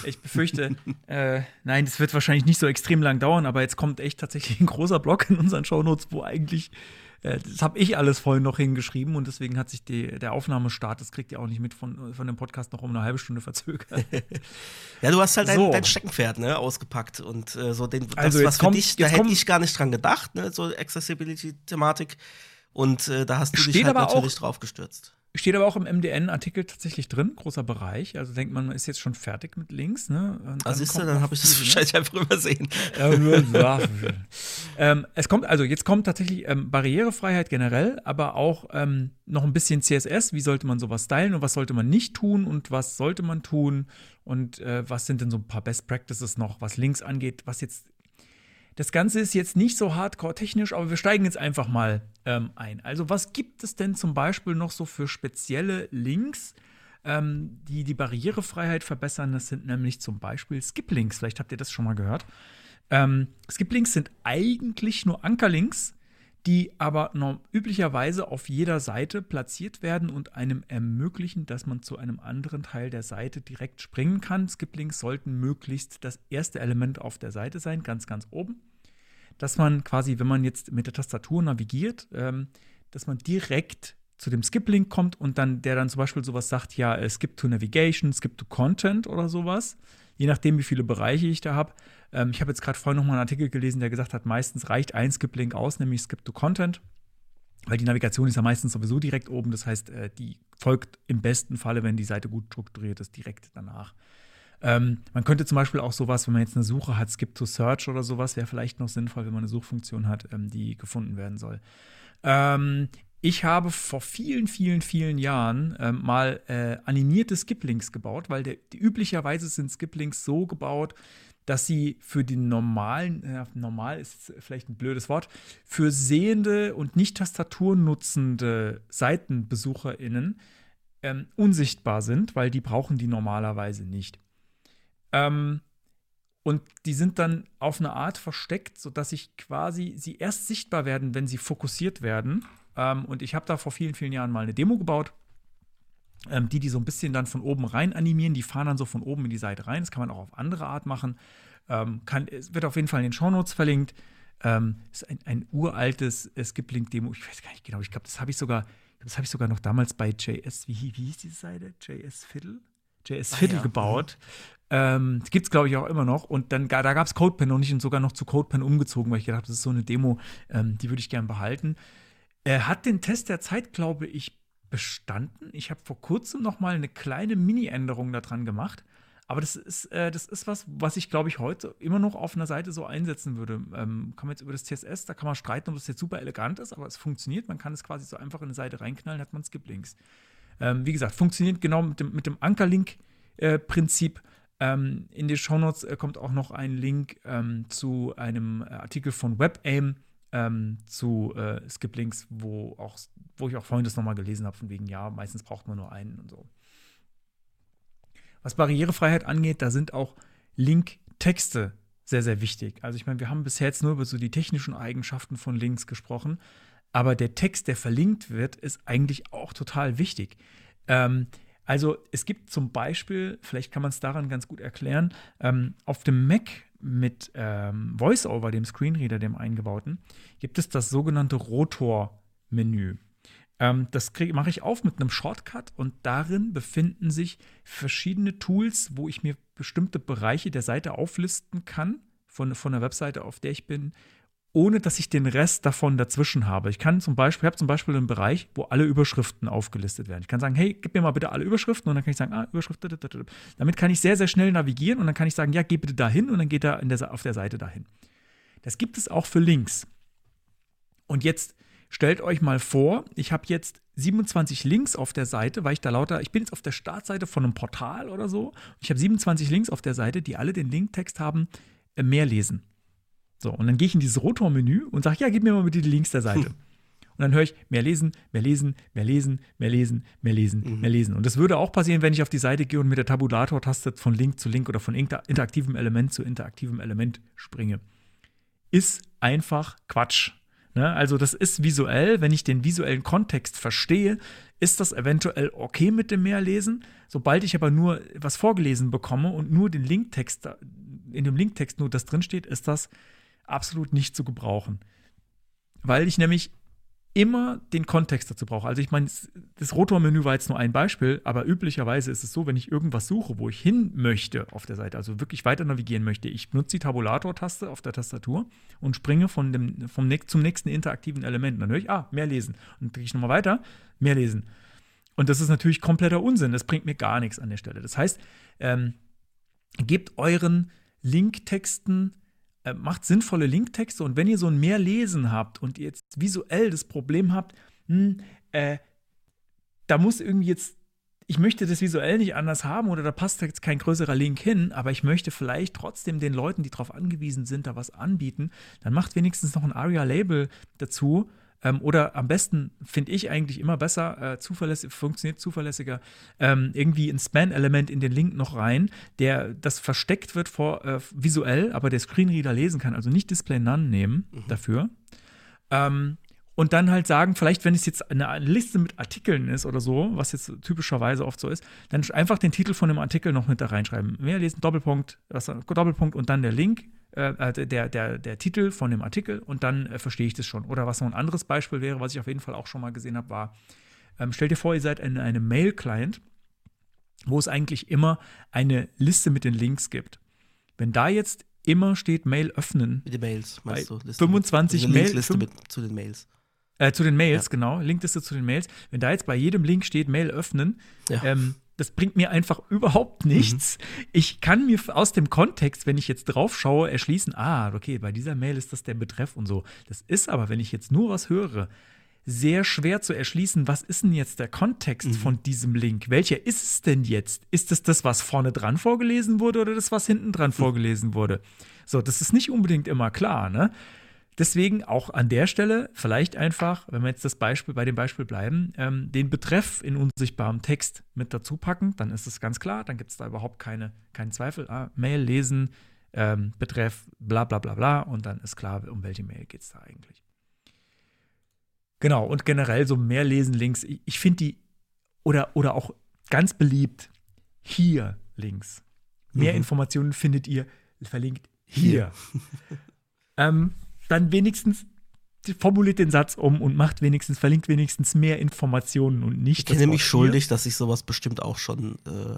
ich befürchte, äh, nein, das wird wahrscheinlich nicht so extrem lang dauern, aber jetzt kommt echt tatsächlich ein großer Block in unseren Shownotes, wo eigentlich äh, das habe ich alles vorhin noch hingeschrieben und deswegen hat sich die, der Aufnahmestart, das kriegt ihr auch nicht mit von, von dem Podcast noch um eine halbe Stunde verzögert. ja, du hast halt so. dein, dein, Steckenpferd ne, ausgepackt und äh, so den, das, also was für kommt, dich, da hätte ich gar nicht dran gedacht, ne, so Accessibility-Thematik. Und äh, da hast du dich halt natürlich drauf gestürzt. Steht aber auch im MDN-Artikel tatsächlich drin, großer Bereich. Also denkt man, man ist jetzt schon fertig mit Links. Ne? Also ist dann, dann habe ich das wahrscheinlich einfach übersehen. ähm, es kommt, also jetzt kommt tatsächlich ähm, Barrierefreiheit generell, aber auch ähm, noch ein bisschen CSS. Wie sollte man sowas stylen und was sollte man nicht tun und was sollte man tun und äh, was sind denn so ein paar Best Practices noch, was Links angeht, was jetzt das Ganze ist jetzt nicht so hardcore technisch, aber wir steigen jetzt einfach mal ähm, ein. Also, was gibt es denn zum Beispiel noch so für spezielle Links, ähm, die die Barrierefreiheit verbessern? Das sind nämlich zum Beispiel Skip-Links. Vielleicht habt ihr das schon mal gehört. Ähm, Skip-Links sind eigentlich nur Ankerlinks, die aber üblicherweise auf jeder Seite platziert werden und einem ermöglichen, dass man zu einem anderen Teil der Seite direkt springen kann. Skip-Links sollten möglichst das erste Element auf der Seite sein, ganz, ganz oben. Dass man quasi, wenn man jetzt mit der Tastatur navigiert, ähm, dass man direkt zu dem Skip-Link kommt und dann der dann zum Beispiel sowas sagt, ja, Skip to Navigation, Skip to Content oder sowas je nachdem, wie viele Bereiche ich da habe. Ähm, ich habe jetzt gerade vorhin noch mal einen Artikel gelesen, der gesagt hat, meistens reicht ein Skip-Link aus, nämlich Skip to Content. Weil die Navigation ist ja meistens sowieso direkt oben. Das heißt, äh, die folgt im besten Falle, wenn die Seite gut strukturiert ist, direkt danach. Ähm, man könnte zum Beispiel auch sowas, wenn man jetzt eine Suche hat, Skip to Search oder sowas, wäre vielleicht noch sinnvoll, wenn man eine Suchfunktion hat, ähm, die gefunden werden soll. Ähm, ich habe vor vielen, vielen, vielen Jahren äh, mal äh, animierte Skip-Links gebaut, weil der, üblicherweise sind Skip-Links so gebaut, dass sie für den normalen, äh, normal ist vielleicht ein blödes Wort, für sehende und nicht tastaturnutzende SeitenbesucherInnen ähm, unsichtbar sind, weil die brauchen die normalerweise nicht. Ähm, und die sind dann auf eine Art versteckt, sodass ich quasi sie erst sichtbar werden, wenn sie fokussiert werden ähm, und ich habe da vor vielen, vielen Jahren mal eine Demo gebaut. Ähm, die, die so ein bisschen dann von oben rein animieren, die fahren dann so von oben in die Seite rein. Das kann man auch auf andere Art machen. Ähm, kann, es wird auf jeden Fall in den Shownotes verlinkt. Ähm, ist ein, ein uraltes Skip-Link-Demo. Ich weiß gar nicht genau. Ich glaube, das habe ich sogar, das habe ich sogar noch damals bei JS, wie, wie hieß diese Seite? JS Fiddle? JS Fiddle ah, ja. gebaut. Ähm, das gibt es, glaube ich, auch immer noch. Und dann da gab es CodePen noch nicht und sogar noch zu CodePen umgezogen, weil ich gedacht habe, das ist so eine Demo, ähm, die würde ich gerne behalten. Er hat den Test der Zeit, glaube ich, bestanden. Ich habe vor kurzem noch mal eine kleine Mini-Änderung daran gemacht. Aber das ist, äh, das ist was, was ich, glaube ich, heute immer noch auf einer Seite so einsetzen würde. Ähm, kann man jetzt über das CSS, da kann man streiten, ob das jetzt super elegant ist, aber es funktioniert. Man kann es quasi so einfach in eine Seite reinknallen, hat man Skip-Links. Ähm, wie gesagt, funktioniert genau mit dem, mit dem Ankerlink-Prinzip. Äh, ähm, in die Shownotes äh, kommt auch noch ein Link ähm, zu einem äh, Artikel von WebAIM ähm, zu äh, Skip-Links, wo, wo ich auch vorhin das nochmal gelesen habe, von wegen, ja, meistens braucht man nur einen und so. Was Barrierefreiheit angeht, da sind auch Link-Texte sehr, sehr wichtig. Also ich meine, wir haben bisher jetzt nur über so die technischen Eigenschaften von Links gesprochen, aber der Text, der verlinkt wird, ist eigentlich auch total wichtig. Ähm, also es gibt zum Beispiel, vielleicht kann man es daran ganz gut erklären, ähm, auf dem Mac mit ähm, VoiceOver, dem Screenreader, dem eingebauten, gibt es das sogenannte Rotor-Menü. Ähm, das mache ich auf mit einem Shortcut und darin befinden sich verschiedene Tools, wo ich mir bestimmte Bereiche der Seite auflisten kann, von, von der Webseite, auf der ich bin, ohne dass ich den Rest davon dazwischen habe. Ich kann zum Beispiel, habe zum Beispiel einen Bereich, wo alle Überschriften aufgelistet werden. Ich kann sagen, hey, gib mir mal bitte alle Überschriften und dann kann ich sagen, ah, Überschrift. Damit kann ich sehr, sehr schnell navigieren und dann kann ich sagen, ja, geh bitte dahin und dann geht er der, auf der Seite dahin. Das gibt es auch für Links. Und jetzt stellt euch mal vor, ich habe jetzt 27 Links auf der Seite, weil ich da lauter, ich bin jetzt auf der Startseite von einem Portal oder so. Ich habe 27 Links auf der Seite, die alle den Linktext haben, äh, mehr lesen. So, und dann gehe ich in dieses Rotor-Menü und sage, ja, gib mir mal bitte die Links der Seite. Hm. Und dann höre ich mehr lesen, mehr lesen, mehr lesen, mehr lesen, mehr lesen, mhm. mehr lesen. Und das würde auch passieren, wenn ich auf die Seite gehe und mit der Tabulator-Taste von Link zu Link oder von interaktivem Element zu interaktivem Element springe. Ist einfach Quatsch. Ne? Also, das ist visuell. Wenn ich den visuellen Kontext verstehe, ist das eventuell okay mit dem Mehrlesen. Sobald ich aber nur was vorgelesen bekomme und nur den Linktext, in dem Linktext nur das drinsteht, ist das absolut nicht zu gebrauchen. Weil ich nämlich immer den Kontext dazu brauche. Also ich meine, das Rotormenü war jetzt nur ein Beispiel, aber üblicherweise ist es so, wenn ich irgendwas suche, wo ich hin möchte auf der Seite, also wirklich weiter navigieren möchte, ich nutze die Tabulator-Taste auf der Tastatur und springe von dem, vom, zum nächsten interaktiven Element. dann höre ich, ah, mehr lesen. Und dann kriege ich nochmal weiter, mehr lesen. Und das ist natürlich kompletter Unsinn. Das bringt mir gar nichts an der Stelle. Das heißt, ähm, gebt euren Linktexten, äh, macht sinnvolle Linktexte und wenn ihr so ein Mehrlesen habt und ihr jetzt visuell das Problem habt, hm, äh, da muss irgendwie jetzt, ich möchte das visuell nicht anders haben oder da passt jetzt kein größerer Link hin, aber ich möchte vielleicht trotzdem den Leuten, die darauf angewiesen sind, da was anbieten, dann macht wenigstens noch ein ARIA-Label dazu ähm, oder am besten finde ich eigentlich immer besser, äh, zuverlässig, funktioniert zuverlässiger, ähm, irgendwie ein Span-Element in den Link noch rein, der das versteckt wird vor äh, visuell, aber der Screenreader lesen kann. Also nicht Display None nehmen mhm. dafür. Ähm, und dann halt sagen, vielleicht, wenn es jetzt eine Liste mit Artikeln ist oder so, was jetzt typischerweise oft so ist, dann einfach den Titel von dem Artikel noch mit da reinschreiben. Mehr lesen, Doppelpunkt, was, Doppelpunkt und dann der Link äh, äh, der, der, der Titel von dem Artikel und dann äh, verstehe ich das schon. Oder was noch ein anderes Beispiel wäre, was ich auf jeden Fall auch schon mal gesehen habe, war, ähm, stellt dir vor, ihr seid in einem Mail-Client, wo es eigentlich immer eine Liste mit den Links gibt. Wenn da jetzt immer steht Mail öffnen. Mit den Mails, meinst du? Liste 25 Mail. Liste mit, zu den Mails. Äh, zu den Mails, ja. genau. Linkliste zu den Mails. Wenn da jetzt bei jedem Link steht Mail öffnen, ja. ähm, das bringt mir einfach überhaupt nichts. Mhm. Ich kann mir aus dem Kontext, wenn ich jetzt drauf schaue, erschließen, ah, okay, bei dieser Mail ist das der Betreff und so. Das ist aber, wenn ich jetzt nur was höre, sehr schwer zu erschließen, was ist denn jetzt der Kontext mhm. von diesem Link? Welcher ist es denn jetzt? Ist es das, was vorne dran vorgelesen wurde oder das, was hinten dran mhm. vorgelesen wurde? So, das ist nicht unbedingt immer klar, ne? Deswegen auch an der Stelle vielleicht einfach, wenn wir jetzt das Beispiel bei dem Beispiel bleiben, ähm, den Betreff in unsichtbarem Text mit dazu packen, dann ist es ganz klar, dann gibt es da überhaupt keine, keinen Zweifel. Ah, Mail lesen, ähm, Betreff, bla bla bla bla und dann ist klar, um welche Mail geht es da eigentlich. Genau, und generell so mehr lesen Links, ich, ich finde die, oder, oder auch ganz beliebt, hier Links. Mehr mhm. Informationen findet ihr verlinkt hier. hier. ähm, dann wenigstens formuliert den Satz um und macht wenigstens, verlinkt wenigstens mehr Informationen und nicht. Ich kenne mich schuldig, dass ich sowas bestimmt auch schon äh,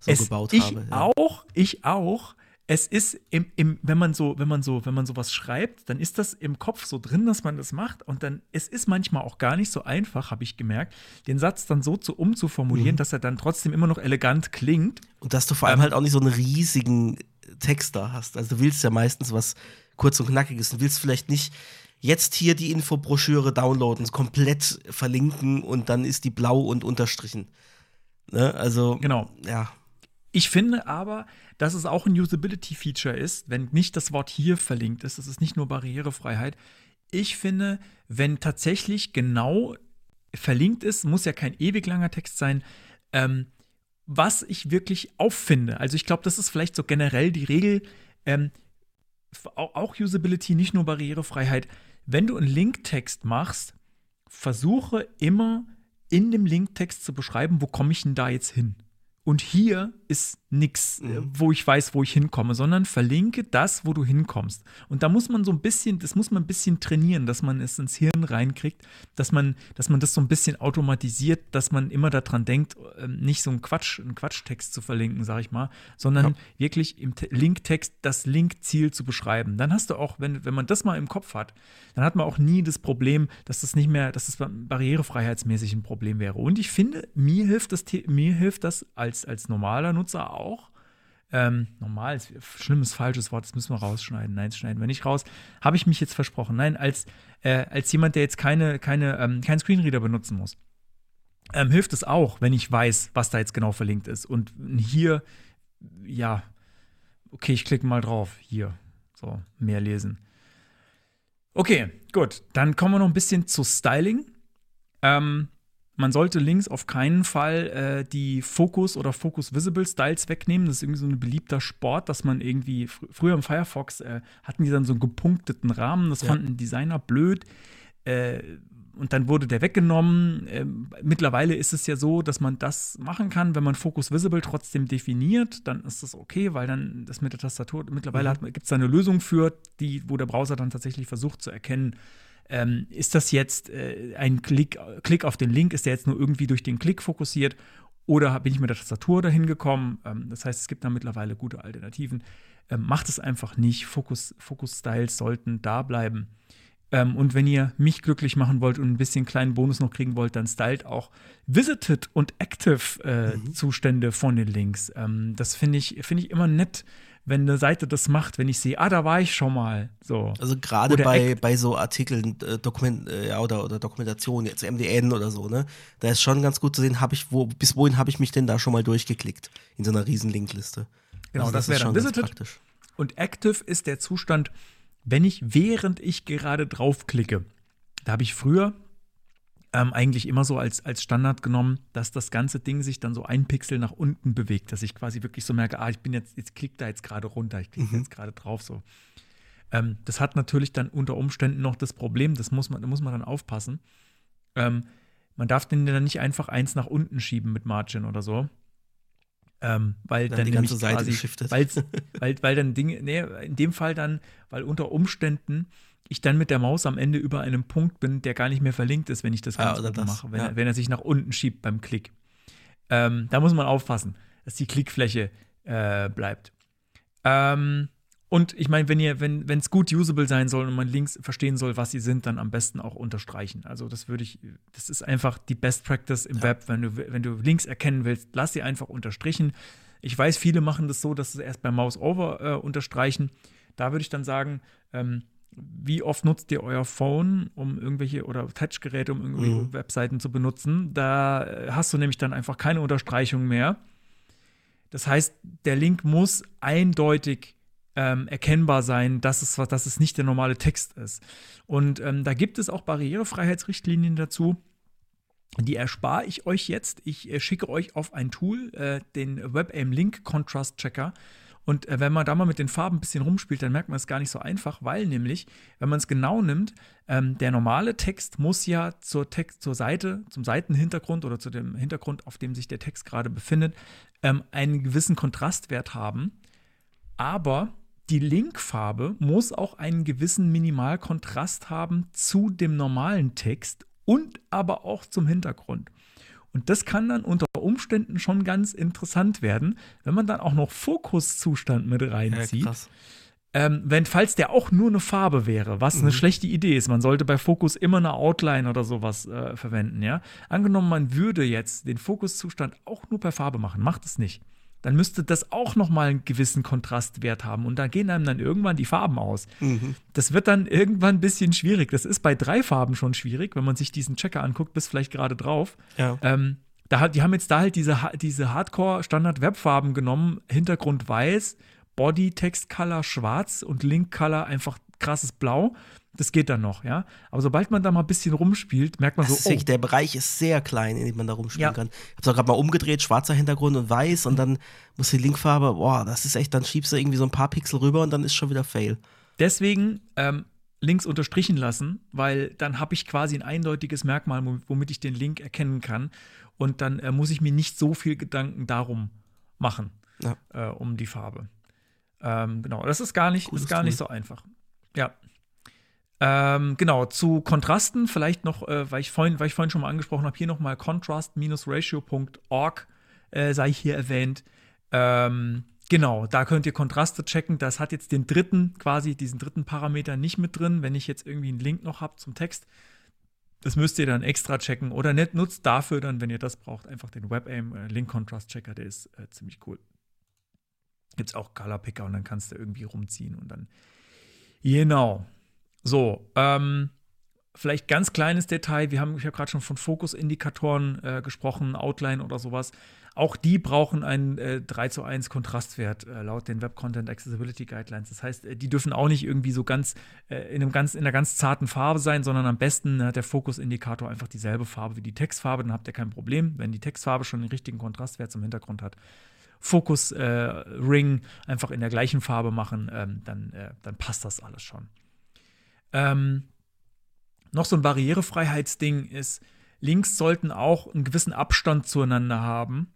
so es, gebaut ich habe. Ja. Auch, ich auch. Es ist im, im, wenn man so, wenn man so, wenn man sowas schreibt, dann ist das im Kopf so drin, dass man das macht. Und dann, es ist manchmal auch gar nicht so einfach, habe ich gemerkt, den Satz dann so zu umzuformulieren, mhm. dass er dann trotzdem immer noch elegant klingt. Und dass du vor allem ähm, halt auch nicht so einen riesigen Text da hast. Also du willst ja meistens was kurz und knackig ist und willst vielleicht nicht jetzt hier die Infobroschüre downloaden, komplett verlinken und dann ist die blau und unterstrichen. Ne? Also, genau. Ja. Ich finde aber, dass es auch ein Usability-Feature ist, wenn nicht das Wort hier verlinkt ist. Das ist nicht nur Barrierefreiheit. Ich finde, wenn tatsächlich genau verlinkt ist, muss ja kein ewig langer Text sein, ähm, was ich wirklich auffinde. Also ich glaube, das ist vielleicht so generell die Regel. Ähm, auch Usability, nicht nur Barrierefreiheit. Wenn du einen Linktext machst, versuche immer in dem Linktext zu beschreiben, wo komme ich denn da jetzt hin? Und hier ist nichts, äh, mhm. wo ich weiß, wo ich hinkomme, sondern verlinke das, wo du hinkommst. Und da muss man so ein bisschen, das muss man ein bisschen trainieren, dass man es ins Hirn reinkriegt, dass man, dass man das so ein bisschen automatisiert, dass man immer daran denkt, ähm, nicht so einen Quatsch, einen Quatschtext zu verlinken, sag ich mal, sondern ja. wirklich im Linktext das Linkziel zu beschreiben. Dann hast du auch, wenn, wenn man das mal im Kopf hat, dann hat man auch nie das Problem, dass das nicht mehr, dass das barrierefreiheitsmäßig ein Problem wäre. Und ich finde, mir hilft das, mir hilft das als, als normaler Nutzer auch. Ähm, normal ist schlimmes, falsches Wort, das müssen wir rausschneiden. Nein, schneiden wir nicht raus. Habe ich mich jetzt versprochen. Nein, als, äh, als jemand, der jetzt keine, keine, ähm, keinen Screenreader benutzen muss, ähm, hilft es auch, wenn ich weiß, was da jetzt genau verlinkt ist. Und hier, ja, okay, ich klicke mal drauf. Hier, so, mehr lesen. Okay, gut. Dann kommen wir noch ein bisschen zu Styling. Ähm, man sollte links auf keinen Fall äh, die Focus oder Focus Visible Styles wegnehmen. Das ist irgendwie so ein beliebter Sport, dass man irgendwie fr früher im Firefox äh, hatten die dann so einen gepunkteten Rahmen. Das ja. fanden Designer blöd. Äh, und dann wurde der weggenommen. Ähm, mittlerweile ist es ja so, dass man das machen kann, wenn man Focus Visible trotzdem definiert, dann ist das okay, weil dann das mit der Tastatur, mittlerweile mhm. gibt es da eine Lösung für, die, wo der Browser dann tatsächlich versucht zu erkennen, ähm, ist das jetzt äh, ein Klick, Klick auf den Link? Ist der jetzt nur irgendwie durch den Klick fokussiert? Oder bin ich mit der Tastatur dahin gekommen? Ähm, das heißt, es gibt da mittlerweile gute Alternativen. Ähm, macht es einfach nicht. Fokus, Fokus-Styles sollten da bleiben. Ähm, und wenn ihr mich glücklich machen wollt und ein bisschen kleinen Bonus noch kriegen wollt, dann stylt auch Visited und Active äh, Mhm. Zustände von den Links. Ähm, das finde ich, finde ich immer nett, wenn eine Seite das macht, wenn ich sehe, ah, da war ich schon mal. So. Also gerade bei, bei so Artikeln, äh, Dokument, äh, oder, oder Dokumentation, jetzt MDN oder so, ne? Da ist schon ganz gut zu sehen, habe ich, wo, bis wohin habe ich mich denn da schon mal durchgeklickt in so einer riesen Linkliste. Genau, Also das wäre ist dann Visited. praktisch. Und Active ist der Zustand, wenn ich, während ich gerade draufklicke. Da habe ich früher ähm, eigentlich immer so als, als Standard genommen, dass das ganze Ding sich dann so ein Pixel nach unten bewegt, dass ich quasi wirklich so merke, ah, ich bin jetzt, jetzt klickt da jetzt gerade runter, ich klicke jetzt gerade drauf so. Ähm, das hat natürlich dann unter Umständen noch das Problem, das muss man, da muss man dann aufpassen. Ähm, man darf den dann nicht einfach eins nach unten schieben mit Margin oder so. Ähm, weil Dann dann, die ganze Seite geschiftet. weil, weil dann Dinge, nee, in dem Fall dann, weil unter Umständen ich dann mit der Maus am Ende über einem Punkt bin, der gar nicht mehr verlinkt ist, wenn ich das Ah, ganz oben das, mache, wenn, ja. er, wenn er sich nach unten schiebt beim Klick. Ähm, da muss man aufpassen, dass die Klickfläche äh, bleibt. Ähm, und ich meine, wenn ihr, wenn es gut usable sein soll und man Links verstehen soll, was sie sind, dann am besten auch unterstreichen. Also das würde ich, das ist einfach die Best Practice im Web. Wenn du, wenn du Links erkennen willst, lass sie einfach unterstrichen. Ich weiß, viele machen das so, dass sie erst beim Mouse over äh, unterstreichen. Da würde ich dann sagen, ähm, wie oft nutzt ihr euer Phone, um irgendwelche oder Touchgeräte, um irgendwelche Mhm. Webseiten zu benutzen? Da äh, hast du nämlich dann einfach keine Unterstreichung mehr. Das heißt, der Link muss eindeutig ähm, erkennbar sein, dass es, dass es nicht der normale Text ist. Und ähm, da gibt es auch Barrierefreiheitsrichtlinien dazu. Die erspare ich euch jetzt. Ich äh, schicke euch auf ein Tool, äh, den WebAIM Link Contrast Checker. Und äh, wenn man da mal mit den Farben ein bisschen rumspielt, dann merkt man es gar nicht so einfach, weil nämlich, wenn man es genau nimmt, ähm, der normale Text muss ja zur Text, zur Seite, zum Seitenhintergrund oder zu dem Hintergrund, auf dem sich der Text gerade befindet, ähm, einen gewissen Kontrastwert haben. Aber die Linkfarbe muss auch einen gewissen Minimalkontrast haben zu dem normalen Text und aber auch zum Hintergrund. Und das kann dann unter Umständen schon ganz interessant werden, wenn man dann auch noch Fokuszustand mit Ja, reinzieht. krass. Ähm, wenn, falls der auch nur eine Farbe wäre, was Mhm. eine schlechte Idee ist, man sollte bei Fokus immer eine Outline oder sowas äh, verwenden, ja. Angenommen, man würde jetzt den Fokuszustand auch nur per Farbe machen, macht es nicht. Dann müsste das auch nochmal einen gewissen Kontrastwert haben und da gehen einem dann irgendwann die Farben aus. Mhm. Das wird dann irgendwann ein bisschen schwierig. Das ist bei drei Farben schon schwierig, wenn man sich diesen Checker anguckt, bis vielleicht gerade drauf. Ja. Ähm, da, die haben jetzt da halt diese, diese Hardcore-Standard-Webfarben genommen, Hintergrund weiß, Body Text Color schwarz und Link Color einfach krasses Blau. Das geht dann noch, ja. Aber sobald man da mal ein bisschen rumspielt, merkt man Das ist so, wirklich, oh, der Bereich ist sehr klein, in dem man da rumspielen Ja. kann. Ich hab's auch gerade mal umgedreht, schwarzer Hintergrund und weiß und dann muss die Linkfarbe, boah, das ist echt, dann schiebst du irgendwie so ein paar Pixel rüber und dann ist schon wieder Fail. deswegen ähm, Links unterstrichen lassen, weil dann habe ich quasi ein eindeutiges Merkmal, wom- womit ich den Link erkennen kann. Und dann äh, muss ich mir nicht so viel Gedanken darum machen, Ja. äh, um die Farbe. Ähm, genau, das ist gar nicht, ist gar nicht so einfach. Ja. Ähm, genau, zu Kontrasten vielleicht noch, äh, weil, ich vorhin, weil ich vorhin schon mal angesprochen habe, hier nochmal contrast-ratio.org äh, sei hier erwähnt. Ähm, genau, da könnt ihr Kontraste checken. Das hat jetzt den dritten, quasi diesen dritten Parameter nicht mit drin. Wenn ich jetzt irgendwie einen Link noch habe zum Text, das müsst ihr dann extra checken. Oder nicht, nutzt dafür dann, wenn ihr das braucht, einfach den WebAIM äh, Link Contrast Checker, der ist äh, ziemlich cool. Gibt's auch Color Picker und dann kannst du irgendwie rumziehen und dann. Genau. So, ähm, vielleicht ganz kleines Detail. Wir haben, ich habe gerade schon von Fokusindikatoren äh, gesprochen, Outline oder sowas. Auch die brauchen einen äh, 3 zu 1 Kontrastwert äh, laut den Web Content Accessibility Guidelines. Das heißt, äh, die dürfen auch nicht irgendwie so ganz, äh, in, einem ganz in einer ganz zarten Farbe sein, sondern am besten hat der Fokusindikator einfach dieselbe Farbe wie die Textfarbe. Dann habt ihr kein Problem, wenn die Textfarbe schon den richtigen Kontrastwert zum Hintergrund hat. Fokus äh, Ring einfach in der gleichen Farbe machen, ähm, dann, äh, dann passt das alles schon. Ähm, noch so ein Barrierefreiheitsding ist, Links sollten auch einen gewissen Abstand zueinander haben.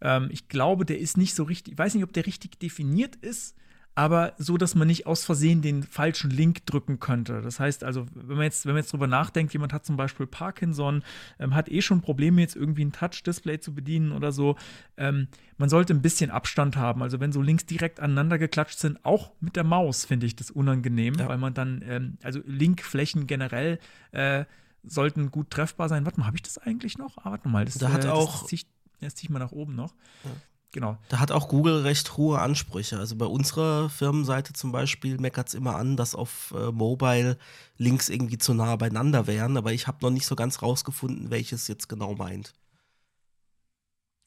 Ähm, ich glaube, der ist nicht so richtig, ich weiß nicht, ob der richtig definiert ist, aber so, dass man nicht aus Versehen den falschen Link drücken könnte. Das heißt also, wenn man jetzt, wenn man jetzt drüber nachdenkt, jemand hat zum Beispiel Parkinson, ähm, hat eh schon Probleme, jetzt irgendwie ein Touch-Display zu bedienen oder so, ähm, man sollte ein bisschen Abstand haben. Also wenn so Links direkt aneinander geklatscht sind, auch mit der Maus finde ich das unangenehm, ja. weil man dann, ähm, also Linkflächen generell äh, sollten gut treffbar sein. Warte mal, habe ich das eigentlich noch? Ah, warte mal, das, da hat äh, auch das, ziehe ich, zieh ich mal nach oben noch. Ja. Genau. Da hat auch Google recht hohe Ansprüche. Also bei unserer Firmenseite zum Beispiel meckert es immer an, dass auf äh, Mobile Links irgendwie zu nah beieinander wären, aber ich habe noch nicht so ganz rausgefunden, welches jetzt genau meint.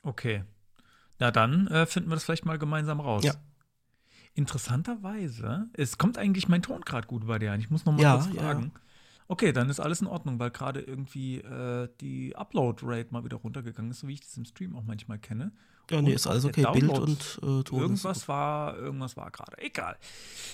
Okay. Na dann äh, finden wir das vielleicht mal gemeinsam raus. Ja. Interessanterweise, es kommt eigentlich mein Ton gerade gut bei dir ein. Ich muss noch mal ja, kurz fragen. Ja. Okay, dann ist alles in Ordnung, weil gerade irgendwie äh, die Upload-Rate mal wieder runtergegangen ist, so wie ich das im Stream auch manchmal kenne. Ja, nee, ist alles okay. Bild und äh, Ton. Irgendwas war, irgendwas war gerade. Egal.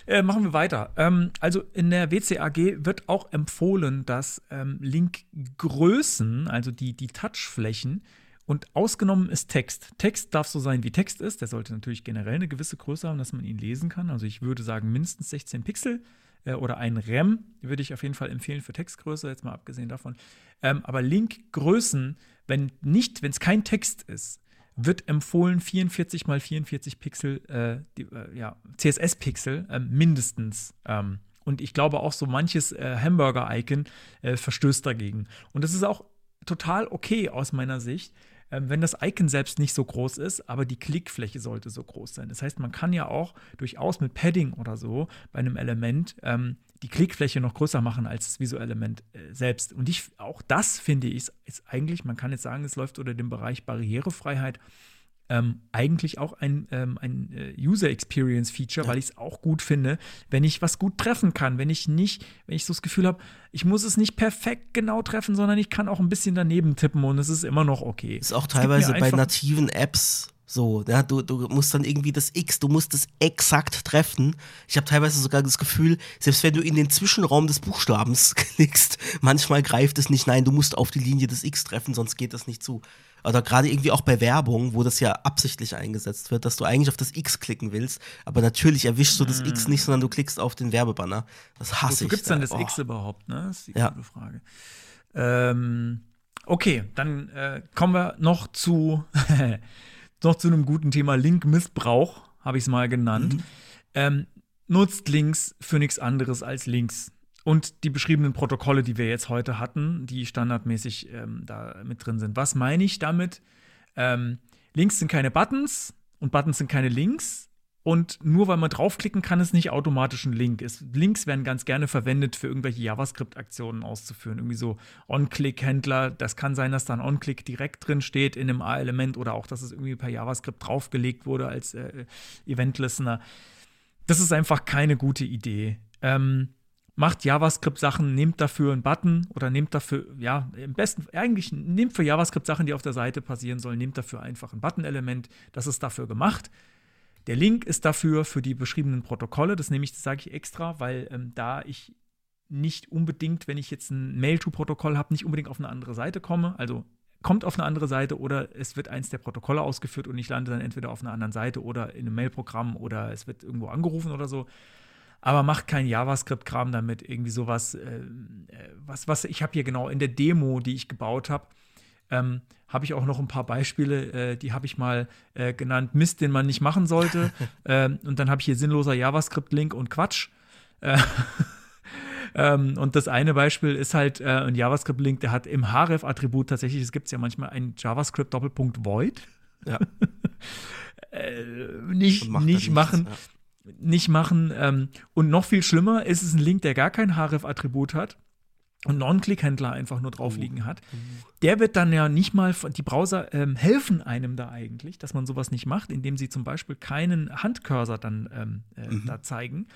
Äh, machen wir weiter. Ähm, also in der WCAG wird auch empfohlen, dass ähm, Linkgrößen, also die, die Touchflächen, und ausgenommen ist Text. Text darf so sein, wie Text ist. Der sollte natürlich generell eine gewisse Größe haben, dass man ihn lesen kann. Also ich würde sagen mindestens 16 Pixel äh, oder ein RAM würde ich auf jeden Fall empfehlen für Textgröße, jetzt mal abgesehen davon. Ähm, aber Linkgrößen, wenn nicht, wenn es kein Text ist, wird empfohlen 44 mal 44 Pixel, äh, die, äh, ja, CSS-Pixel äh, mindestens. Ähm, und ich glaube auch so manches äh, Hamburger-Icon äh, verstößt dagegen. Und das ist auch total okay aus meiner Sicht, ähm, wenn das Icon selbst nicht so groß ist, aber die Klickfläche sollte so groß sein. Das heißt, man kann ja auch durchaus mit Padding oder so bei einem Element ähm, die Klickfläche noch größer machen als das visuelle Element äh, selbst. Und ich, auch das finde ich, ist eigentlich, man kann jetzt sagen, es läuft unter dem Bereich Barrierefreiheit ähm, eigentlich auch ein, ähm, ein äh, User Experience Feature, ja. weil ich es auch gut finde, wenn ich was gut treffen kann, wenn ich nicht, wenn ich so das Gefühl habe, ich muss es nicht perfekt genau treffen, sondern ich kann auch ein bisschen daneben tippen und es ist immer noch okay. Ist auch teilweise bei nativen Apps so, ja, du, du musst dann irgendwie das X, du musst es exakt treffen. Ich habe teilweise sogar das Gefühl, selbst wenn du in den Zwischenraum des Buchstabens klickst, manchmal greift es nicht. Nein, du musst auf die Linie des X treffen, sonst geht das nicht zu. Oder gerade irgendwie auch bei Werbung, wo das ja absichtlich eingesetzt wird, dass du eigentlich auf das X klicken willst, aber natürlich erwischst du das. X nicht, sondern du klickst auf den Werbebanner. Das hasse Wozu ich. Gibt es dann das oh. X überhaupt, ne? Das ist die ja. gute Frage. Ähm, okay, dann äh, kommen wir noch zu, noch zu einem guten Thema Link-Missbrauch, habe ich es mal genannt. Mhm. Ähm, nutzt Links für nichts anderes als Links und die beschriebenen Protokolle, die wir jetzt heute hatten, die standardmäßig ähm, da mit drin sind. Was meine ich damit? Ähm, Links sind keine Buttons und Buttons sind keine Links. Und nur weil man draufklicken kann, ist nicht automatisch ein Link. Es, Links werden ganz gerne verwendet, für irgendwelche JavaScript-Aktionen auszuführen. Irgendwie so On-Click-Händler. Das kann sein, dass da ein On-Click direkt drin steht in einem A-Element oder auch, dass es irgendwie per JavaScript draufgelegt wurde als äh, Event-Listener. Das ist einfach keine gute Idee. Ähm, macht JavaScript-Sachen, nehmt dafür einen Button oder nehmt dafür, ja, im besten, eigentlich nehmt für JavaScript-Sachen, die auf der Seite passieren sollen, nehmt dafür einfach ein Button-Element. Das ist dafür gemacht. Der Link ist dafür für die beschriebenen Protokolle. Das nehme ich, das sage ich extra, weil ähm, da ich nicht unbedingt, wenn ich jetzt ein Mail-to-Protokoll habe, nicht unbedingt auf eine andere Seite komme. Also kommt auf eine andere Seite oder es wird eins der Protokolle ausgeführt und ich lande dann entweder auf einer anderen Seite oder in einem Mail-Programm oder es wird irgendwo angerufen oder so aber macht kein JavaScript-Kram damit, irgendwie sowas, äh, äh was, was ich habe hier genau in der Demo, die ich gebaut habe, ähm, habe ich auch noch ein paar Beispiele, äh, die habe ich mal äh, genannt, Mist, den man nicht machen sollte. ähm, und dann habe ich hier sinnloser JavaScript-Link und Quatsch. Äh, ähm, und das eine Beispiel ist halt äh, ein JavaScript-Link, der hat im href-Attribut tatsächlich, es gibt ja manchmal ein JavaScript-Doppelpunkt Void. Ja. äh, nicht nicht machen. Ja nicht machen. Ähm, und noch viel schlimmer ist es ein Link, der gar kein href-Attribut hat und Non-Click-Händler einfach nur drauf liegen hat. Der wird dann ja nicht mal, die Browser ähm, helfen einem da eigentlich, dass man sowas nicht macht, indem sie zum Beispiel keinen Handcursor dann ähm, äh, mhm. da zeigen.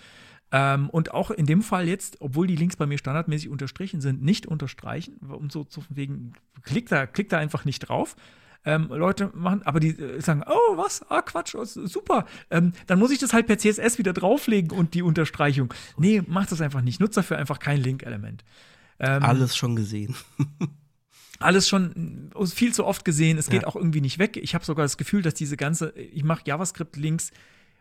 Ähm, und auch in dem Fall jetzt, obwohl die Links bei mir standardmäßig unterstrichen sind, nicht unterstreichen, um so zu wegen, klick da, klick da einfach nicht drauf ähm, Leute machen, aber die äh, sagen, oh, was? Ah, Quatsch, oh, super. Ähm, dann muss ich das halt per CSS wieder drauflegen und die Unterstreichung. Nee, mach das einfach nicht. Nutze dafür einfach kein Link-Element. Ähm, alles schon gesehen. alles schon äh, viel zu oft gesehen. Es geht ja. auch irgendwie nicht weg. Ich habe sogar das Gefühl, dass diese ganze, ich mache JavaScript-Links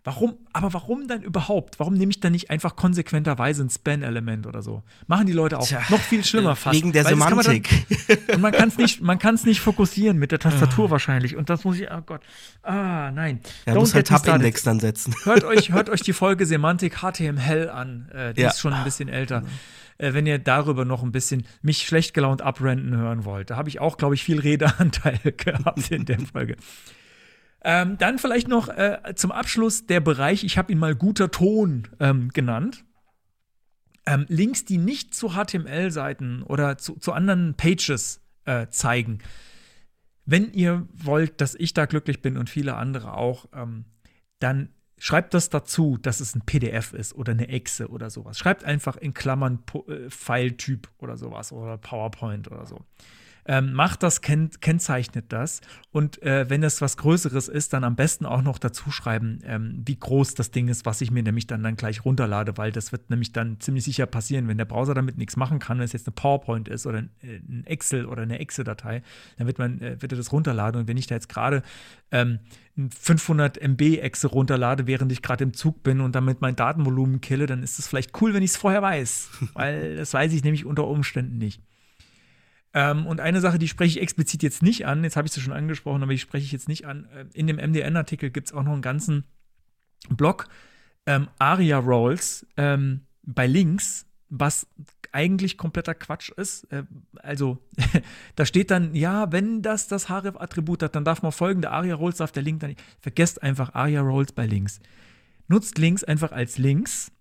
Warum, aber warum dann überhaupt? Warum nehme ich dann nicht einfach konsequenterweise ein Span-Element oder so? Machen die Leute auch Tja, noch viel schlimmer äh, fast. wegen der kann man dann- Semantik. und man kann es nicht, man kann es nicht fokussieren mit der Ah. Tastatur wahrscheinlich. Und das muss ich, oh Gott. Ah, nein. Ja, Don't muss halt. Tab-Index dann setzen. Hört euch, hört euch die Folge Semantik HTML an. Äh, die Ja. ist schon ein bisschen älter. Äh, wenn ihr darüber noch ein bisschen mich schlecht gelaunt abrenten hören wollt. Da habe ich auch, glaube ich, viel Redeanteil gehabt in der Folge. Ähm, dann vielleicht noch äh, zum Abschluss der Bereich, ich habe ihn mal guter Ton ähm, genannt. Ähm, Links, die nicht zu HTML-Seiten oder zu, zu anderen Pages äh, zeigen. Wenn ihr wollt, dass ich da glücklich bin und viele andere auch, ähm, dann schreibt das dazu, dass es ein PDF ist oder eine Exe oder sowas. Schreibt einfach in Klammern äh, File-Typ oder sowas oder PowerPoint oder so. Ähm, macht das, kennt, kennzeichnet das. Und äh, wenn es was Größeres ist, dann am besten auch noch dazu schreiben, ähm, wie groß das Ding ist, was ich mir nämlich dann, dann gleich runterlade, weil das wird nämlich dann ziemlich sicher passieren, wenn der Browser damit nichts machen kann, wenn es jetzt eine PowerPoint ist oder ein, äh, ein Excel oder eine Exe-Datei, dann wird man, äh, wird er das runterladen. Und wenn ich da jetzt gerade ähm, ein 500 MB Exe runterlade, während ich gerade im Zug bin und damit mein Datenvolumen kille, dann ist es vielleicht cool, wenn ich es vorher weiß, weil das weiß ich nämlich unter Umständen nicht. Ähm, und eine Sache, die spreche ich explizit jetzt nicht an, jetzt habe ich sie schon angesprochen, aber die spreche ich jetzt nicht an. Äh, In dem MDN-Artikel gibt es auch noch einen ganzen Blog, ähm, Aria Rolls ähm, bei Links, was eigentlich kompletter Quatsch ist. Äh, also, da steht dann, ja, wenn das das href-Attribut hat, dann darf man folgende Aria Rolls, darf der Link dann. Vergesst einfach Aria Rolls bei Links. Nutzt Links einfach als Links.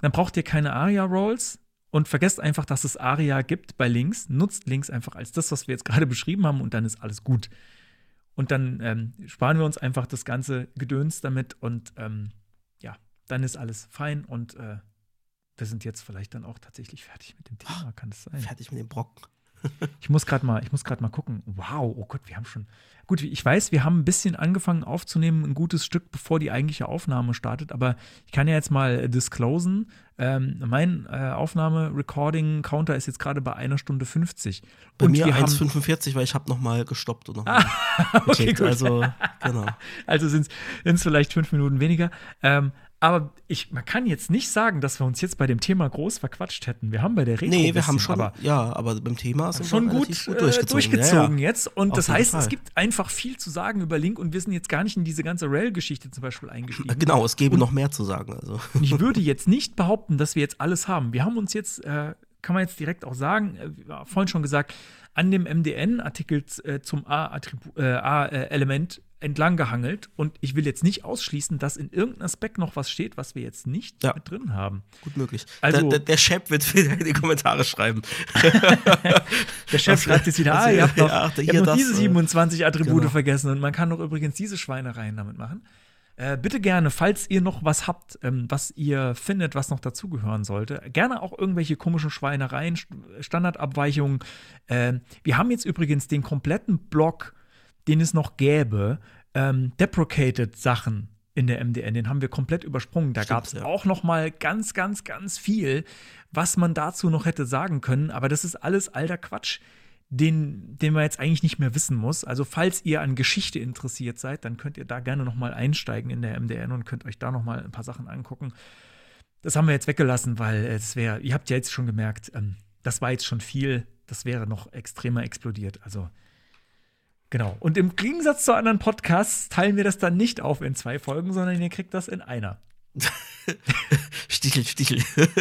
Dann braucht ihr keine Aria Rolls und vergesst einfach, dass es Aria gibt bei Links. Nutzt Links einfach als das, was wir jetzt gerade beschrieben haben und dann ist alles gut. Und dann ähm, sparen wir uns einfach das ganze Gedöns damit und ähm, ja, dann ist alles fein und äh, wir sind jetzt vielleicht dann auch tatsächlich fertig mit dem Thema, kann das sein? Fertig mit dem Brocken. Ich muss gerade mal, ich muss gerade mal gucken. Wow, oh Gott, wir haben schon. Gut, ich weiß, wir haben ein bisschen angefangen aufzunehmen, ein gutes Stück, bevor die eigentliche Aufnahme startet. Aber ich kann ja jetzt mal äh, disclosen. Ähm, mein äh, Aufnahme-Recording-Counter ist jetzt gerade bei einer Stunde 50. Bei Und mir wir haben, 1,45, weil ich habe noch mal gestoppt und noch mal okay, gut. Also, genau. Also sind es vielleicht fünf Minuten weniger. Ähm, aber ich, man kann jetzt nicht sagen, dass wir uns jetzt bei dem Thema groß verquatscht hätten. Wir haben bei der Retro Nee, wir haben schon, aber ja, aber beim Thema sind schon wir gut, relativ äh, durchgezogen. durchgezogen, Ja, ja. jetzt. Und Auf das heißt, Fall. es gibt einfach viel zu sagen über Link und wir sind jetzt gar nicht in diese ganze Rail-Geschichte zum Beispiel eingestiegen. Genau, es gäbe noch mehr zu sagen. Also. Und ich würde jetzt nicht behaupten, dass wir jetzt alles haben. Wir haben uns jetzt, äh, kann man jetzt direkt auch sagen, äh, vorhin schon gesagt, an dem MDN-Artikel äh, zum A-Attribu- äh, A-Element entlang gehangelt. Und ich will jetzt nicht ausschließen, dass in irgendeinem Aspekt noch was steht, was wir jetzt nicht Ja. mit drin haben. Gut möglich. Also- der, der, der Chef wird wieder in die Kommentare schreiben. Der Chef Was- schreibt jetzt wieder, ah, also, ihr habt noch, ja, ihr habt noch das, diese äh, 27 Attribute genau. vergessen und man kann doch übrigens diese Schweinereien damit machen. Äh, bitte gerne, falls ihr noch was habt, ähm, was ihr findet, was noch dazugehören sollte, gerne auch irgendwelche komischen Schweinereien, St- Standardabweichungen. Ähm, wir haben jetzt übrigens den kompletten Block, den es noch gäbe, ähm, deprecated Sachen in der MDN, den haben wir komplett übersprungen. Da gab es ja. auch noch mal ganz, ganz, ganz viel, was man dazu noch hätte sagen können. Aber das ist alles alter Quatsch, den, den man jetzt eigentlich nicht mehr wissen muss. Also falls ihr an Geschichte interessiert seid, dann könnt ihr da gerne noch mal einsteigen in der MDN und könnt euch da noch mal ein paar Sachen angucken. Das haben wir jetzt weggelassen, weil es wäre, ihr habt ja jetzt schon gemerkt, ähm, das war jetzt schon viel, das wäre noch extremer explodiert. Also Genau. Und im Gegensatz zu anderen Podcasts teilen wir das dann nicht auf in zwei Folgen, sondern ihr kriegt das in einer. Stichel, Stichel.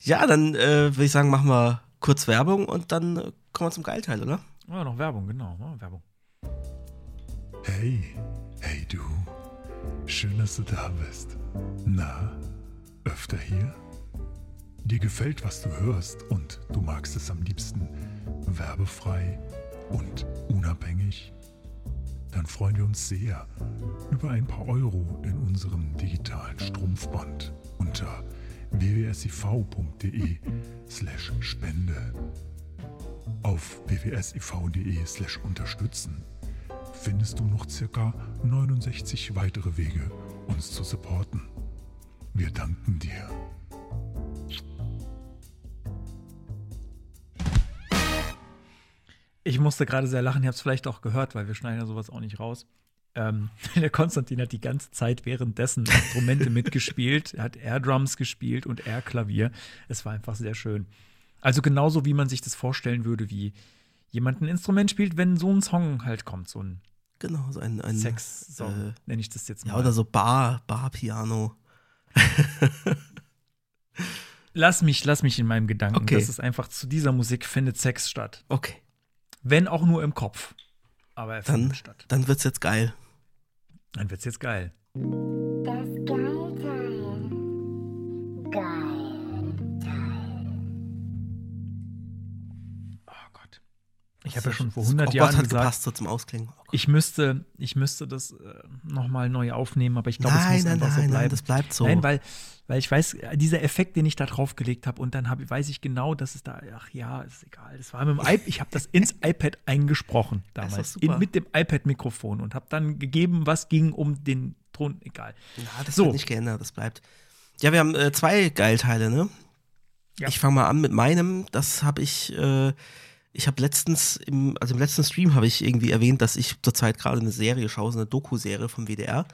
ja, dann äh, würde ich sagen, machen wir kurz Werbung und dann kommen wir zum Geilteil, oder? Oh, noch Werbung, genau. Oh, Werbung. Hey, hey du. Schön, dass du da bist. Na, öfter hier? Dir gefällt, was du hörst und du magst es am liebsten werbefrei und unabhängig? Dann freuen wir uns sehr über ein paar Euro in unserem digitalen Strumpfband unter wwsiv.de slash Spende. Auf wwsiv.de slash unterstützen findest du noch circa 69 weitere Wege, uns zu supporten. Wir danken dir. Ich musste gerade sehr lachen, ihr habt es vielleicht auch gehört, weil wir schneiden ja sowas auch nicht raus. Ähm, der Konstantin hat die ganze Zeit währenddessen Instrumente mitgespielt, er hat Air-Drums gespielt und Air-Klavier. Es war einfach sehr schön. Also genauso, wie man sich das vorstellen würde, wie jemand ein Instrument spielt, wenn so ein Song halt kommt, so ein Genau, so ein, ein Sex-Song, äh, nenne ich das jetzt mal. Ja, oder so Bar, Bar-Piano. lass mich, lass mich in meinem Gedanken. Okay. Das ist einfach zu dieser Musik findet Sex statt. Okay, Wenn auch nur im Kopf. Aber er findet dann, statt. dann wird's jetzt geil. Dann wird's jetzt geil. Ich habe ja schon vor Oh 100 Gott, Jahren gesagt, gepasst so zum Ausklingen. Oh ich müsste, ich müsste das äh, nochmal neu aufnehmen, aber ich glaube, es muss nein, einfach nein, so bleiben. nein, das bleibt so. Nein, weil, weil ich weiß, dieser Effekt, den ich da drauf gelegt habe, und dann hab, weiß ich genau, dass es da, ach ja, ist egal. Das war mit dem iPad, ich habe das ins iPad eingesprochen damals, in, mit dem iPad-Mikrofon und habe dann gegeben, was ging um den Ton, egal. Ja, das So. wird nicht geändert, das bleibt. Ja, wir haben äh, zwei Geilteile, ne? Ja. Ich fange mal an mit meinem. Das habe ich, äh, ich habe letztens, im, also im letzten Stream habe ich irgendwie erwähnt, dass ich zurzeit gerade eine Serie schaue, so eine Doku-Serie vom WDR.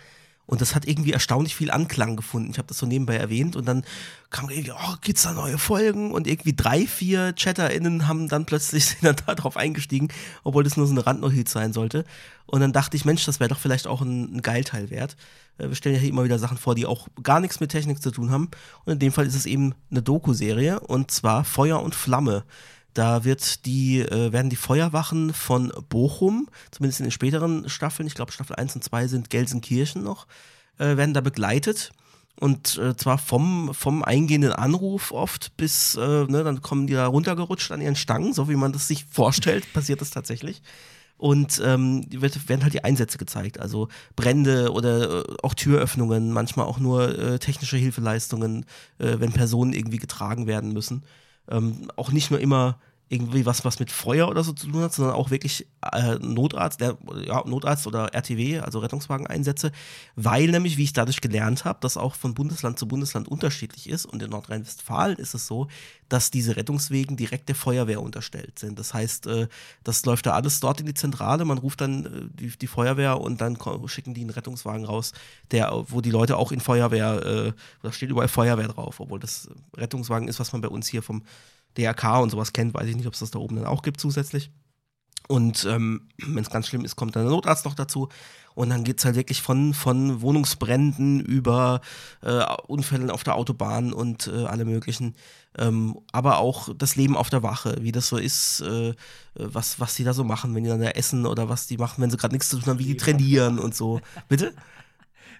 Und das hat irgendwie erstaunlich viel Anklang gefunden. Ich habe das so nebenbei erwähnt und dann kam irgendwie, oh, gibt's da neue Folgen? Und irgendwie drei, vier ChatterInnen haben dann plötzlich sind dann da drauf eingestiegen, obwohl das nur so eine Randnotiz sein sollte. Und dann dachte ich, Mensch, das wäre doch vielleicht auch ein, ein Geilteil wert. Äh, Wir stellen ja hier immer wieder Sachen vor, die auch gar nichts mit Technik zu tun haben. Und in dem Fall ist es eben eine Doku-Serie und zwar Feuer und Flamme. Da wird die, äh, werden die Feuerwachen von Bochum, zumindest in den späteren Staffeln, ich glaube Staffel 1 und 2 sind Gelsenkirchen noch, äh, werden da begleitet. Und äh, zwar vom, vom eingehenden Anruf oft bis, äh, ne, dann kommen die da runtergerutscht an ihren Stangen, so wie man das sich vorstellt, passiert das tatsächlich. Und ähm, wird, werden halt die Einsätze gezeigt, also Brände oder äh, auch Türöffnungen, manchmal auch nur äh, technische Hilfeleistungen, äh, wenn Personen irgendwie getragen werden müssen. Ähm, auch nicht nur immer irgendwie was, was mit Feuer oder so zu tun hat, sondern auch wirklich äh, Notarzt, der, ja, Notarzt oder RTW, also Rettungswageneinsätze, weil nämlich, wie ich dadurch gelernt habe, das auch von Bundesland zu Bundesland unterschiedlich ist und in Nordrhein-Westfalen ist es so, dass diese Rettungswegen direkt der Feuerwehr unterstellt sind. Das heißt, äh, das läuft da alles dort in die Zentrale, man ruft dann äh, die, die Feuerwehr und dann schicken die einen Rettungswagen raus, der, wo die Leute auch in Feuerwehr, äh, da steht überall Feuerwehr drauf, obwohl das Rettungswagen ist, was man bei uns hier vom DRK und sowas kennt, weiß ich nicht, ob es das da oben dann auch gibt zusätzlich. Und ähm, wenn es ganz schlimm ist, kommt dann der Notarzt noch dazu. Und dann geht es halt wirklich von, von Wohnungsbränden über äh, Unfällen auf der Autobahn und äh, alle möglichen. Ähm, aber auch das Leben auf der Wache, wie das so ist, äh, was, was die da so machen, wenn die dann da essen oder was die machen, wenn sie gerade nichts zu tun haben, wie die trainieren und so. Bitte?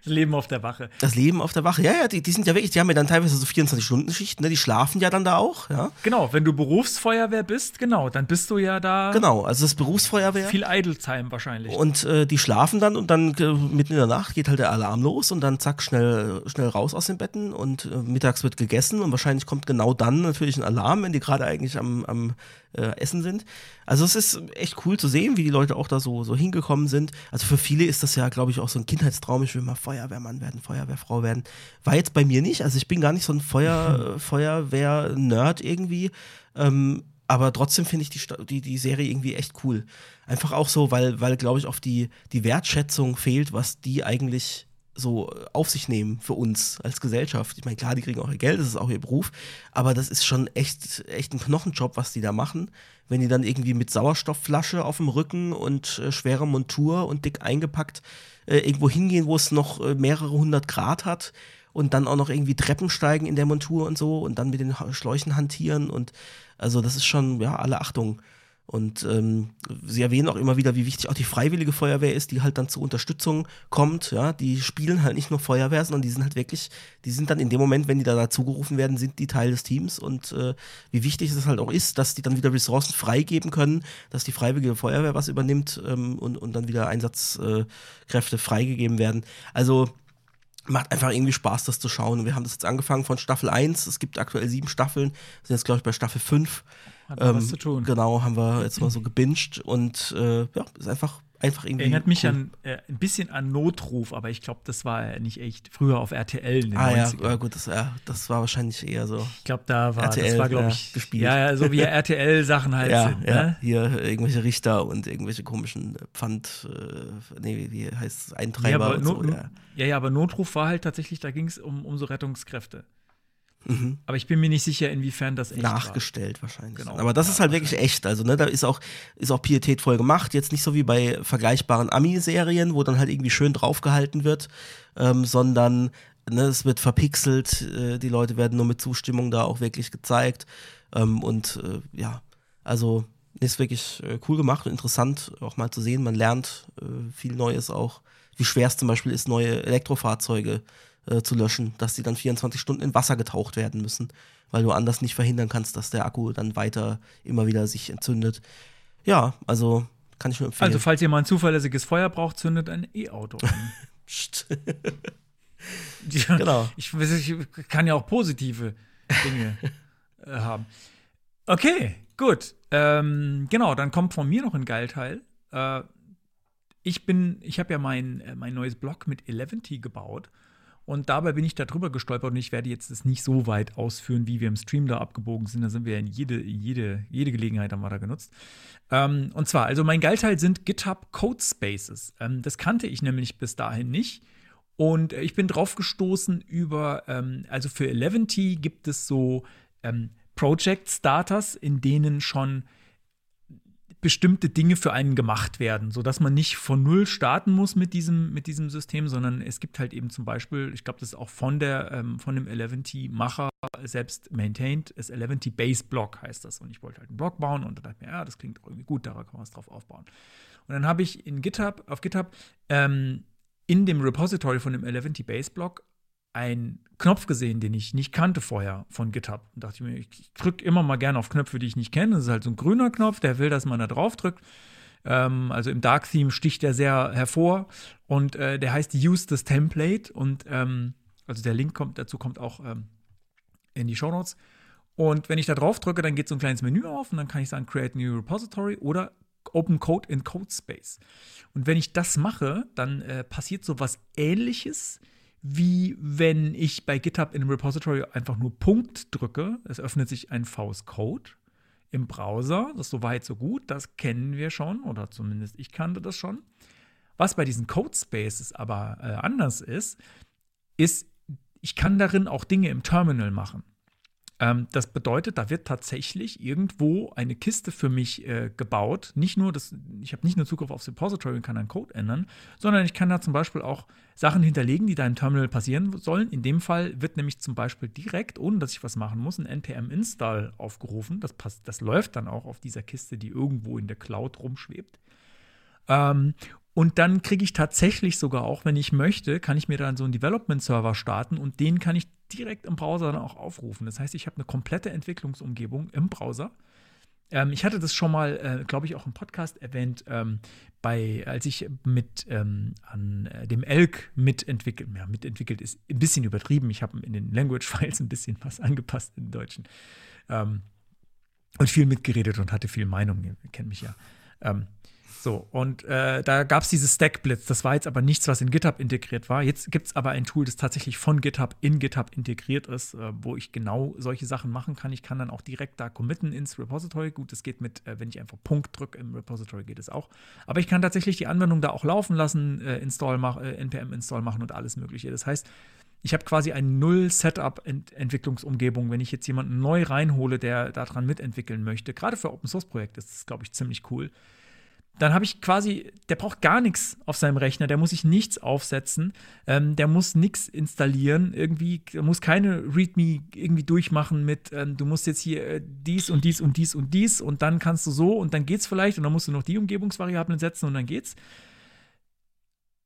Das Leben auf der Wache. Das Leben auf der Wache. Ja, ja, die, die sind ja wirklich, die haben ja dann teilweise so 24-Stunden-Schichten, ne? die schlafen ja dann da auch, ja. Genau, wenn du Berufsfeuerwehr bist, genau, dann bist du ja da Genau, also das Berufsfeuerwehr. viel Idle-Time wahrscheinlich. Und äh, die schlafen dann und dann äh, mitten in der Nacht geht halt der Alarm los und dann zack, schnell, schnell raus aus den Betten und äh, mittags wird gegessen und wahrscheinlich kommt genau dann natürlich ein Alarm, wenn die gerade eigentlich am, am äh, Essen sind. Also es ist echt cool zu sehen, wie die Leute auch da so, so hingekommen sind. Also für viele ist das ja, glaube ich, auch so ein Kindheitstraum. Ich will mal Feuerwehrmann werden, Feuerwehrfrau werden. War jetzt bei mir nicht. Also ich bin gar nicht so ein Feuer, Feuerwehr-Nerd irgendwie. Ähm, aber trotzdem finde ich die, die, die Serie irgendwie echt cool. Einfach auch so, weil, weil glaube ich, auf die, die Wertschätzung fehlt, was die eigentlich so auf sich nehmen für uns als Gesellschaft. Ich meine, klar, die kriegen auch ihr Geld, das ist auch ihr Beruf, aber das ist schon echt, echt ein Knochenjob, was die da machen. Wenn die dann irgendwie mit Sauerstoffflasche auf dem Rücken und äh, schwerer Montur und dick eingepackt äh, irgendwo hingehen, wo es noch äh, mehrere hundert Grad hat und dann auch noch irgendwie Treppen steigen in der Montur und so und dann mit den Schläuchen hantieren und also das ist schon, ja, alle Achtung. Und ähm, sie erwähnen auch immer wieder, wie wichtig auch die freiwillige Feuerwehr ist, die halt dann zur Unterstützung kommt. Ja, die spielen halt nicht nur Feuerwehr, sondern die sind halt wirklich, die sind dann in dem Moment, wenn die da dazugerufen werden, sind die Teil des Teams. Und äh, wie wichtig es halt auch ist, dass die dann wieder Ressourcen freigeben können, dass die freiwillige Feuerwehr was übernimmt ähm, und, und dann wieder Einsatzkräfte freigegeben werden. Also macht einfach irgendwie Spaß, das zu schauen. Und wir haben das jetzt angefangen von Staffel 1. Es gibt aktuell sieben Staffeln, sind jetzt, glaube ich, bei Staffel 5. Hat noch was zu tun. Genau, haben wir jetzt mal so gebinged und äh, ja, ist einfach, einfach irgendwie. Erinnert mich cool. an äh, ein bisschen an Notruf, aber ich glaube, das war nicht echt. Früher auf RTL in den Ah ja, 90ern. ja, gut, das, ja, das war wahrscheinlich eher so. Ich glaube, da war RTL, das war, glaube ja, ich, gespielt. Ja, ja, so wie RTL-Sachen halt ja, sind. ja, Ne? hier irgendwelche Richter und irgendwelche komischen Pfand, äh, nee, wie heißt es, Ja, Eintreiber aber und so, ja. ja, ja, aber Notruf war halt tatsächlich, da ging es um, um so Rettungskräfte. Mhm. Aber ich bin mir nicht sicher, inwiefern das echt war. nachgestellt wahrscheinlich. Genau. Aber das Ja, ist halt wirklich echt. Also, ne, da ist auch, ist auch pietätvoll gemacht. Jetzt nicht so wie bei vergleichbaren Ami-Serien, wo dann halt irgendwie schön draufgehalten wird, ähm, sondern ne, es wird verpixelt, äh, die Leute werden nur mit Zustimmung da auch wirklich gezeigt. Ähm, und äh, ja, also ist wirklich äh, cool gemacht und interessant auch mal zu sehen. Man lernt äh, viel Neues auch, wie schwer es zum Beispiel ist, neue Elektrofahrzeuge äh, zu löschen, dass die dann 24 Stunden in Wasser getaucht werden müssen, weil du anders nicht verhindern kannst, dass der Akku dann weiter immer wieder sich entzündet. Ja, also kann ich nur empfehlen. Also, falls ihr mal ein zuverlässiges Feuer braucht, zündet ein E-Auto an. Ja, Genau. Ich, ich kann ja auch positive Dinge äh, haben. Okay, gut. Ähm, genau, dann kommt von mir noch ein Geilteil. Äh, ich bin, ich habe ja mein, äh, mein neues Blog mit Eleventy gebaut. Und dabei bin ich da drüber gestolpert und ich werde jetzt das nicht so weit ausführen, wie wir im Stream da abgebogen sind. Da sind wir in jede, jede, jede Gelegenheit haben wir da genutzt. Ähm, und zwar, also mein Geilteil sind GitHub Code Spaces. Ähm, das kannte ich nämlich bis dahin nicht. Und äh, ich bin drauf gestoßen über, ähm, also für Eleventy gibt es so ähm, Project Starters, in denen schon bestimmte Dinge für einen gemacht werden, sodass man nicht von null starten muss mit diesem, mit diesem System, sondern es gibt halt eben zum Beispiel, ich glaube, das ist auch von der, ähm, von dem Eleventy-Macher selbst maintained, das Eleventy Base Block heißt das. Und ich wollte halt einen Block bauen und da dachte ich mir, ja, das klingt irgendwie gut, da kann man was drauf aufbauen. Und dann habe ich in GitHub, auf GitHub, ähm, in dem Repository von dem Eleventy Base Block einen Knopf gesehen, den ich nicht kannte vorher von GitHub. Und dachte ich mir, ich drücke immer mal gerne auf Knöpfe, die ich nicht kenne. Das ist halt so ein grüner Knopf, der will, dass man da drauf drückt. Ähm, also im Dark Theme sticht der sehr hervor und äh, der heißt Use this Template und ähm, also der Link kommt dazu kommt auch ähm, in die Show Notes. Und wenn ich da drauf drücke, dann geht so ein kleines Menü auf und dann kann ich sagen Create New Repository oder Open Code in Codespace. Und wenn ich das mache, dann äh, passiert so was ähnliches wie wenn ich bei GitHub in einem Repository einfach nur Punkt drücke. Es öffnet sich ein VS Code im Browser. Das ist soweit so gut. Das kennen wir schon oder zumindest ich kannte das schon. Was bei diesen Codespaces aber äh, anders ist, ist, ich kann darin auch Dinge im Terminal machen. Ähm, das bedeutet, da wird tatsächlich irgendwo eine Kiste für mich äh, gebaut. Nicht nur, das, ich habe nicht nur Zugriff aufs Repository und kann einen Code ändern, sondern ich kann da zum Beispiel auch Sachen hinterlegen, die da im Terminal passieren sollen. In dem Fall wird nämlich zum Beispiel direkt, ohne dass ich was machen muss, ein npm-install aufgerufen. Das, passt, das läuft dann auch auf dieser Kiste, die irgendwo in der Cloud rumschwebt. Ähm, und dann kriege ich tatsächlich sogar auch, wenn ich möchte, kann ich mir dann so einen Development-Server starten und den kann ich direkt im Browser dann auch aufrufen. Das heißt, ich habe eine komplette Entwicklungsumgebung im Browser. Ähm, ich hatte das schon mal, äh, glaube ich, auch im Podcast erwähnt, ähm, bei, als ich mit ähm, an äh, dem Elk mitentwickelt, ja, mitentwickelt ist ein bisschen übertrieben. Ich habe in den Language-Files ein bisschen was angepasst in Deutschen. Ähm, und viel mitgeredet und hatte viel Meinung. Ihr kennt mich ja. So, und äh, da gab es dieses Stackblitz. Das war jetzt aber nichts, was in GitHub integriert war. Jetzt gibt es aber ein Tool, das tatsächlich von GitHub in GitHub integriert ist, äh, wo ich genau solche Sachen machen kann. Ich kann dann auch direkt da committen ins Repository. Gut, das geht mit, äh, wenn ich einfach Punkt drücke im Repository, geht es auch. Aber ich kann tatsächlich die Anwendung da auch laufen lassen, äh, Install mach, äh, npm-Install machen und alles Mögliche. Das heißt, ich habe quasi eine Null-Setup-Entwicklungsumgebung. Wenn ich jetzt jemanden neu reinhole, der daran mitentwickeln möchte, gerade für Open-Source-Projekte ist das, glaube ich, ziemlich cool dann habe ich quasi, der braucht gar nichts auf seinem Rechner, der muss sich nichts aufsetzen, ähm, der muss nichts installieren, irgendwie, der muss keine README irgendwie durchmachen mit, ähm, du musst jetzt hier äh, dies und dies und dies und dies und dann kannst du so und dann geht's vielleicht und dann musst du noch die Umgebungsvariablen setzen und dann geht's.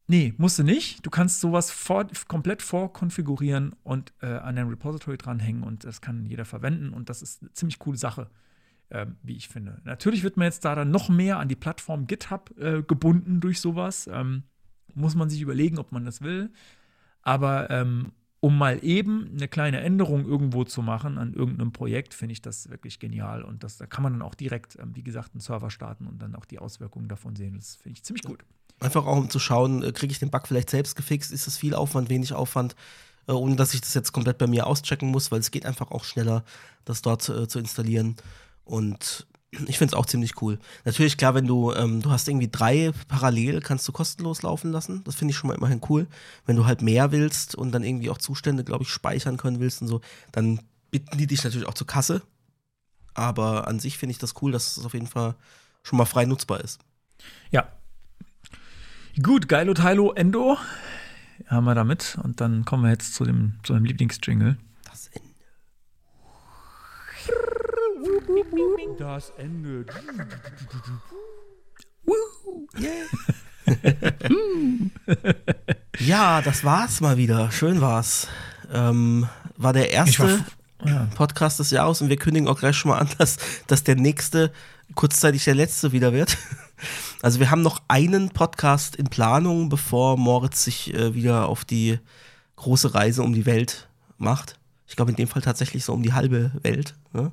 Nee, musst du nicht. Du kannst sowas vor, komplett vorkonfigurieren und äh, an dein Repository dranhängen und das kann jeder verwenden und das ist eine ziemlich coole Sache ähm, wie ich finde. Natürlich wird man jetzt da dann noch mehr an die Plattform GitHub äh, gebunden durch sowas. Ähm, muss man sich überlegen, ob man das will. Aber ähm, um mal eben eine kleine Änderung irgendwo zu machen an irgendeinem Projekt, finde ich das wirklich genial. Und das, da kann man dann auch direkt, ähm, wie gesagt, einen Server starten und dann auch die Auswirkungen davon sehen. Das finde ich ziemlich gut. Einfach auch um zu schauen, äh, kriege ich den Bug vielleicht selbst gefixt? Ist das viel Aufwand, wenig Aufwand? Äh, ohne dass ich das jetzt komplett bei mir auschecken muss, weil es geht einfach auch schneller, das dort äh, zu installieren. Und ich finde es auch ziemlich cool. Natürlich, klar, wenn du, ähm, du hast irgendwie drei parallel, kannst du kostenlos laufen lassen. Das finde ich schon mal immerhin cool. Wenn du halt mehr willst und dann irgendwie auch Zustände, glaube ich, speichern können willst und so, dann bitten die dich natürlich auch zur Kasse. Aber an sich finde ich das cool, dass es auf jeden Fall schon mal frei nutzbar ist. Ja. Gut, Geilo Teilo Endo haben wir damit. Und dann kommen wir jetzt zu dem, zu dem Lieblingsjingle. Das Ende. Ja, das war's mal wieder. Schön war's. Ähm, war der erste war ja. Podcast des Jahres und wir kündigen auch gleich schon mal an, dass, dass der nächste kurzzeitig der letzte wieder wird. Also wir haben noch einen Podcast in Planung, bevor Moritz sich äh, wieder auf die große Reise um die Welt macht. Ich glaube in dem Fall tatsächlich so um die halbe Welt. Ne?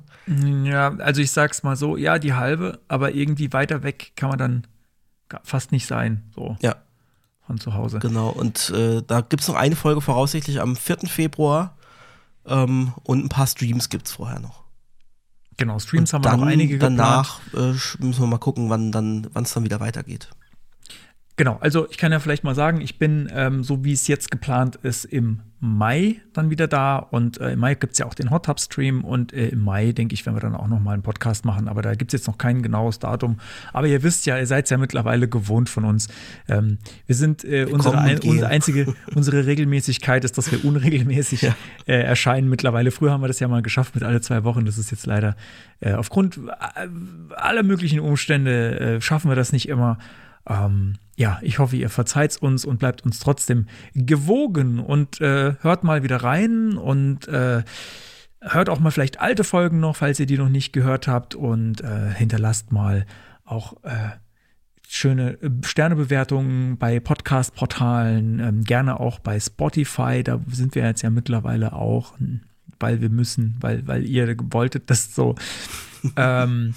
Ja, also ich sag's mal so, ja, die halbe, aber irgendwie weiter weg kann man dann fast nicht sein, so Ja, von zu Hause. genau. Und äh, da gibt es noch eine Folge voraussichtlich am 4. Februar. Ähm, und ein paar Streams gibt es vorher noch. Genau, Streams und haben wir noch einige danach äh, müssen wir mal gucken, wann dann, wann es dann wieder weitergeht. Genau, also ich kann ja vielleicht mal sagen, ich bin, ähm, so wie es jetzt geplant ist, im Mai dann wieder da. Und äh, im Mai gibt es ja auch den Hot Tub Stream. Und äh, im Mai, denke ich, werden wir dann auch noch mal einen Podcast machen. Aber da gibt es jetzt noch kein genaues Datum. Aber ihr wisst ja, ihr seid ja mittlerweile gewohnt von uns. Ähm, wir sind, äh, unsere, kommen und ein, unsere einzige, unsere Regelmäßigkeit ist, dass wir unregelmäßig Ja. äh, erscheinen mittlerweile. Früher haben wir das ja mal geschafft mit alle zwei Wochen. Das ist jetzt leider äh, aufgrund äh, aller möglichen Umstände schaffen wir das nicht immer. Ähm, ja, ich hoffe, ihr verzeiht uns und bleibt uns trotzdem gewogen. Und äh, hört mal wieder rein und äh, hört auch mal vielleicht alte Folgen noch, falls ihr die noch nicht gehört habt. Und äh, hinterlasst mal auch äh, schöne äh, Sternebewertungen bei Podcast-Portalen, ähm, gerne auch bei Spotify, da sind wir jetzt ja mittlerweile auch, weil wir müssen, weil, weil ihr wolltet das so. ähm,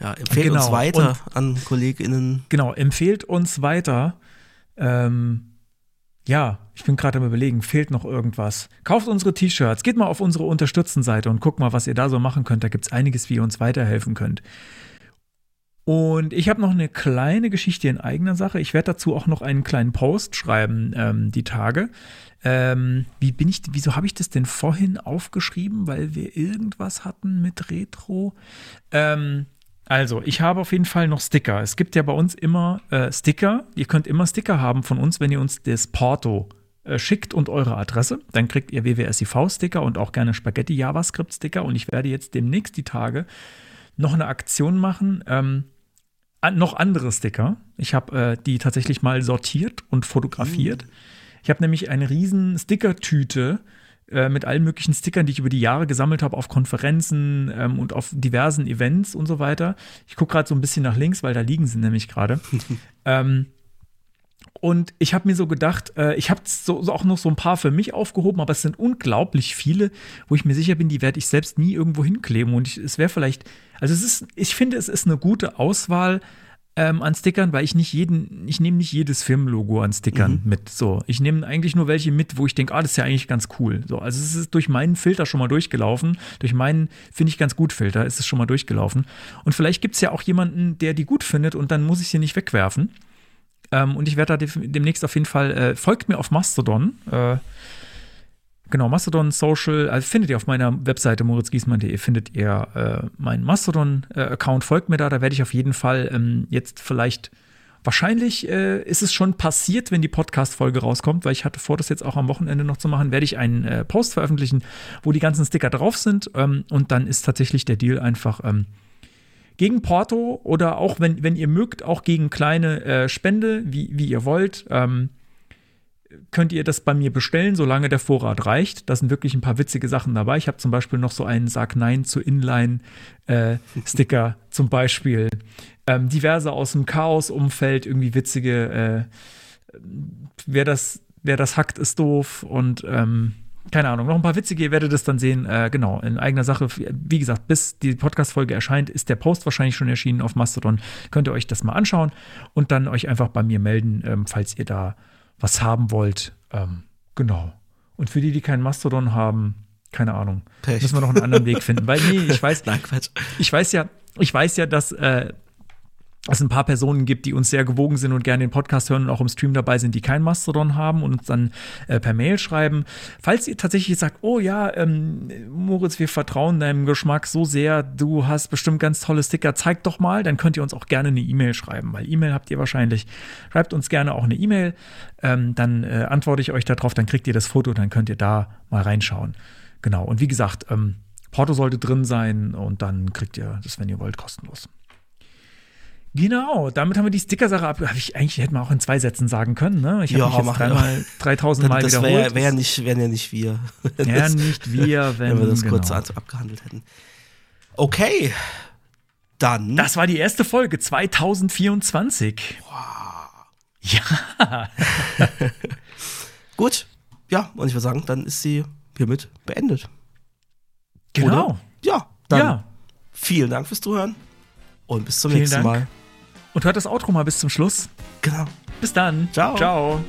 Ja, empfehlt uns Genau, weiter an KollegInnen. Genau, empfehlt uns weiter. Ähm, ja, ich bin gerade am überlegen, fehlt noch irgendwas. Kauft unsere T-Shirts, geht mal auf unsere Unterstützenseite und guckt mal, was ihr da so machen könnt. Da gibt es einiges, wie ihr uns weiterhelfen könnt. Und ich habe noch eine kleine Geschichte in eigener Sache. Ich werde dazu auch noch einen kleinen Post schreiben, ähm, die Tage. Ähm, wie bin ich, wieso habe ich das denn vorhin aufgeschrieben? Weil wir irgendwas hatten mit Retro. Ähm, also, ich habe auf jeden Fall noch Sticker. Es gibt ja bei uns immer äh, Sticker. Ihr könnt immer Sticker haben von uns, wenn ihr uns das Porto äh, schickt und eure Adresse. Dann kriegt ihr WWSIV-Sticker und auch gerne Spaghetti-JavaScript-Sticker. Und ich werde jetzt demnächst die Tage noch eine Aktion machen. Ähm, an, noch andere Sticker. Ich habe äh, die tatsächlich mal sortiert und fotografiert. Ich habe nämlich eine riesen Stickertüte äh, mit allen möglichen Stickern, die ich über die Jahre gesammelt habe auf Konferenzen ähm, und auf diversen Events und so weiter. Ich gucke gerade so ein bisschen nach links, weil da liegen sie nämlich gerade. ähm, und ich habe mir so gedacht, äh, ich habe so, so auch noch so ein paar für mich aufgehoben, aber es sind unglaublich viele, wo ich mir sicher bin, die werde ich selbst nie irgendwo hinkleben. Und ich, es wäre vielleicht, also es ist, ich finde, es ist eine gute Auswahl ähm, an Stickern, weil ich nicht jeden, ich nehme nicht jedes Firmenlogo an Stickern mit. So, ich nehme eigentlich nur welche mit, wo ich denke, ah, das ist ja eigentlich ganz cool. So, also es ist durch meinen Filter schon mal durchgelaufen. Durch meinen, finde ich ganz gut Filter, ist es schon mal durchgelaufen. Und vielleicht gibt es ja auch jemanden, der die gut findet und dann muss ich sie nicht wegwerfen. Ähm, und ich werde da demnächst auf jeden Fall, äh, folgt mir auf Mastodon. Äh, genau, Mastodon Social, also findet ihr auf meiner Webseite moritzgiesmann.de, findet ihr äh, meinen Mastodon-Account, folgt mir da, da werde ich auf jeden Fall ähm, jetzt vielleicht, wahrscheinlich äh, ist es schon passiert, wenn die Podcast-Folge rauskommt, weil ich hatte vor, das jetzt auch am Wochenende noch zu machen, werde ich einen äh, Post veröffentlichen, wo die ganzen Sticker drauf sind ähm, und dann ist tatsächlich der Deal einfach, ähm, gegen Porto oder auch, wenn, wenn ihr mögt, auch gegen kleine äh, Spende, wie, wie ihr wollt, ähm, könnt ihr das bei mir bestellen, solange der Vorrat reicht. Da sind wirklich ein paar witzige Sachen dabei. Ich habe zum Beispiel noch so einen Sag Nein zu Inline-Sticker zum Beispiel. Ähm, diverse aus dem Chaos-Umfeld, irgendwie witzige, äh, wer das, wer das hackt, ist doof und ähm, keine Ahnung, noch ein paar witzige, ihr werdet es dann sehen. Äh, genau, in eigener Sache. Wie gesagt, bis die Podcast-Folge erscheint, ist der Post wahrscheinlich schon erschienen auf Mastodon. Könnt ihr euch das mal anschauen und dann euch einfach bei mir melden, ähm, falls ihr da was haben wollt. Ähm, genau. Und für die, die keinen Mastodon haben, keine Ahnung, Pech. müssen wir noch einen anderen Weg finden. Weil, nee, ich weiß, Nein, Quatsch. ich weiß ja, ich weiß ja, dass äh, es ein paar Personen gibt, die uns sehr gewogen sind und gerne den Podcast hören und auch im Stream dabei sind, die kein Mastodon haben und uns dann äh, per Mail schreiben. Falls ihr tatsächlich sagt, oh ja, ähm, Moritz, wir vertrauen deinem Geschmack so sehr, du hast bestimmt ganz tolle Sticker, zeig doch mal, dann könnt ihr uns auch gerne eine E-Mail schreiben, weil E-Mail habt ihr wahrscheinlich. Schreibt uns gerne auch eine E-Mail, ähm, dann äh, antworte ich euch darauf, dann kriegt ihr das Foto, dann könnt ihr da mal reinschauen. Genau, und wie gesagt, ähm, Porto sollte drin sein und dann kriegt ihr das, wenn ihr wollt, kostenlos. Genau, damit haben wir die Sticker-Sache ab. Ich eigentlich hätten wir auch in zwei Sätzen sagen können, ne? Ich habe Ja, mich jetzt dreimal, 3000 Mal das wiederholt. wäre wär nicht, wären ja nicht wir. ja, Das- nicht wir, wenn, wenn wir das genau. kurz ab- abgehandelt hätten. Okay, dann. Das war die erste Folge 2024. Ja, Gut. Ja, und ich würde sagen, dann ist sie hiermit beendet. genau. Oder? Ja, dann Ja. vielen Dank fürs Zuhören und bis zum Vielen nächsten Dank. Mal. Und hört das Outro mal bis zum Schluss. Genau. Bis dann. Ciao. Ciao.